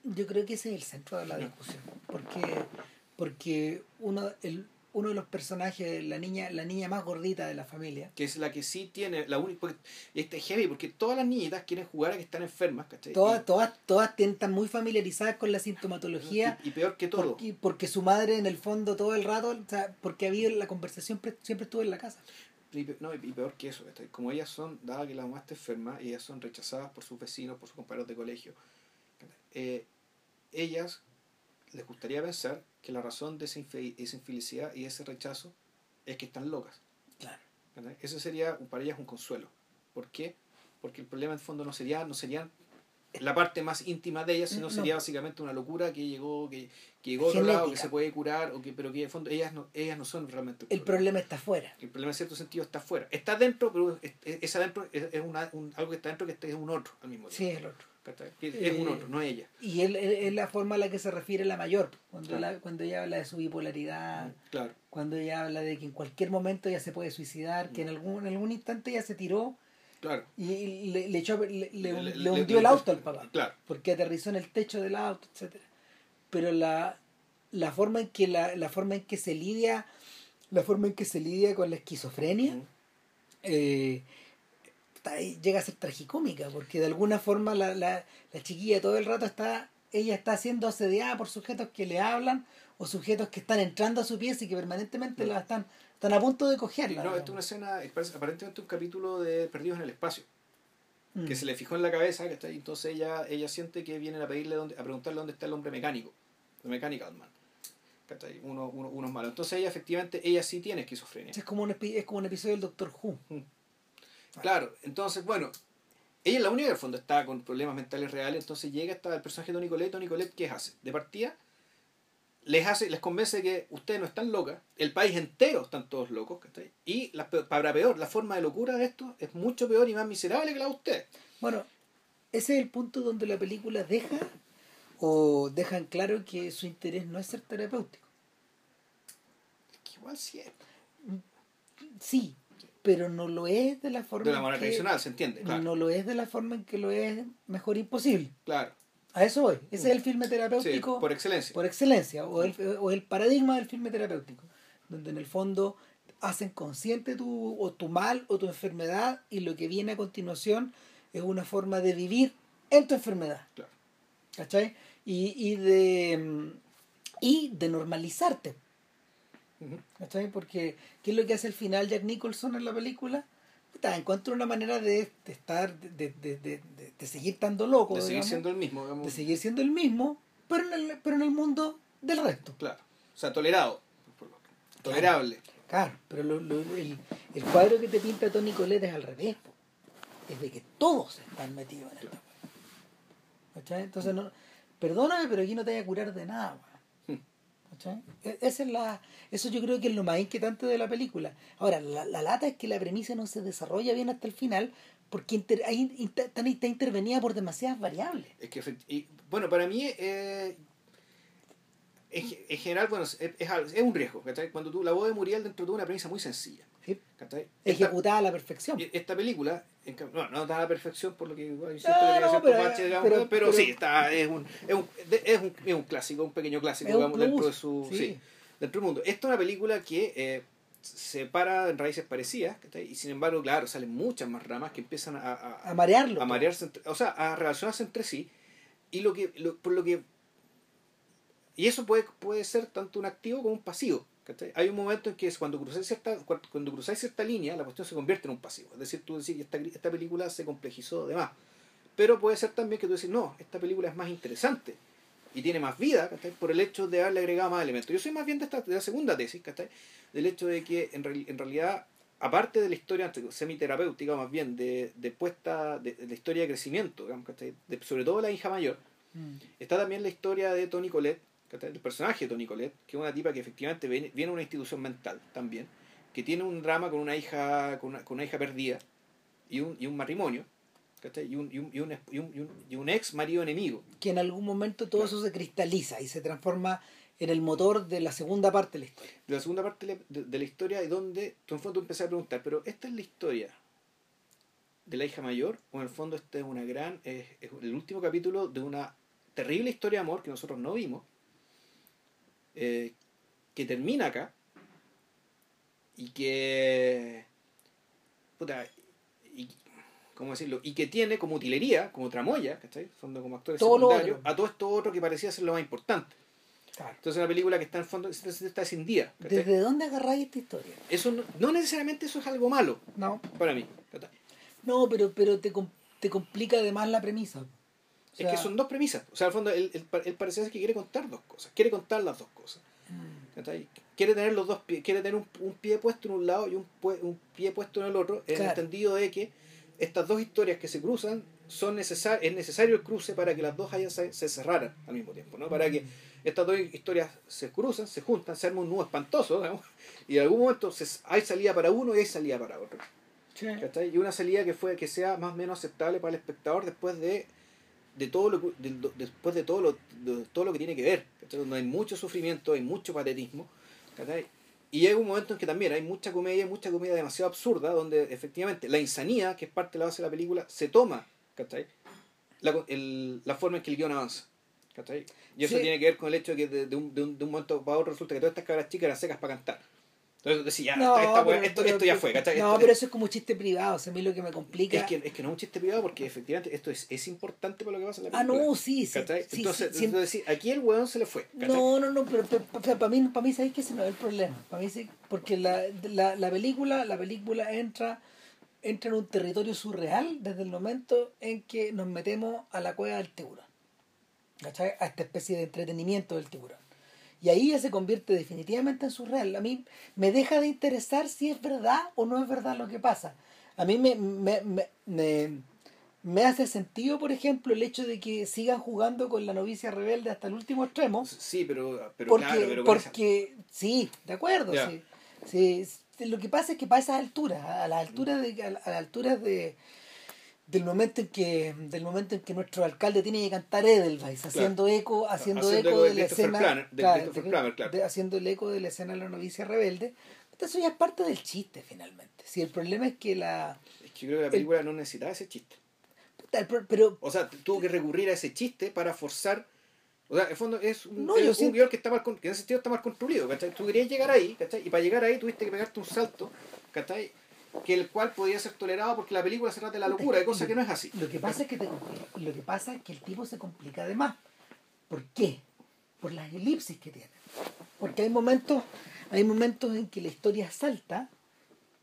Yo creo que ese es el centro de la discusión. Porque, porque uno, el, uno de los personajes, la niña, la niña más gordita de la familia. Que es la que sí tiene, la única, porque este es heavy, porque todas las niñitas quieren jugar a que están enfermas, ¿cachai? Todas, Y- todas, todas están muy familiarizadas con la sintomatología. y, y peor que todo. Porque, porque su madre en el fondo todo el rato, o sea, porque había la conversación pre- siempre estuvo en la casa. Y, no, y peor que eso, ¿cachai? como ellas son, dada que la mamá está enferma, ellas son rechazadas por sus vecinos, por sus compañeros de colegio, eh, ellas les gustaría pensar que la razón de esa, infe- esa infelicidad y ese rechazo es que están locas. Claro. Eso sería para ellas un consuelo. ¿Por qué? Porque el problema en el fondo no sería, no serían la parte más íntima de ellas, sino No. sería básicamente una locura que llegó, que, que llegó a otro lado, que se puede curar, o que, pero que en el fondo ellas no, ellas no son realmente El problema está afuera. el problema en cierto sentido está afuera. Está dentro, pero es, es- adentro, es, es una, un- algo que está dentro que es un otro al mismo Sí, tiempo. es el otro. Es un otro, no ella. Y él, él- es la forma a la que se refiere la mayor, cuando, Claro. la- cuando ella habla de su bipolaridad, Claro. cuando ella habla de que en cualquier momento ella se puede suicidar, que en algún, en algún instante ella se tiró Claro. y le, le, echó- le, le- hundió el auto al papá, Claro. porque aterrizó en el techo del auto, etcétera Pero la, la forma en que la, la forma en que se lidia, la forma en que se lidia con la esquizofrenia, Ujú. eh, ahí- llega a ser tragicómica, porque de alguna forma la, la, la chiquilla todo el rato está, ella está siendo asediada por sujetos que le hablan o sujetos que están entrando a su pieza y que permanentemente Mm. la están, están a punto de cogerla. No, esto es una escena, es aparentemente un capítulo de Perdidos en el Espacio, Mm. que se le fijó en la cabeza, que está ahí, entonces ella, ella siente que vienen a pedirle dónde, a preguntarle dónde está el hombre mecánico, el mechanical man. Uno, uno, uno es malo. Entonces ella efectivamente, ella sí tiene esquizofrenia. Es como un, es como un episodio del Doctor Who. Claro, entonces, bueno, ella es la única que al fondo está con problemas mentales reales, entonces llega hasta el personaje de Tony Colette, Tony Colette, ¿qué hace? De partida, les hace, les convence que ustedes no están locas, el país entero están todos locos, ¿cachai? Y la, para peor, la forma de locura de esto es mucho peor y más miserable que la de ustedes. Bueno, ese es el punto donde la película deja o dejan claro que su interés no es ser terapéutico. Que igual sí es. Sí, pero no lo es de la forma De la manera que- tradicional, se entiende, claro. No lo es de la forma en que lo es mejor imposible. Claro, A eso voy. Ese es el filme sí, terapéutico por excelencia. por excelencia, o el, o el paradigma del filme terapéutico, donde en el fondo hacen consciente tu, o tu mal o tu enfermedad y lo que viene a continuación es una forma de vivir en tu enfermedad. Claro. ¿Cachai? Y, y de mm, y de normalizarte. Ujú. ¿Cachai? Porque, ¿qué es lo que hace al final Jack Nicholson en la película? Puta, encuentra una manera de, de estar, de, de, de, de- de seguir estando loco, De seguir digamos, siendo el mismo, digamos. de seguir siendo el mismo, pero en el, pero en el mundo del resto. Claro. O sea, tolerado. Tolerable. Claro, pero lo- lo- el, el cuadro que te pinta Tony Colette es al revés. po. Es de que todos están metidos en esto. ¿Cachai? Entonces, no, perdóname, pero aquí no te voy a curar de nada. E- Esa es la, eso yo creo que es lo más inquietante de la película. Ahora, la, la lata es que la premisa no se desarrolla bien hasta el final porque inter- hay, inter- está, intervenida por demasiadas variables. Es que, y, bueno, para mí, eh, en, ge- en general, bueno, es, es, un riesgo. Cuando tú, la voz de Muriel dentro de una premisa muy sencilla. Ejecutada a la perfección. esta película, en no, no está a la perfección, por lo que igual No, no, pero- digamos, pero- pero, pero- sí, está, es, un, es, un, es, un, es un clásico, un pequeño clásico, digamos, dentro plus, de su. sí. sí, dentro del mundo. Esta es una película que eh, se para en raíces parecidas, y sin embargo, claro, salen muchas más ramas que empiezan a, a- A marearlo. a todo. marearse, entre- o sea, a relacionarse entre sí, y lo que, lo- por lo que, y eso puede, puede ser tanto un activo como un pasivo. ¿Cachai? Hay un momento en que es cuando cruzáis cierta, cu- cuando cruzáis cierta línea, la cuestión se convierte en un pasivo. Es decir, tú decís que esta, esta película se complejizó de más. Pero puede ser también que tú decís, no, esta película es más interesante y tiene más vida, ¿cachai? Por el hecho de haberle agregado más elementos. Yo soy más bien de, esta, de la segunda tesis, ¿cachai? Del hecho de que en, en realidad, aparte de la historia semiterapéutica, más bien de, de puesta, de, de la historia de crecimiento, digamos, ¿cachai? De- sobre todo la hija mayor, Mm. Está también la historia de Tony Colette. El personaje de Tony Colette, que es una tipa que efectivamente viene, viene de una institución mental también, que tiene un drama con una hija, con una, con una hija perdida y un, y un matrimonio. Y un, y, un, y, un, y, un, ex marido enemigo. que en algún momento todo Claro. eso se cristaliza y se transforma en el motor de la segunda parte de la historia. De la segunda parte de, la historia, y donde tú en fondo empezás a preguntar, pero esta es la historia de la hija mayor, o en el fondo este es una gran, es, es el último capítulo de una terrible historia de amor que nosotros no vimos, eh, que termina acá, y que. Puta, y, ¿cómo decirlo? Y que tiene como utilería, como tramoya, ¿cachai? Son como actores Todo secundarios, a todo esto otro que parecía ser lo más importante. Claro. Entonces, una película que está en fondo está, escindida. ¿cachai? ¿Desde dónde agarráis esta historia? Eso no, no necesariamente eso es algo malo No. para mí. ¿cachai? No, pero, pero te, te complica además la premisa. O es que son dos premisas. O sea, al fondo, él, él, él parece que quiere contar dos cosas. Quiere contar las dos cosas. mm. Quiere tener los dos pies, quiere tener un, un pie puesto en un lado y un, un pie puesto en el otro, en el Claro. entendido de que estas dos historias que se cruzan son necesar, es necesario el cruce para que las dos hayan, se, se cerraran al mismo tiempo, ¿no? Para que estas dos historias se cruzan, se juntan, se arma un nudo espantoso, digamos, [LAUGHS] y en algún momento se- hay salida para uno y hay salida para otro. Sí. Y una salida que fue que sea más o menos aceptable para el espectador después de, de todo lo de- después de todo lo de todo lo que tiene que ver, ¿cachai? donde hay mucho sufrimiento, hay mucho patetismo, ¿cachai? Y llega un momento en que también hay mucha comedia, mucha comedia demasiado absurda, donde efectivamente la insanía, que es parte de la base de la película, se toma, ¿cachai? La, el- la forma en que el guion avanza. ¿cachai? Y eso Sí. tiene que ver con el hecho de que de, de un, de, un, de un momento para otro resulta que todas estas cabras chicas eran secas para cantar. Entonces decía, ya, No, esta- esta wea- pero- esto, pero- esto ya fue, ¿cachai? No, Esto- pero eso es como un chiste privado. O sea, a mí lo que me complica. es que, es que no es un chiste privado porque efectivamente esto es, es importante para lo que pasa en la Ah, película. no, sí, sí. entonces, sí, entonces, sí, aquí el weón se le fue. ¿cachai? No, no, no, pero, para mí, para mí sabéis que ese no es el problema. Para mí porque la, la, la película, la película entra, entra en un territorio surreal desde el momento en que nos metemos a la cueva del tiburón. ¿Cachai? A esta especie de entretenimiento del tiburón. Y ahí ya se convierte definitivamente en surreal. A mí me deja de interesar si es verdad o no es verdad lo que pasa. A mí me, me, me, me, me hace sentido, por ejemplo, el hecho de que sigan jugando con la novicia rebelde hasta el último extremo. Sí, pero, pero Porque, claro, pero porque sí, de acuerdo. Sí, sí, lo que pasa es que para esas alturas, a las alturas de, a las alturas de del momento en que del momento en que nuestro alcalde tiene que cantar Edelweiss haciendo eco haciendo, Haciendo eco eco de, la escena de claro, de- claro. de- haciendo el eco de la escena de la novicia rebelde eso ya es parte del chiste finalmente si el problema es que la es que yo creo que la película no necesitaba ese chiste. pro- pero O sea, tuvo que recurrir a ese chiste para forzar. O sea, en el fondo es un, No, es yo un siento- guion que está mal que en ese sentido está mal construido, ¿cachai? Tú querías llegar ahí, ¿cachai? Y para llegar ahí tuviste que pegarte un salto, ¿cachai? Que el cual podía ser tolerado porque la película se trata de la locura, de cosa que no es así. Lo que pasa es que te lo que pasa es que el tipo se complica de más. ¿Por qué? Por las elipsis que tiene. Porque hay momentos, hay momentos en que la historia salta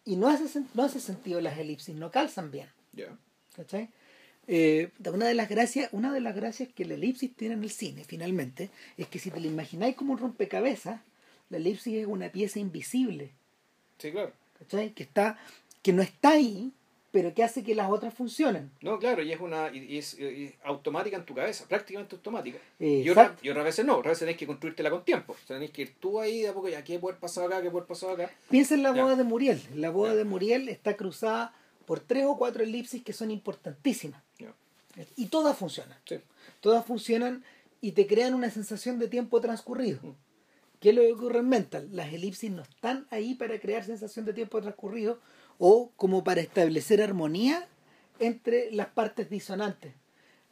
y no hace, no hace sentido las elipsis, no calzan bien. Ya. ¿Cachai? Eh, una de las gracias, una de las gracias que la elipsis tiene en el cine, finalmente, es que si te la imagináis como un rompecabezas, la elipsis es una pieza invisible. Sí, claro. ¿Cachai? Que está, que no está ahí, pero que hace que las otras funcionen. No, claro, y es una y es, y es automática en tu cabeza, prácticamente automática. Y, otra- exacto. y otras veces no, otras veces tenés que construírtela con tiempo. O sea, tenés que ir tú ahí de a poco, ya, ¿qué acá? ¿Qué pasado acá? Piensa en la Ya. boda de Muriel. La boda Ya. de Muriel está cruzada por tres o cuatro elipsis que son importantísimas. Ya. Y todas funcionan. Sí. Todas funcionan y te crean una sensación de tiempo transcurrido. Mm. ¿Qué es lo que ocurre en Mental? Las elipsis no están ahí para crear sensación de tiempo transcurrido o como para establecer armonía entre las partes disonantes.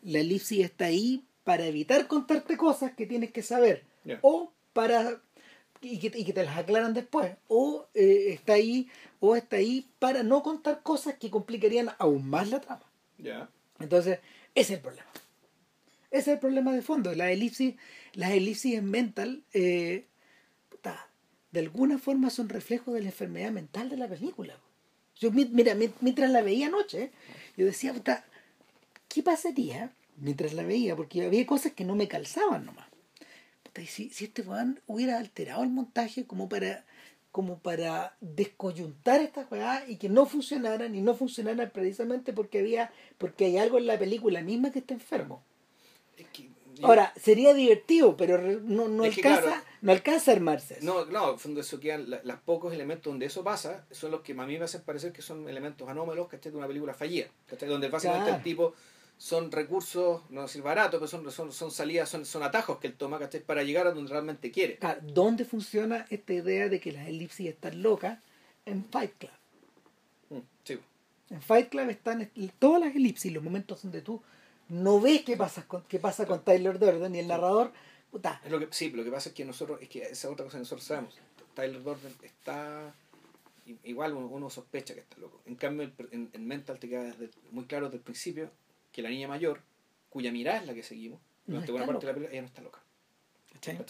La elipsis está ahí para evitar contarte cosas que tienes que saber o para y que, y que te las aclaran después o eh, está ahí o está ahí para no contar cosas que complicarían aún más la trama. Entonces ese es el problema. Ese es el problema de fondo. La elipsis las elipsis en mental eh, puta, de alguna forma son reflejo de la enfermedad mental de la película yo mi- mira mi- mientras la veía anoche yo decía puta ¿qué pasaría mientras la veía? Porque había cosas que no me calzaban nomás. Si, si este weón hubiera alterado el montaje como para como para descoyuntar estas weá y que no funcionaran y no funcionaran precisamente porque había porque hay algo en la película misma que está enfermo. Es que Ahora, sería divertido, pero no, no alcanza, claro. no alcanza a armarse. eso. No, no, en fondo eso quedan la- los pocos elementos donde eso pasa, son los que a mí me hacen parecer que son elementos anómalos, ¿cachai? De una película fallida, ¿cachai? Donde básicamente Claro. el tipo son recursos, no decir baratos, pero son, son, son salidas, son, son atajos que él toma, ¿cachai? Para llegar a donde realmente quiere. Claro, ¿Dónde funciona esta idea de que las elipsis están locas? En Fight Club. Mm, sí. En Fight Club están est- todas las elipsis, los momentos donde tú no ves qué pasa con, qué pasa con Tyler Durden y el narrador, puta, Es lo que, sí, lo que pasa es que nosotros, es que esa es otra cosa que nosotros sabemos. Tyler Durden está igual uno, sospecha que está loco. En cambio, en, Mental te queda muy claro desde el principio que la niña mayor, cuya mirada es la que seguimos, durante buena parte de la película, ella no está loca.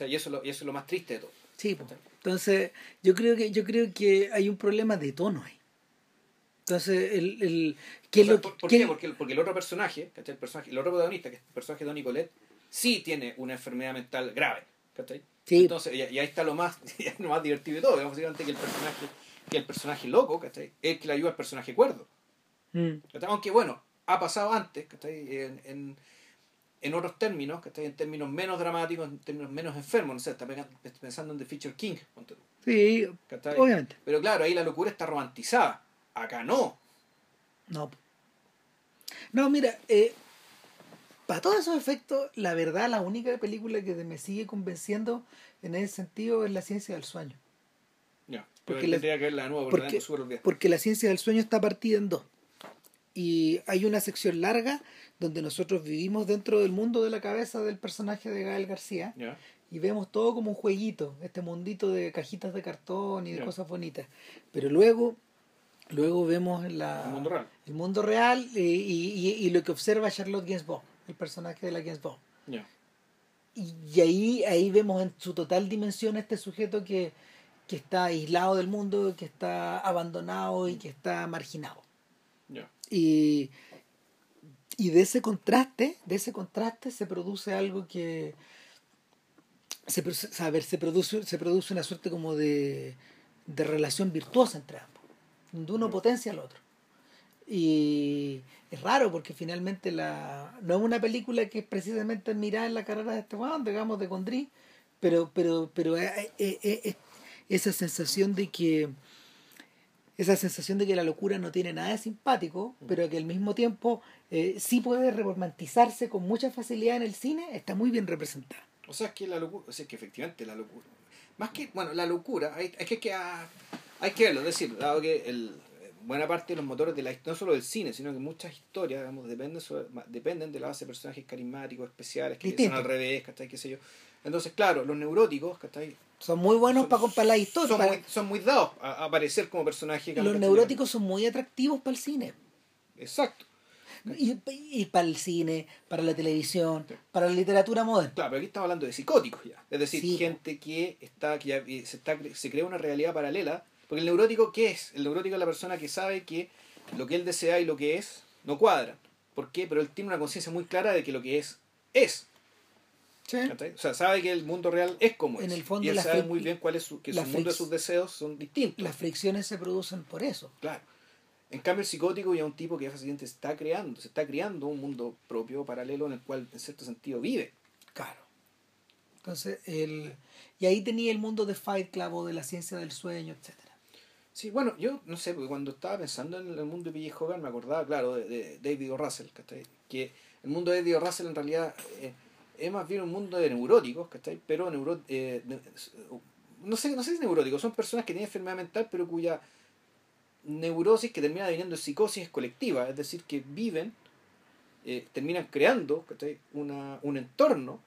Y, eso lo, y eso es lo más triste de todo. Sí, entonces yo creo que yo creo que hay un problema de tono ahí. Entonces, el, el, ¿qué lo, ¿por, qué? Porque, porque, el otro personaje, el personaje, el otro protagonista, que es el personaje de Donny Colette, sí tiene una enfermedad mental grave. ¿cachai? Entonces, y, ahí está lo más, [LAUGHS] lo más divertido de todo, digamos, que el personaje, que el personaje loco, ¿cachai? Es el que le ayuda al personaje cuerdo. Mm. Aunque bueno, ha pasado antes, ¿cachai? En, en, en otros términos, ¿cachai? En términos menos dramáticos, en términos menos enfermos, no sé, está pensando en The Feature King. Sí, obviamente. Pero claro, ahí la locura está romantizada. Acá no. No. No, mira, eh, para todos esos efectos, la verdad, la única película que me sigue convenciendo en ese sentido es La ciencia del sueño. Ya, porque, la, que la nueva, porque, porque la ciencia del sueño está partida en dos. Y hay una sección larga donde nosotros vivimos dentro del mundo de la cabeza del personaje de Gael García. Y vemos todo como un jueguito, este mundito de cajitas de cartón y de cosas bonitas. Pero luego luego vemos la, el mundo real, el mundo real y, y, y, lo que observa Charlotte Gainsbourg el personaje de la Gainsbourg. Y, ahí, ahí vemos en su total dimensión este sujeto que, que está aislado del mundo, que está abandonado y que está marginado. Y, y de ese contraste, de ese contraste se produce algo que se, se produce, se produce una suerte como de, de relación virtuosa entre ambos, donde uno potencia al otro. Y es raro porque finalmente la no es una película que es precisamente mirar en la carrera de este weón, digamos, de Condry, pero, pero, pero esa sensación de que esa sensación de que la locura no tiene nada de simpático, pero que al mismo tiempo eh, sí puede romantizarse con mucha facilidad en el cine, está muy bien representada. O sea, es que la locura, o sea, que efectivamente la locura, más que, bueno, la locura, es que, que hay que verlo, es decir, dado que el, buena parte de los motores de la no solo del cine, sino que muchas historias, digamos, dependen, dependen de la base de personajes carismáticos, especiales, que son al revés, ¿cachai? qué sé yo. Entonces, claro, los neuróticos, ¿cachai? Son muy buenos para comprar la historia. Son, muy, son muy dados a, aparecer como personajes. Los neuróticos son muy atractivos para el cine. Exacto. Y, y, para el cine, para la televisión, para la literatura moderna. Claro, pero aquí estamos hablando de psicóticos ya. Es decir, gente que está que se, está, se crea una realidad paralela porque el neurótico, ¿qué es? El neurótico es la persona que sabe que lo que él desea y lo que es no cuadran. ¿Por qué? Pero él tiene una conciencia muy clara de que lo que es, es. ¿Sí? O sea, sabe que el mundo real es como en es. El fondo, y él sabe muy bien cuál es su, que su mundo de sus deseos son distintos. Las fricciones se producen por eso. Claro. En cambio, el psicótico ya es un tipo que fácilmente está creando, se está creando un mundo propio, paralelo, en el cual, en cierto sentido, vive. Claro. Entonces, el... y ahí tenía el mundo de Fight Club o de la ciencia del sueño, etcétera. Sí, bueno, yo no sé, porque cuando estaba pensando en el mundo de P.J. Hogan me acordaba, claro, de, David O. Russell, ¿cachai? Que el mundo de David O. Russell en realidad eh, es más bien un mundo de neuróticos, ¿cachai? Pero neuro, eh, no, sé, no sé si es neurótico, son personas que tienen enfermedad mental, pero cuya neurosis que termina viniendo en psicosis colectiva, es decir, que viven, eh, terminan creando. Una, un entorno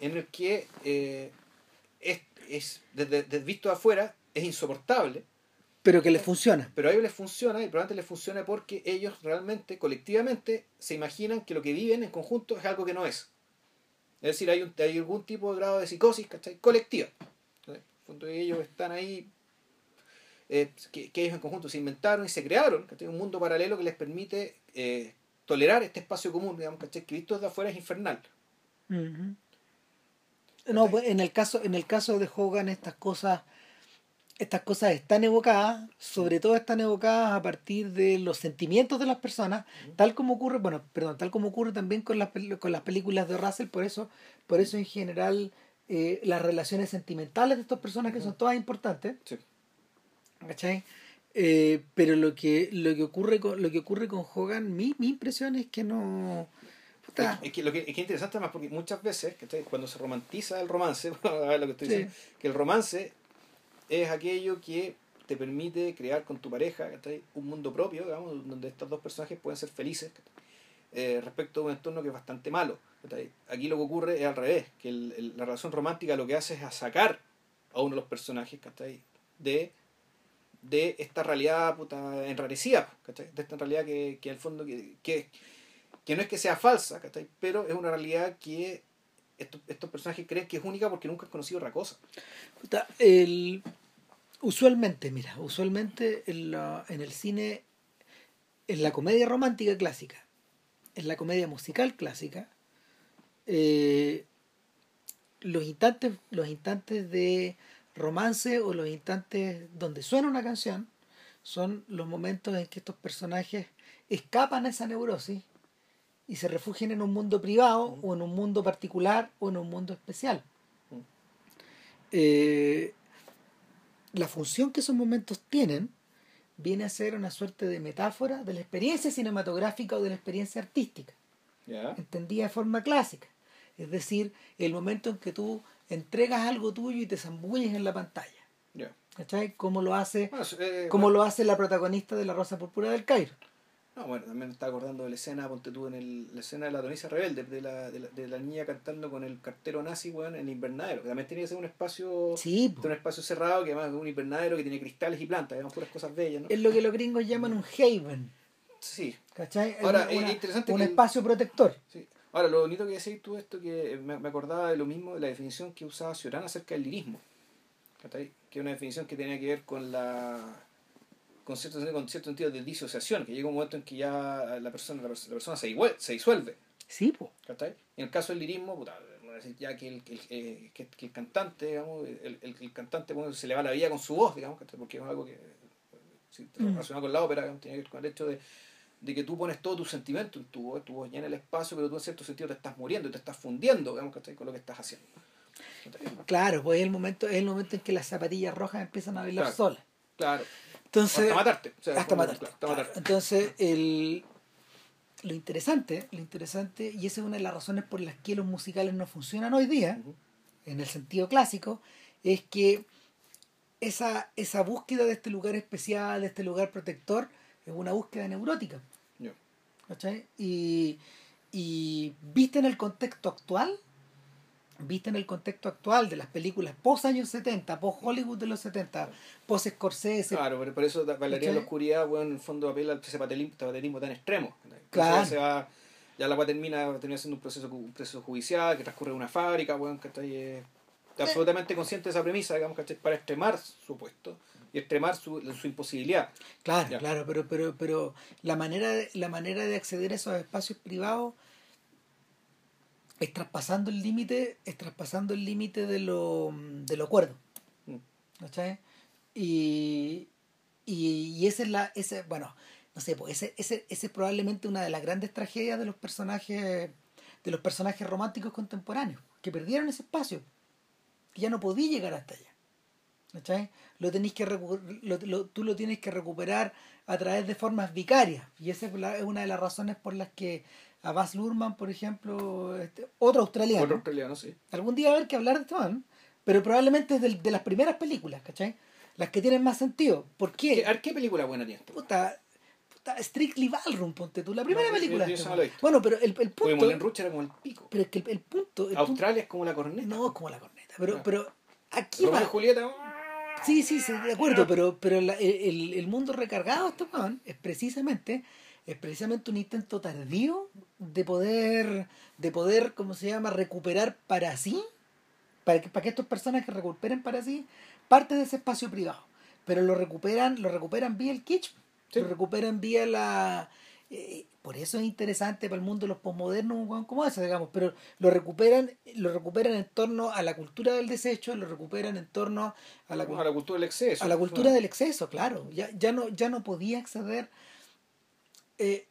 en el que es, es desde, desde visto afuera es insoportable. Pero que les funciona. Pero a ellos les funciona y probablemente les funciona porque ellos realmente, colectivamente, se imaginan que lo que viven en conjunto es algo que no es. Es decir, hay, un, hay algún tipo de grado de psicosis, ¿cachai? Colectiva. ellos están ahí, eh, que, ellos en conjunto se inventaron y se crearon, ¿cachai? Un mundo paralelo que les permite eh, tolerar este espacio común, digamos, ¿cachai? Que visto desde afuera es infernal. No, pues, en el caso, en el caso de Hogan estas cosas estas cosas están evocadas, sobre todo están evocadas a partir de los sentimientos de las personas, tal como ocurre, bueno, perdón, tal como ocurre también con las, con las películas de Russell, por eso, por eso en general eh, las relaciones sentimentales de estas personas que son todas importantes. Sí. ¿Cachai? Eh, pero lo que, lo que ocurre con, lo que ocurre con Hogan, mi, mi impresión es que no. Es, que lo que es que interesante más porque muchas veces cuando se romantiza el romance, [LAUGHS] a ver lo que estoy diciendo, que el romance es aquello que te permite crear con tu pareja un mundo propio, digamos, donde estos dos personajes pueden ser felices eh, respecto a un entorno que es bastante malo. Aquí lo que ocurre es al revés, que la relación romántica lo que hace es a sacar a uno de los personajes de, de esta realidad puta enrarecida, ¿cachai? De esta realidad que, que al fondo, que, que, no es que sea falsa, ¿cachai? Pero es una realidad que estos, estos personajes creen que es única porque nunca han conocido otra cosa. El, usualmente, mira, usualmente en, la- en el cine, en la comedia romántica clásica, en la comedia musical clásica, eh, los instantes, los instantes de romance o los instantes donde suena una canción son los momentos en que estos personajes escapan a esa neurosis y se refugian en un mundo privado o en un mundo particular o en un mundo especial. Mm. Eh, la función que esos momentos tienen viene a ser una suerte de metáfora de la experiencia cinematográfica o de la experiencia artística ¿Ya? entendida de forma clásica. Es decir, el momento en que tú entregas algo tuyo y te zambulles en la pantalla. Ya. ¿Cachai? Como lo hace, Bueno, eh, como bueno, lo hace la protagonista de La Rosa Púrpura del Cairo. No, bueno, también me estaba acordando de la escena, ponte tú, en el, la escena de la Donisa Rebelde, de la, de, la, de la niña cantando con el cartero nazi, weón, en invernadero. que También tenía que ser un espacio, Sí, un espacio cerrado, que además es un invernadero que tiene cristales y plantas, digamos, puras cosas bellas, ¿no? es lo que los gringos llaman un haven. Sí, ¿Cachai? Ahora, una- es interesante un espacio protector. sí. Ahora, lo bonito que decís tú esto, que me, me acordaba de lo mismo, de la definición que usaba Ciorán acerca del lirismo. ¿cachai? Que es una definición que tenía que ver con la con cierto, con cierto sentido de disociación, que llega un momento en que ya la persona, la, pers- la persona se, igual- se disuelve. Sí, po. En el caso del lirismo, puta, ya que el, el, eh, que, el cantante, digamos, el, el, el cantante bueno, se le va la vida con su voz, digamos, porque es algo que si te Mm. relacionado con la ópera, digamos, tiene que ver con el hecho de, de que tú pones todo tu sentimiento en tu voz, tu voz llena el espacio, pero tú en cierto sentido te estás muriendo, y te estás fundiendo, digamos, ¿cachai? con lo que estás haciendo. Claro, pues es el momento, es el momento en que las zapatillas rojas empiezan a bailar Claro. solas. Claro. Entonces, hasta matarte. o sea, hasta matarte. claro, hasta claro. matarte. Entonces, el, lo interesante, lo interesante, y esa es una de las razones por las que los musicales no funcionan hoy día, en el sentido clásico, es que esa, esa búsqueda de este lugar especial, de este lugar protector, es una búsqueda neurótica. ¿cachai? Y, y viste en el contexto actual, viste en el contexto actual de las películas post años 70, post Hollywood de los 70, post Scorsese, Claro, por, por eso en ¿Cachai? la oscuridad, bueno, en el fondo apela a ese patelismo, patelismo tan extremo. Claro. Ya, se va, ya la cual termina, termina siendo un proceso, un proceso judicial que transcurre en una fábrica, bueno, ¿cachai? Eh, Está absolutamente consciente de esa premisa, digamos, ¿cachai? Para extremar su puesto y extremar su, su imposibilidad. Claro, Ya. claro, pero, pero, pero la manera de, la manera de acceder a esos espacios privados es traspasando el límite, es traspasando el límite de lo, de lo acuerdo. Mm. ¿Cachai? Y, y, y esa es la, ese, bueno, no sé, pues ese, ese, ese es probablemente una de las grandes tragedias de los personajes, de los personajes románticos contemporáneos, que perdieron ese espacio, que ya no podía llegar hasta allá. ¿cachai? Lo tenéis que lo- lo- tú lo tienes que recuperar a través de formas vicarias y esa es, la- es una de las razones por las que a Baz Luhrmann por ejemplo este, otro australiano Otro australiano, sí. algún día va a haber que hablar de esto ¿no? pero probablemente es de, las primeras películas ¿cachai? las que tienen más sentido ¿por ¿Qué, qué? a ver, ¿qué película buena tienes tú? puta, puta Strictly Ballroom ponte tú la primera No, yo- película yo esa este no bueno pero el, el Porque punto Moulin Rouge era como el pico. pero es que el, el punto, el punto Australia es como la corneta. no es como la corneta pero, Ah. pero aquí Romeo va Julieta. Sí, sí, sí, de acuerdo, pero, pero la- el, el mundo recargado de este es precisamente, es precisamente un intento tardío de poder, de poder, ¿cómo se llama?, recuperar para sí, para que, para que estos personajes recuperen para sí parte de ese espacio privado. Pero lo recuperan, lo recuperan vía el kitsch, Sí. lo recuperan vía la eh, por eso es interesante para el mundo de los posmodernos como ese, digamos, pero lo recuperan, lo recuperan en torno a la cultura del desecho, lo recuperan en torno a la, A la cultura del exceso. a la cultura del exceso, claro. Ya, ya no, ya no podía acceder. Eh,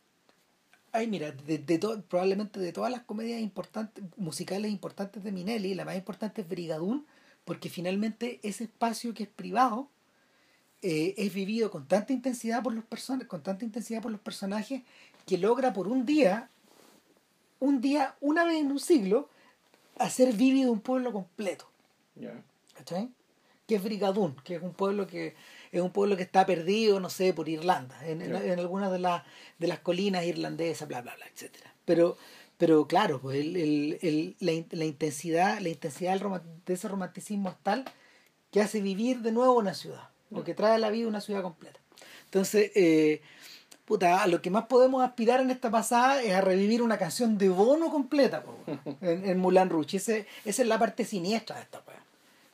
ay, mira, de, de to- probablemente de todas las comedias importantes, musicales importantes de Minelli, la más importante es Brigadoon, porque finalmente ese espacio que es privado eh, es vivido con tanta intensidad por los person con tanta intensidad por los personajes que logra por un día, un día, una vez en un siglo, hacer vívido un pueblo completo. Ya. ¿cachai? Que es Brigadoon, que es un pueblo que es un pueblo que está perdido, no sé, por Irlanda, en, en- algunas de las de las colinas irlandesas, bla bla bla, etcétera. Pero pero claro, pues el, el- el- la, la intensidad, la intensidad de ese romanticismo es tal que hace vivir de nuevo una ciudad. o que trae a la vida una ciudad completa. Entonces, eh, puta, a lo que más podemos aspirar en esta pasada es a revivir una canción de Bono completa po, en, en Moulin Rouge. Ese, esa es la parte siniestra de esta weá.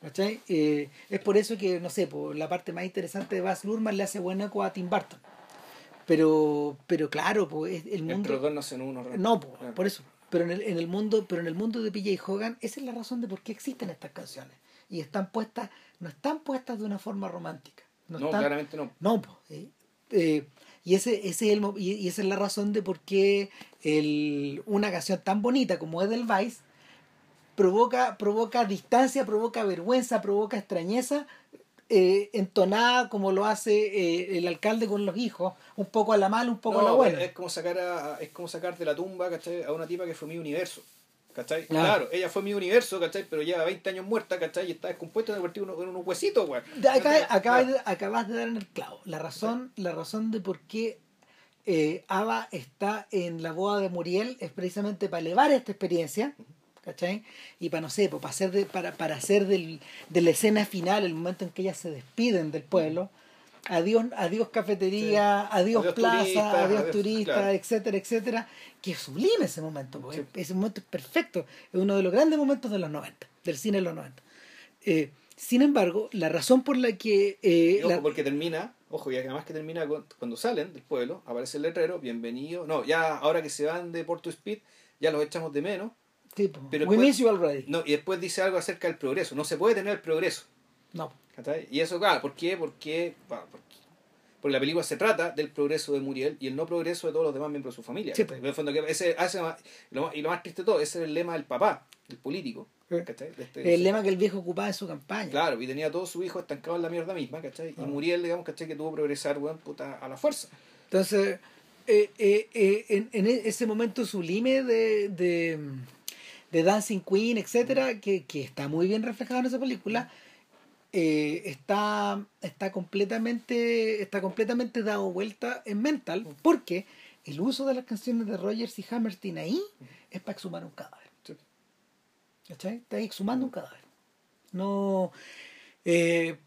¿Cachai? Eh, es por eso que, no sé, po, la parte más interesante de Baz Luhrmann le hace buen eco a Tim Burton. Pero, pero claro, pues el mundo. Entre los dos no hacen uno. No, po, por eso. Pero en el, en el mundo, pero en el mundo de PJ Hogan, esa es la razón de por qué existen estas canciones. Y están puestas, no están puestas de una forma romántica. No, No, están- claramente no. no, po, eh, eh, y, ese, ese es el, y, y esa es la razón de por qué el, una canción tan bonita como es del Vice provoca, provoca distancia, provoca vergüenza, provoca extrañeza, eh, entonada como lo hace eh, el alcalde con los hijos, un poco a la mala, un poco a la buena. Es como sacar a- es como sacar de la tumba, ¿cachai? A una tipa que fue mi universo. ¿Cachai? Claro. Claro. ella fue mi universo, ¿cachai? Pero lleva 20 años muerta, ¿cachai? Y está descompuesta en unos huesitos, güey. Acá- acabas, Claro. de, acabas de dar en el clavo. La razón, la razón de por qué eh, Ava está en la boda de Muriel es precisamente para elevar esta experiencia, ¿cachai? Y para, no sé, para hacer, de, para, para hacer del, de la escena final, el momento en que ellas se despiden del pueblo, adiós, adiós cafetería, adiós, Adiós plaza, adiós adiós- turistas, claro. etcétera, etcétera, que es sublime ese momento, Sí. ese momento es perfecto, es uno de los grandes momentos de los 90, del cine de los 90. Eh, sin embargo, la razón por la que... eh, ojo, la- porque termina, ojo, y además que termina con- cuando salen del pueblo, aparece el letrero, bienvenido. No, ya ahora que se van de Porto Speed, ya los echamos de menos. Sí. Pero We después- miss you already. No, y después dice algo acerca del progreso. No se puede tener el progreso. No. Y eso, claro, ¿por qué? Porque, pa- porque, la película se trata del progreso de Muriel y el no progreso de todos los demás miembros de su familia. Sí, pues. El fondo, que ese, y, lo, más- y lo más triste de todo, ese es el lema del papá, del político. Este- El lema que el viejo ocupaba en su campaña. Claro, y tenía a todos sus hijos estancados en la mierda misma, ¿cachai? Y Muriel, digamos, ¿cachai? Que tuvo que progresar, weón, puta, a la fuerza. Entonces, eh, eh, eh, en, en e- ese momento sublime de, de, de Dancing Queen, etcétera, que, que está muy bien reflejado en esa película, eh, está, está completamente, está completamente dado vuelta en mental, porque el uso de las canciones de Rogers y Hammerstein ahí es para exhumar un cadáver. ¿Cachai? Está exhumando un cadáver. No. eh,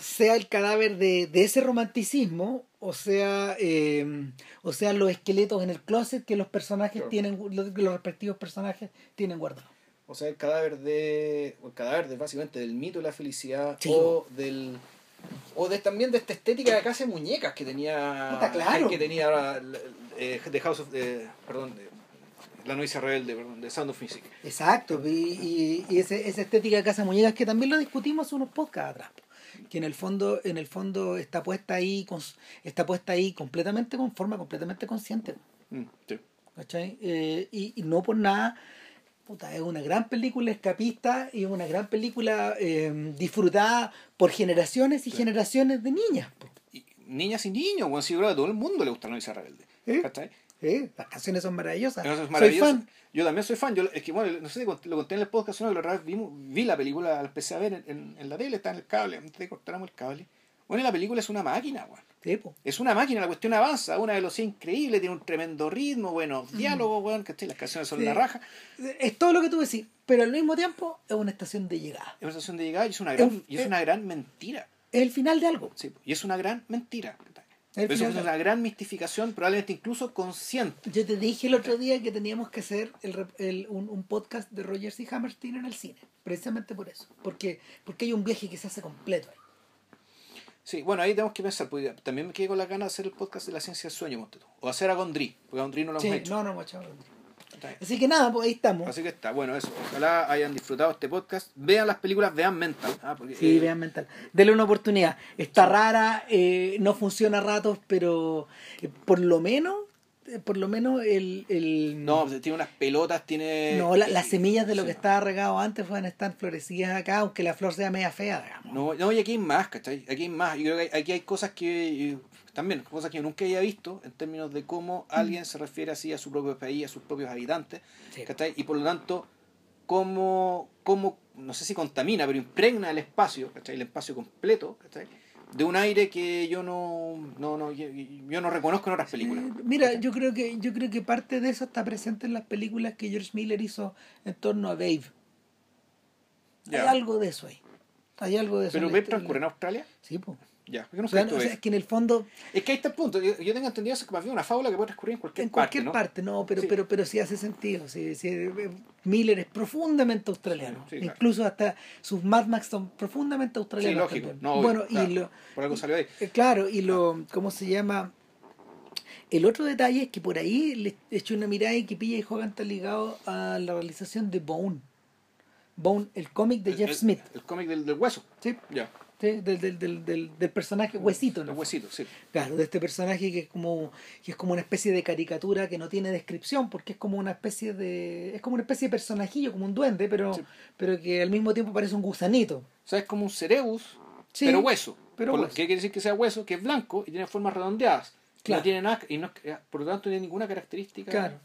sea el cadáver de, de ese romanticismo, o sea, eh, o sea, los esqueletos en el closet que los personajes Claro. tienen, los, los respectivos personajes tienen guardados. O sea, el cadáver de. O el cadáver de básicamente del mito de la felicidad. Sí. O del. O de, también de esta estética de casa de muñecas que tenía. Claro. Que tenía ahora. eh, The House of. eh, perdón. de- la novicia rebelde, perdón. De Sound of Music. Exacto, y, y, y ese- esa estética de casa muñecas que también lo discutimos unos podcasts atrás, que en el fondo, en el fondo está puesta ahí, está puesta ahí completamente con forma completamente consciente. Mm, sí. ¿cachai? Eh, y, y no por nada, puta, es una gran película escapista y una gran película eh, disfrutada por generaciones y generaciones de niñas. Y niñas y niños, bueno, sí, creo que a todo el mundo le gusta la novicia rebelde. ¿Eh? ¿Cachai? ¿Eh? Las canciones son maravillosas. Eso es Soy fan. Yo también soy fan. Yo, es que, bueno, no sé lo conté en el podcast, una la otra vez vi la película, la empecé a ver en, en, en la tele, está en el cable, antes de cortáramos el cable. Bueno, y la película es una máquina. Sí, po. Es una máquina, la cuestión avanza, a una velocidad increíble, tiene un tremendo ritmo, buenos diálogos, weón, ¿cachai? Las canciones son. Sí. la raja. Es todo lo que tú decís, pero al mismo tiempo es una estación de llegada. Es una estación de llegada y es una gran, Es- y es es- una gran mentira. Es el final de algo. Sí, y es una gran mentira. Pero eso es una gran mistificación, probablemente incluso consciente. Yo te dije el otro día que teníamos que hacer el, el- un, un podcast de Rogers y Hammerstein en el cine. Precisamente por eso. Porque, porque hay un viaje que se hace completo ahí. Sí, bueno, ahí tenemos que pensar, porque también me quedé con las ganas de hacer el podcast de la ciencia del sueño. O hacer a Gondry, porque a Gondry no lo Sí, hemos hecho. no, no, hemos echado. ¿cachai? Así que nada, pues ahí estamos. Así que está, bueno, eso. Ojalá hayan disfrutado este podcast. Vean las películas, vean Mental. ah, porque, Sí, eh, vean mental. Dele una oportunidad. Está rara, eh, no funciona a ratos, pero eh, por lo menos, por lo menos el, el No, pues, tiene unas pelotas, tiene... no, la- las semillas de lo sí. que estaba regado antes pueden estar florecidas acá, aunque la flor sea media fea, digamos. No, no, y aquí hay más, ¿cachai? Aquí hay más. Yo creo que hay- aquí hay cosas que... También, cosas que yo nunca había visto en términos de cómo alguien se refiere así a su propio país, a sus propios habitantes, Sí. ¿cachai? Y por lo tanto, cómo, cómo, no sé si contamina, pero impregna el espacio, ¿cachai? El espacio completo, ¿cachai? De un aire que yo no, no, no yo, yo no reconozco en otras películas. Eh, Mira, yo creo que yo creo que parte de eso está presente en las películas que George Miller hizo en torno a Babe. Hay algo de eso ahí. Hay algo de eso. Pero Babe transcurre en Australia. Sí, pues. Ya, ¿por qué no O sea, o sea, es que en el fondo, Es que ahí está el punto. Yo, yo tengo entendido eso que más bien una fábula que puede transcurrir en cualquier en parte. cualquier ¿no? parte, no, pero, Sí. pero, pero sí hace sentido. Sí, sí, eh, Miller es profundamente australiano. Sí, claro. Incluso hasta sus Mad Max son profundamente Sí, australianos. lógico. también. No, obvio, bueno, claro. y lo, Por algo salió ahí. Eh, Claro, y lo, ¿cómo se llama? El otro detalle es que por ahí le eché una mirada y que Pilla y Hogan está ligado a la realización de Bone. Bone, el cómic de El- Jeff el- Smith. El cómic del, del hueso. Sí, Ya. sí, del, del, del, del, del personaje Huesito, ¿no? El huesito, sí. Claro, de este personaje que es como que es como una especie de caricatura que no tiene descripción porque es como una especie de es como una especie de personajillo, como un duende, pero Sí. pero que al mismo tiempo parece un gusanito. O sea, es como un cerebus, Sí, pero hueso. pero hueso. ¿Qué quiere decir que sea hueso? Que es blanco y tiene formas redondeadas. Claro. No tiene nada, y no, eh, por lo tanto no tiene ninguna característica. Claro.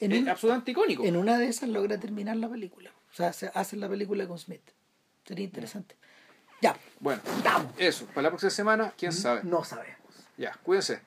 En Es un- absolutamente icónico. En una de esas logra terminar la película. O sea, se hace la película con Smith. Sería interesante. Ya, Bueno, vamos. eso. Para la próxima semana, quién sabe. No sabemos. Ya, cuídense.